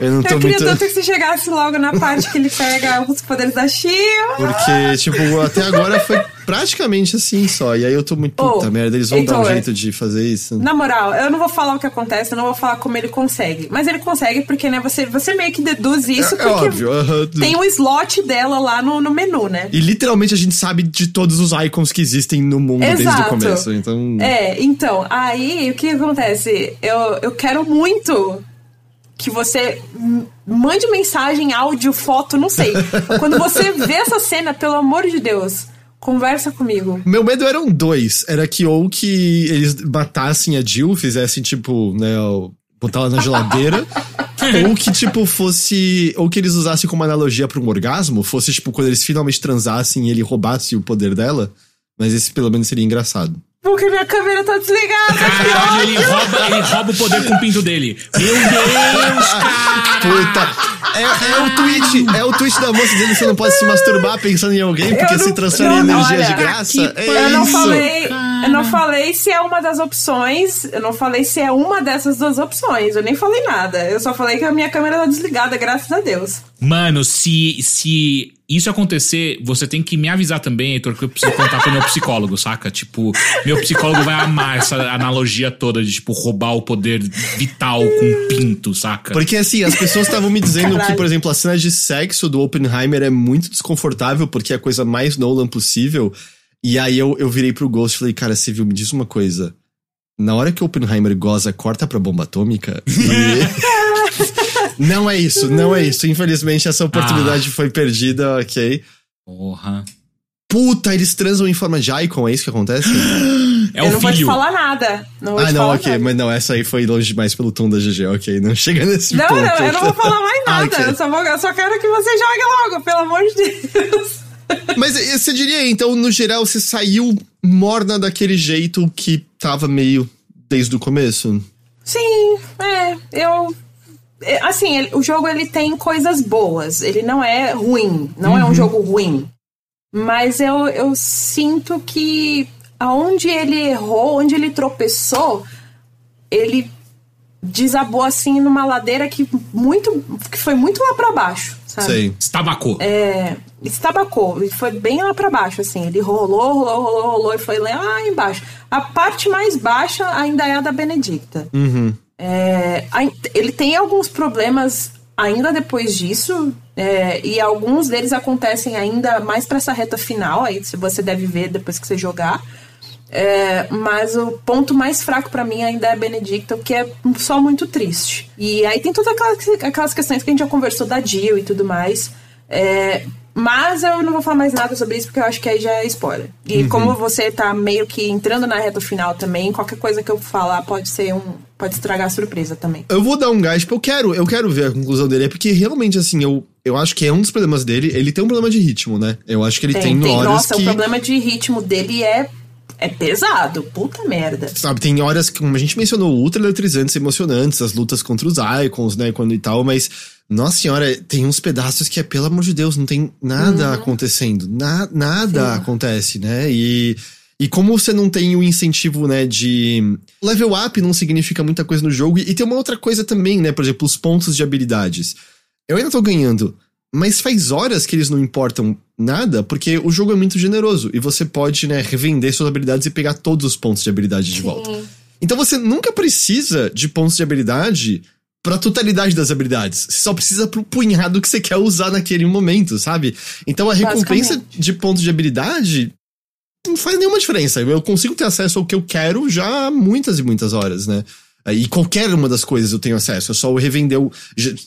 S3: Eu não tô eu queria muito... tanto que você chegasse logo na parte que ele pega os poderes da Shiva.
S1: Porque, tipo, até agora foi praticamente assim só. E aí eu tô muito, puta oh, merda, eles vão dar um jeito de fazer isso.
S3: Na moral, eu não vou falar o que acontece, eu não vou falar como ele consegue. Mas ele consegue porque, né, você, você meio que deduz isso é, é porque é óbvio, -huh. tem o slot dela lá no, no menu, né?
S1: E literalmente a gente sabe de todos os icons que existem no mundo Exato. desde o começo, então...
S3: É, então, aí o que acontece? Eu, eu quero muito que você mande mensagem, áudio, foto, não sei. Quando você vê essa cena, pelo amor de Deus, Conversa comigo.
S1: Meu medo eram dois. Era que ou que eles matassem a Jill, fizessem tipo, né, botar ela na geladeira. ou que, tipo, fosse. Ou que eles usassem como analogia para um orgasmo. Fosse, tipo, quando eles finalmente transassem e ele roubasse o poder dela. Mas esse pelo menos seria engraçado.
S3: Porque minha câmera tá desligada.
S2: Caralho, ele rouba, ele rouba o poder com o pinto dele. Meu Deus, cara!
S1: Puta. É, é, o tweet, é o tweet da moça dizendo que você não pode se masturbar pensando em alguém porque não, se transfere não, energia olha, de graça. É
S3: eu não falei, eu não falei se é uma das opções. Eu não falei se é uma dessas duas opções. Eu nem falei nada. Eu só falei que a minha câmera tá desligada, graças a Deus.
S2: Mano, se, se isso acontecer, você tem que me avisar também, Heitor, que eu preciso contar pro meu psicólogo, saca? Tipo, meu psicólogo vai amar essa analogia toda de, tipo, roubar o poder vital com pinto, saca?
S1: Porque, assim, as pessoas estavam me dizendo Caralho. que, por exemplo, a cena de sexo do Oppenheimer é muito desconfortável porque é a coisa mais Nolan possível. E aí eu, eu virei pro Ghost e falei, cara, você viu, me diz uma coisa. Na hora que o Oppenheimer goza, corta pra bomba atômica. E... Não é isso, não é isso. Infelizmente, essa oportunidade ah. foi perdida, ok.
S2: Porra.
S1: Puta, eles transam em forma de icon, é isso que acontece?
S3: É eu não filho. vou te falar nada. Não
S1: ah,
S3: não,
S1: ok,
S3: nada.
S1: mas não, essa aí foi longe demais pelo tom da GG, ok. Não chega nesse
S3: não,
S1: ponto.
S3: Não, eu não vou falar mais nada. ah, okay. eu, só vou, eu só quero que você jogue logo, pelo amor de Deus.
S1: Mas eh, você diria, então, no geral, você saiu morna daquele jeito que tava meio desde o começo?
S3: Sim, é. Eu é, assim, o jogo ele tem coisas boas. Ele não é ruim. Não uhum. é um uhum. jogo ruim. Mas eu, eu sinto que aonde ele errou, onde ele tropeçou, ele desabou assim numa ladeira que muito que foi muito lá para baixo, sabe?
S1: Sei.
S2: Estabacou.
S3: É, estabacou e foi bem lá para baixo assim. Ele rolou, rolou, rolou, rolou e foi lá embaixo. A parte mais baixa ainda é a da Benedicta.
S1: Uhum.
S3: É, ele tem alguns problemas ainda depois disso, é, e alguns deles acontecem ainda mais para essa reta final, aí você deve ver depois que você jogar. É, mas o ponto mais fraco para mim ainda é Benedicta, o que é só muito triste. E aí tem todas aquelas, aquelas questões que a gente já conversou da Jill e tudo mais. É, mas eu não vou falar mais nada sobre isso porque eu acho que aí já é spoiler. E uhum. como você tá meio que entrando na reta final também, qualquer coisa que eu falar pode ser um. pode estragar a surpresa também.
S1: Eu vou dar um gás, porque eu quero, eu quero ver a conclusão dele, é porque realmente, assim, eu, eu acho que é um dos problemas dele. Ele tem um problema de ritmo, né? Eu acho que ele tem, tem, tem horas. Nossa, que...
S3: o problema de ritmo dele é é pesado, puta merda.
S1: Sabe, tem horas que, como a gente mencionou, ultra eletrizantes, emocionantes, as lutas contra os Icons, né, quando e tal, mas, nossa senhora, tem uns pedaços que é, pelo amor de Deus, não tem nada uhum. acontecendo. Na, nada Sim. acontece, né? E. E como você não tem o incentivo, né, de level up não significa muita coisa no jogo. E, e tem uma outra coisa também, né, por exemplo, os pontos de habilidades. Eu ainda tô ganhando, mas faz horas que eles não importam nada, porque o jogo é muito generoso e você pode, né, revender suas habilidades e pegar todos os pontos de habilidade de volta. Então você nunca precisa de pontos de habilidade pra totalidade das habilidades. Você só precisa pro punhado que você quer usar naquele momento, sabe? Então a recompensa de pontos de habilidade não faz nenhuma diferença. Eu consigo ter acesso ao que eu quero já há muitas e muitas horas, né? E qualquer uma das coisas eu tenho acesso. É só eu revender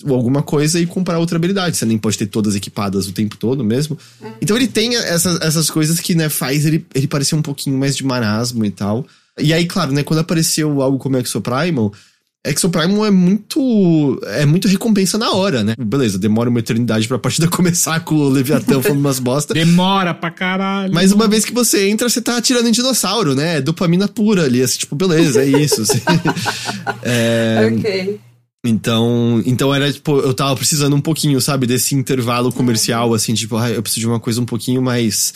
S1: alguma coisa e comprar outra habilidade. Você nem pode ter todas equipadas o tempo todo mesmo. Uhum. Então ele tem essas, essas coisas que, né, faz ele, ele parecer um pouquinho mais de marasmo e tal. E aí, claro, né, quando apareceu algo como Exoprimal, Exoprimal é muito. É muito recompensa na hora, né? Beleza, demora uma eternidade pra partida começar com o Leviatã falando umas bosta.
S2: Demora pra caralho.
S1: Mas uma vez que você entra, você tá atirando em dinossauro, né? É dopamina pura ali, assim, tipo, beleza, é isso. Assim.
S3: é... Ok.
S1: Então, então era tipo, eu tava precisando um pouquinho, sabe, desse intervalo comercial, uhum. assim, tipo, ah, eu preciso de uma coisa um pouquinho mais.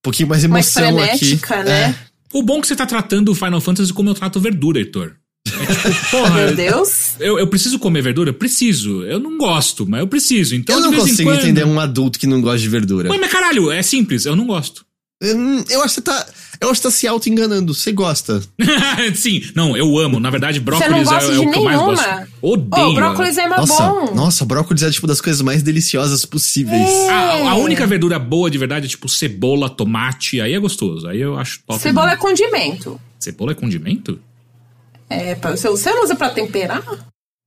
S1: Um pouquinho mais emoção mais frenética,
S3: aqui. Né? É.
S2: O bom é que você tá tratando o Final Fantasy como eu trato verdura, Heitor. É tipo, porra,
S3: Meu Deus.
S2: Eu, eu preciso comer verdura? Preciso. Eu não gosto, mas eu preciso. Então,
S1: eu não consigo
S2: quando...
S1: entender um adulto que não gosta de verdura.
S2: Ué, mas caralho, é simples, eu não gosto.
S1: Eu, eu acho que você tá. Eu acho que tá se auto-enganando. Você gosta.
S2: Sim, não, eu amo. Na verdade, brócolis é, é, o que eu mais gosto. Odeio.
S3: Oh, brócolis é
S1: nossa,
S3: bom.
S1: Nossa, brócolis é tipo das coisas mais deliciosas possíveis.
S3: É.
S2: A, a, única verdura boa de verdade é tipo cebola, tomate. Aí é gostoso. Aí eu acho top.
S3: Cebola é condimento.
S2: Cebola é condimento?
S3: É, você, você não usa pra temperar?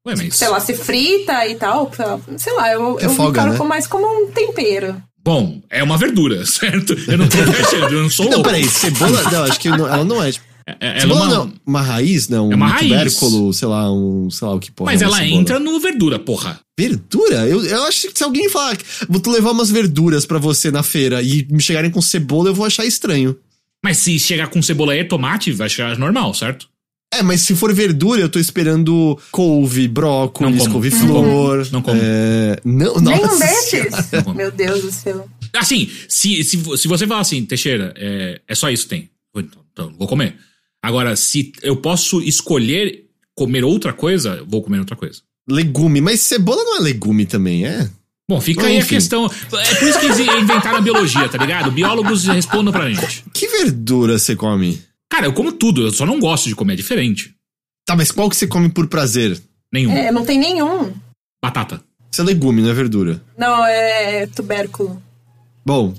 S2: Ué, mas...
S3: Sei lá, se frita e tal. Sei lá, eu,
S1: é eu foga,
S3: né? mais como um tempero.
S2: Bom, é uma verdura, certo? Eu não tô viajando, eu não sou
S1: Não, peraí, cebola. Não, acho que não, ela não é. Tipo, é, é, cebola uma... não, uma raiz, não.
S2: É uma
S1: um
S2: raiz.
S1: tubérculo, sei lá, um. Sei lá o que porra.
S2: Mas
S1: é
S2: ela
S1: cebola.
S2: entra no verdura, porra.
S1: Verdura? Eu, eu acho que se alguém falar, vou levar umas verduras para você na feira e me chegarem com cebola, eu vou achar estranho.
S2: Mas se chegar com cebola e tomate, vai chegar normal, certo?
S1: É, mas se for verdura, eu tô esperando couve, brócolis, couve-flor.
S2: Não como.
S1: É... Não,
S3: Nem um desses? Meu Deus do céu.
S2: Assim, se, se, se você falar assim, Teixeira, é, é só isso que tem. Então, então, vou comer. Agora, se eu posso escolher comer outra coisa, vou comer outra coisa.
S1: Legume, mas cebola não é legume também, é?
S2: Bom, fica aí a questão. É por isso que inventaram a biologia, tá ligado? Biólogos respondam pra gente.
S1: Que verdura você come?
S2: Cara, eu como tudo, eu só não gosto de comer diferente.
S1: Tá, mas qual que você come por prazer?
S2: Nenhum.
S3: É, não tem nenhum.
S2: Batata.
S1: Isso é legume, não é verdura.
S3: Não, é tubérculo.
S1: Bom,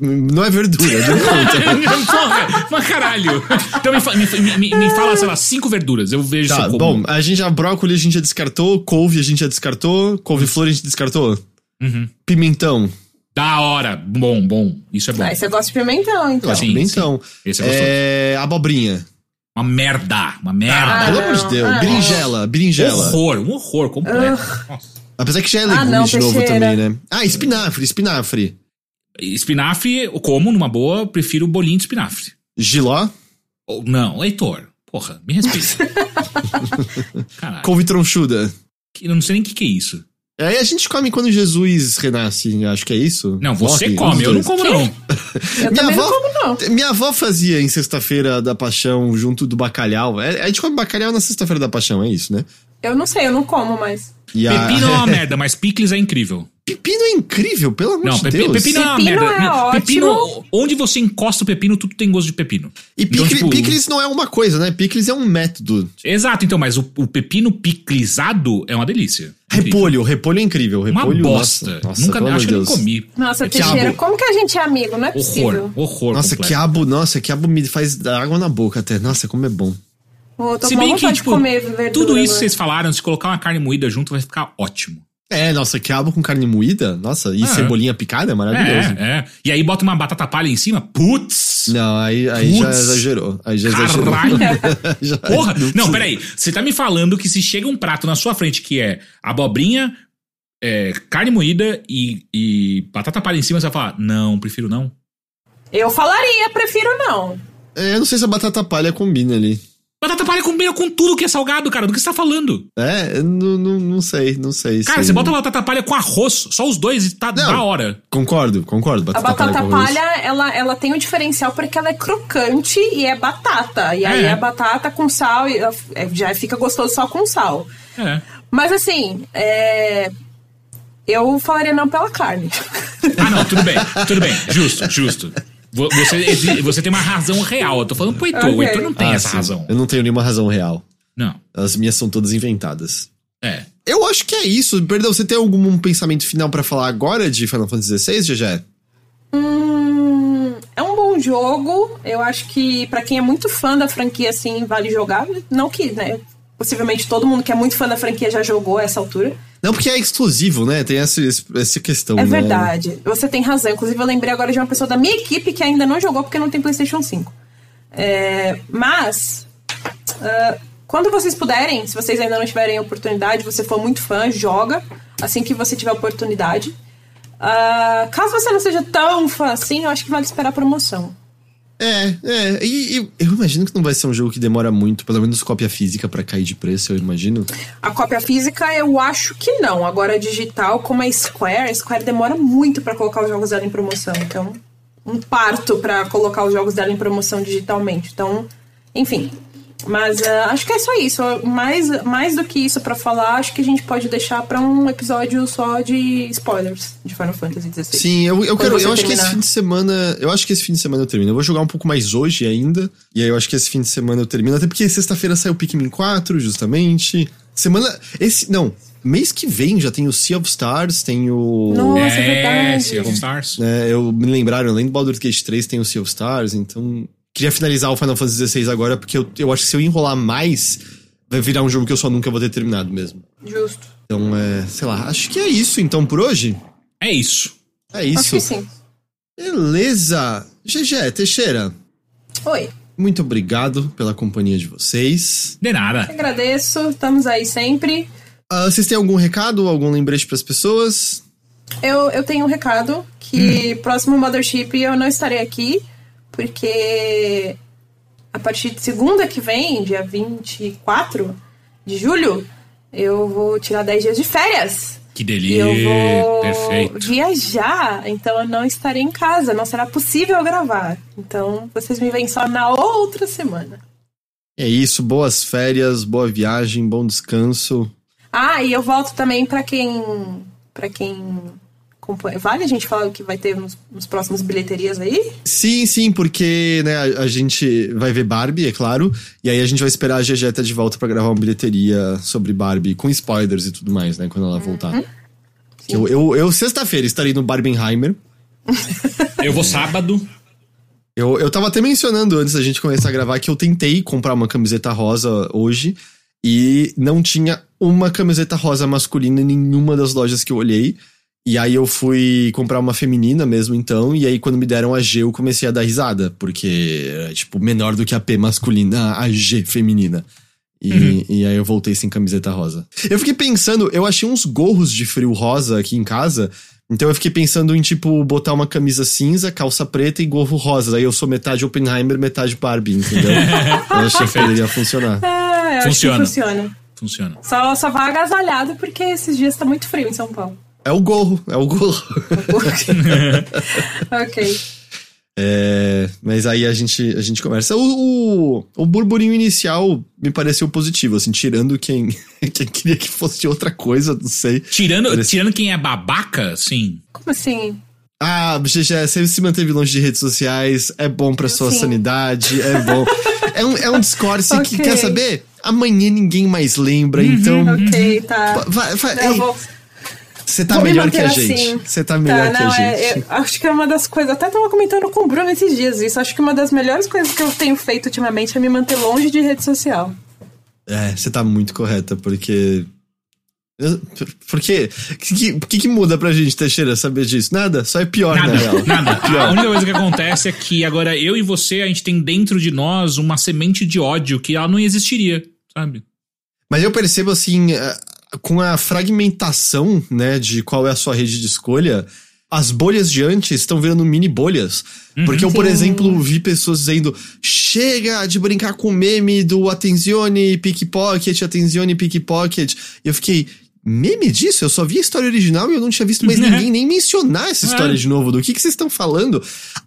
S1: não é verdura, não conta.
S2: Porra, mas caralho. Então me, me, me, me, fala, sei lá, cinco verduras, eu vejo
S1: tá, Bom, a gente já, brócolis a gente já descartou, couve a gente já descartou, couve-flor a gente descartou.
S2: Uhum.
S1: Pimentão.
S2: Da hora. Bom, bom. Isso é bom.
S3: Ah, você gosta de pimentão, então.
S1: Sim, pimentão.
S2: Sim. Esse é,
S1: é abobrinha.
S2: Uma merda. Uma merda.
S1: Ah, pelo amor de Deus. Ah, berinjela, berinjela.
S2: Horror, um horror completo. Uh.
S1: Apesar que já é legume ah, não, de novo também, né? Ah, espinafre, espinafre.
S2: Espinafre, eu como numa boa, prefiro bolinho de espinafre.
S1: Giló?
S2: Oh, não, Heitor. Porra, me respeita.
S1: Caralho. Couve tronchuda.
S2: Eu não sei nem o que, que é isso.
S1: Aí a gente come quando Jesus renasce, acho que é isso.
S2: Não, você
S1: Morre,
S2: come, eu não como não.
S3: Eu
S1: Minha
S3: também
S1: avó-
S3: não como, não.
S1: Minha avó fazia em sexta-feira da paixão junto do bacalhau. É, A gente come bacalhau na sexta-feira da paixão, é isso, né?
S3: Eu não sei, eu não como mais.
S1: E a-
S2: Pepino é uma merda, mas picles é incrível.
S1: Pepino é incrível, pelo amor
S2: Não,
S1: de
S2: pepino,
S1: Deus.
S2: pepino é uma
S3: Pepino
S2: merda.
S3: é ótimo.
S2: Pepino, onde você encosta o pepino, tudo tem gosto de pepino.
S1: E
S2: Então, tipo,
S1: picles não é uma coisa, né? Picles é um método.
S2: Exato, então, mas o, o pepino piclizado é uma delícia.
S1: Repolho, repolho é incrível.
S2: Uma
S1: Repolho,
S2: bosta.
S1: Nossa, nossa,
S2: Nunca,
S1: pelo
S2: acho que eu
S1: Deus.
S2: comi.
S3: Nossa,
S1: É
S3: Teixeira,
S1: quiabo.
S3: como que a gente é amigo? Não é possível.
S2: Horror, horror
S1: Nossa,
S2: completo.
S1: quiabo, nossa, quiabo me faz água na boca até. Nossa, como é bom.
S3: Tô
S2: Se bem
S3: uma
S2: que, tipo, tudo isso que
S3: agora.
S2: vocês falaram, se colocar uma carne moída junto, vai ficar ótimo.
S1: É, nossa, quiabo com carne moída, nossa, e
S2: Ah,
S1: cebolinha picada é maravilhoso.
S2: É, é. E aí bota uma batata palha em cima, putz!
S1: Não, aí, aí já exagerou. Aí já exagerou.
S2: Caralho!
S1: Já-
S2: Porra! Não, peraí. Você tá me falando que se chega um prato na sua frente que é abobrinha, é, carne moída e, e batata palha em cima, você vai falar, não, prefiro não.
S3: Eu falaria, prefiro não.
S1: É, eu não sei se a batata palha combina ali.
S2: Batata palha combina com tudo que é salgado, cara. Do que você tá falando?
S1: É, eu não, não, não sei, não sei.
S2: Cara,
S1: se-
S2: você bota batata palha com arroz, só os dois e tá
S1: Não.
S2: da hora.
S1: Concordo, concordo.
S3: A batata
S1: com arroz.
S3: palha, ela, ela tem um diferencial porque ela é crocante e é batata. E aí
S2: É.
S3: a batata com sal, e, é, já fica gostoso só com sal.
S2: É.
S3: Mas assim, é... eu falaria não pela carne.
S2: Ah, não, tudo bem, tudo bem. Justo, justo. Vo- Você, você tem uma razão real. Eu tô falando pro Heitor. O
S3: Ok.
S2: Heitor não tem
S1: Ah,
S2: essa
S1: sim.
S2: razão.
S1: Eu não tenho nenhuma razão real.
S2: Não.
S1: As minhas são todas inventadas.
S2: É.
S1: Eu acho que é isso. Perdão, você tem algum pensamento final pra falar agora de Final Fantasy XVI, GG?
S3: Hum, é um bom jogo. Eu acho que pra quem é muito fã da franquia, assim, vale jogar. Não que, né? Possivelmente todo mundo que é muito fã da franquia já jogou a essa altura.
S1: Não, porque é exclusivo, né? Tem essa, essa questão,
S3: É
S1: né?
S3: verdade. Você tem razão. Inclusive, eu lembrei agora de uma pessoa da minha equipe que ainda não jogou porque não tem PlayStation 5. É, mas, ah, quando vocês puderem, se vocês ainda não tiverem oportunidade, você for muito fã, joga assim que você tiver oportunidade. Ah, caso você não seja tão fã assim, eu acho que vale esperar a promoção.
S1: É, é. E, e eu imagino que não vai ser um jogo que demora muito, pelo menos cópia física pra cair de preço, eu imagino.
S3: A cópia física, eu acho que não. Agora, digital, como a Square, a Square demora muito pra colocar os jogos dela em promoção. Então, um parto pra colocar os jogos dela em promoção digitalmente. Então, enfim. Mas ah, acho que é só isso. Mais, mais do que isso pra falar, acho que a gente pode deixar pra um episódio só de spoilers de Final Fantasy XVI.
S1: Sim, eu, eu quero. Eu acho que esse fim de semana. Eu acho que esse fim de semana eu termino. Eu vou jogar um pouco mais hoje ainda. E aí eu acho que esse fim de semana eu termino. Até porque sexta-feira sai o Pikmin 4, justamente. Semana. Esse. Não. Mês que vem já tem o Sea of Stars, tem o.
S3: Nossa, é
S2: é,
S3: verdade.
S2: Sea of Stars.
S1: né, eu me lembraram, além do Baldur's Gate 3, tem o Sea of Stars, então. Queria finalizar o Final Fantasy XVI agora, porque eu, eu acho que se eu enrolar mais, vai virar um jogo que eu só nunca vou ter terminado mesmo.
S3: Justo.
S1: Então, é. Sei lá, acho que é isso então por hoje.
S2: É isso.
S1: É
S3: Acho
S1: isso.
S3: que sim.
S1: Beleza. GG, Teixeira.
S3: Oi.
S1: Muito obrigado pela companhia de vocês.
S2: De nada.
S3: Agradeço. Estamos aí sempre.
S1: Ah, vocês têm algum recado, algum lembrete pras pessoas?
S3: Eu, eu tenho um recado que próximo Mothership eu não estarei aqui, porque a partir de segunda que vem, dia 24 de julho, eu vou tirar 10 dias de férias.
S2: Que delícia.
S3: eu vou
S2: Perfeito.
S3: viajar, então eu não estarei em casa, não será possível gravar. Então vocês me veem só na outra semana.
S1: É isso, boas férias, boa viagem, bom descanso.
S3: Ah, e eu volto também pra quem. para quem. Acompanha. Vale a gente falar o que vai ter nos, nos próximos bilheterias aí?
S1: Sim, sim, porque né, a, a gente vai ver Barbie, é claro, e aí a gente vai esperar a GG estar de volta pra gravar uma bilheteria sobre Barbie, com spoilers e tudo mais, né, quando ela voltar. Eu, eu, eu sexta-feira, estarei no Barbenheimer.
S2: Eu vou sábado.
S1: Eu, eu tava até mencionando antes da gente começar a gravar que eu tentei comprar uma camiseta rosa hoje e não tinha uma camiseta rosa masculina em nenhuma das lojas que eu olhei. E aí eu fui comprar uma feminina mesmo, então, e aí quando me deram a G eu comecei a dar risada, porque é, tipo, menor do que a P masculina, a G feminina. E, e aí eu voltei sem camiseta rosa. Eu fiquei pensando, eu achei uns gorros de frio rosa aqui em casa, então eu fiquei pensando em, tipo, botar uma camisa cinza, calça preta e gorro rosa. Daí eu sou metade Oppenheimer, metade Barbie, entendeu? eu achei que poderia funcionar.
S3: Eu
S2: Funciona.
S3: acho que funciona.
S2: funciona.
S3: Só, só vai agasalhado porque esses dias tá muito frio em São Paulo.
S1: É o gorro, é o gorro.
S3: ok.
S1: É, mas aí a gente, a gente conversa. O, o, o, burburinho inicial me pareceu positivo, assim, tirando quem, quem queria que fosse outra coisa, não sei.
S2: Tirando, Parece... tirando quem é babaca, sim.
S3: Como assim?
S1: Ah, GG, você se manteve longe de redes sociais, é bom pra sua sim. sanidade, é bom. é, um, é um discurso okay. que quer saber? Amanhã ninguém mais lembra, uhum, então.
S3: Ok, tá.
S1: Vai, vai, eu vou você tá melhor que a gente. Assim. Você tá melhor tá, não, que a é, gente.
S3: É, acho que é uma das coisas. Até tava comentando com o Bruno esses dias isso. Acho que uma das melhores coisas que eu tenho feito ultimamente é me manter longe de rede social.
S1: É, você tá muito correta, porque. Por quê? O que, que, que, muda pra gente, Teixeira, saber disso? Nada, só é pior,
S2: nada,
S1: na real.
S2: Nada. Pior. A única coisa que acontece é que agora eu e você, a gente tem dentro de nós uma semente de ódio que ela não existiria, sabe?
S1: Mas eu percebo assim, com a fragmentação, né, de qual é a sua rede de escolha, as bolhas de antes estão virando mini bolhas. Uhum, Porque eu, por sim. exemplo, vi pessoas dizendo: chega de brincar com o meme do Attenzione Pickpocket, Attenzione Pickpocket. E eu fiquei, meme disso? Eu só vi a história original e eu não tinha visto mais ninguém nem mencionar essa história é. de novo. Do que, que vocês estão falando?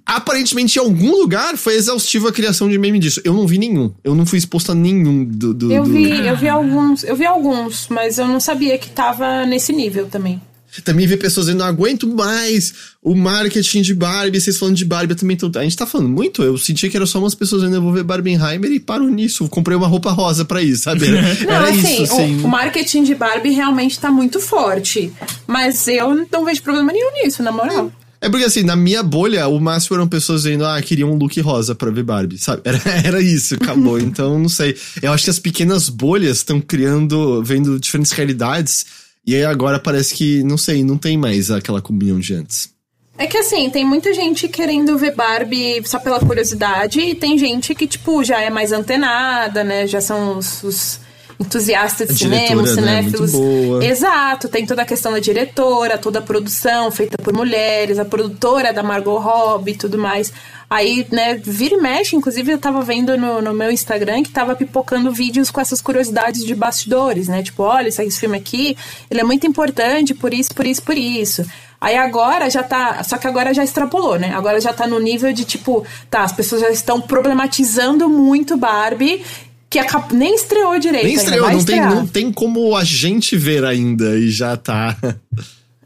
S1: Aparentemente, em algum lugar foi exaustiva a criação de meme disso. Eu não vi nenhum. Eu não fui exposto a nenhum do. do
S3: eu
S1: do...
S3: vi, eu vi alguns, eu vi alguns, mas eu não sabia que tava nesse nível também.
S1: Também vi pessoas dizendo, não aguento mais o marketing de Barbie, vocês falando de Barbie, eu também tô... A gente tá falando muito, eu senti que era só umas pessoas dizendo, eu vou ver Barbenheimer e paro nisso. Comprei uma roupa rosa pra isso, sabe? Era,
S3: não, era assim, isso, assim. O, o, marketing de Barbie realmente tá muito forte. Mas eu não vejo problema nenhum nisso, na moral.
S1: É porque assim, na minha bolha, o máximo eram pessoas dizendo, ah, queriam um look rosa pra ver Barbie, sabe? Era, era isso, acabou. então, não sei. Eu acho que as pequenas bolhas estão criando, vendo diferentes realidades e aí agora parece que, não sei, não tem mais aquela comunhão de antes.
S3: É que assim, tem muita gente querendo ver Barbie só pela curiosidade, e tem gente que, tipo, já é mais antenada, né? Já são os, os entusiastas de cinema, os né? cinéfilos. Né? Exato, tem toda a questão da diretora, toda a produção feita por mulheres, a produtora da Margot Robbie e tudo mais. Aí, né, vira e mexe, inclusive eu tava vendo no, no meu Instagram que tava pipocando vídeos com essas curiosidades de bastidores, né? Tipo, olha, esse filme aqui, ele é muito importante por isso, por isso, por isso. Aí agora já tá. Só que agora já extrapolou, né? Agora já tá no nível de tipo, tá, as pessoas já estão problematizando muito Barbie que nem estreou direito. Nem estreou,
S1: não tem, não tem como a gente ver ainda e já tá.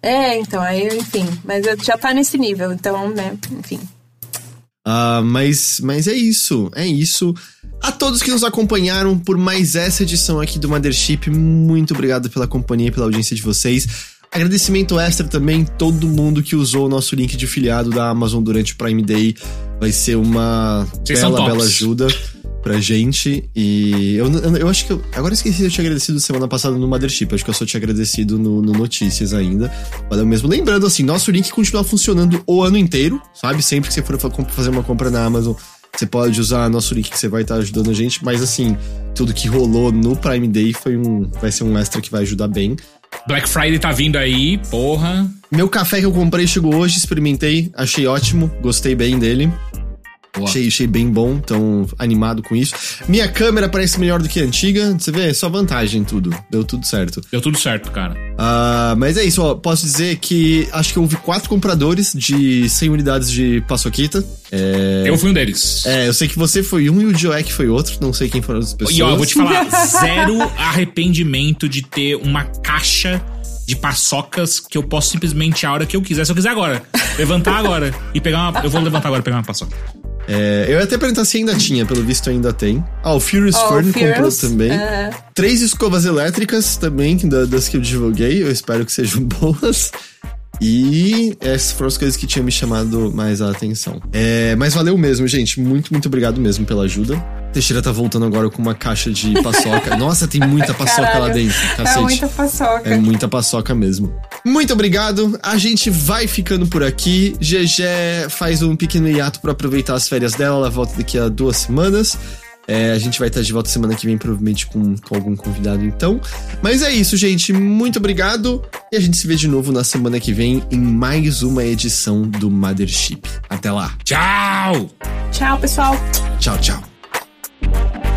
S3: É, então, aí, enfim, mas já tá nesse nível, então, né, enfim.
S1: Uh, mas, mas é isso, é isso. A todos que nos acompanharam por mais essa edição aqui do Mothership, muito obrigado pela companhia e pela audiência de vocês. Agradecimento extra também todo mundo que usou o nosso link de filiado da Amazon durante o Prime Day. Vai ser uma Vocês bela, bela ajuda pra gente. E eu, eu, eu, acho que. Eu, agora eu esqueci de eu te agradecido semana passada no Mothership. Acho que eu só te agradecido no, no Notícias ainda. Valeu mesmo. Lembrando, assim, nosso link continua funcionando o ano inteiro, sabe? Sempre que você for fazer uma compra na Amazon, você pode usar nosso link que você vai estar ajudando a gente. Mas, assim, tudo que rolou no Prime Day foi um, vai ser um extra que vai ajudar bem.
S2: Black Friday tá vindo aí, porra.
S1: Meu café que eu comprei chegou hoje, experimentei, achei ótimo, gostei bem dele. Achei, achei bem bom, tão animado com isso. Minha câmera parece melhor do que a antiga. Você vê, é só vantagem tudo. Deu tudo certo.
S2: Deu tudo certo, cara.
S1: Uh, mas é isso, ó. Posso dizer que acho que houve quatro compradores de 100 unidades de paçoquita.
S2: É... Eu fui um deles.
S1: É, eu sei que você foi um e o Joek foi outro. Não sei quem foram as pessoas.
S2: E ó, eu vou te falar, zero arrependimento de ter uma caixa de paçocas que eu posso simplesmente a hora que eu quiser. Se eu quiser agora, levantar agora e pegar uma. Eu vou levantar agora e pegar uma paçoca.
S1: É, eu ia até perguntar se ainda tinha, pelo visto ainda tem. Ah, o Furious oh, Fern Furious, comprou também. Uh... Três escovas elétricas também, das que eu divulguei. Eu espero que sejam boas. E essas foram as coisas que tinham me chamado mais a atenção. É, mas valeu mesmo, gente. Muito, muito obrigado mesmo pela ajuda. Teixeira tá voltando agora com uma caixa de paçoca. Nossa, tem muita paçoca Caralho, lá dentro. É cacete.
S3: É muita paçoca.
S1: É muita paçoca mesmo. Muito obrigado. A gente vai ficando por aqui. GG faz um pequeno hiato para aproveitar as férias dela. Ela volta daqui a duas semanas. É, a gente vai estar de volta semana que vem, provavelmente com, com algum convidado, então. Mas é isso, gente. Muito obrigado. E a gente se vê de novo na semana que vem em mais uma edição do Mothership. Até lá.
S2: Tchau!
S3: Tchau, pessoal.
S1: Tchau, tchau. Bye.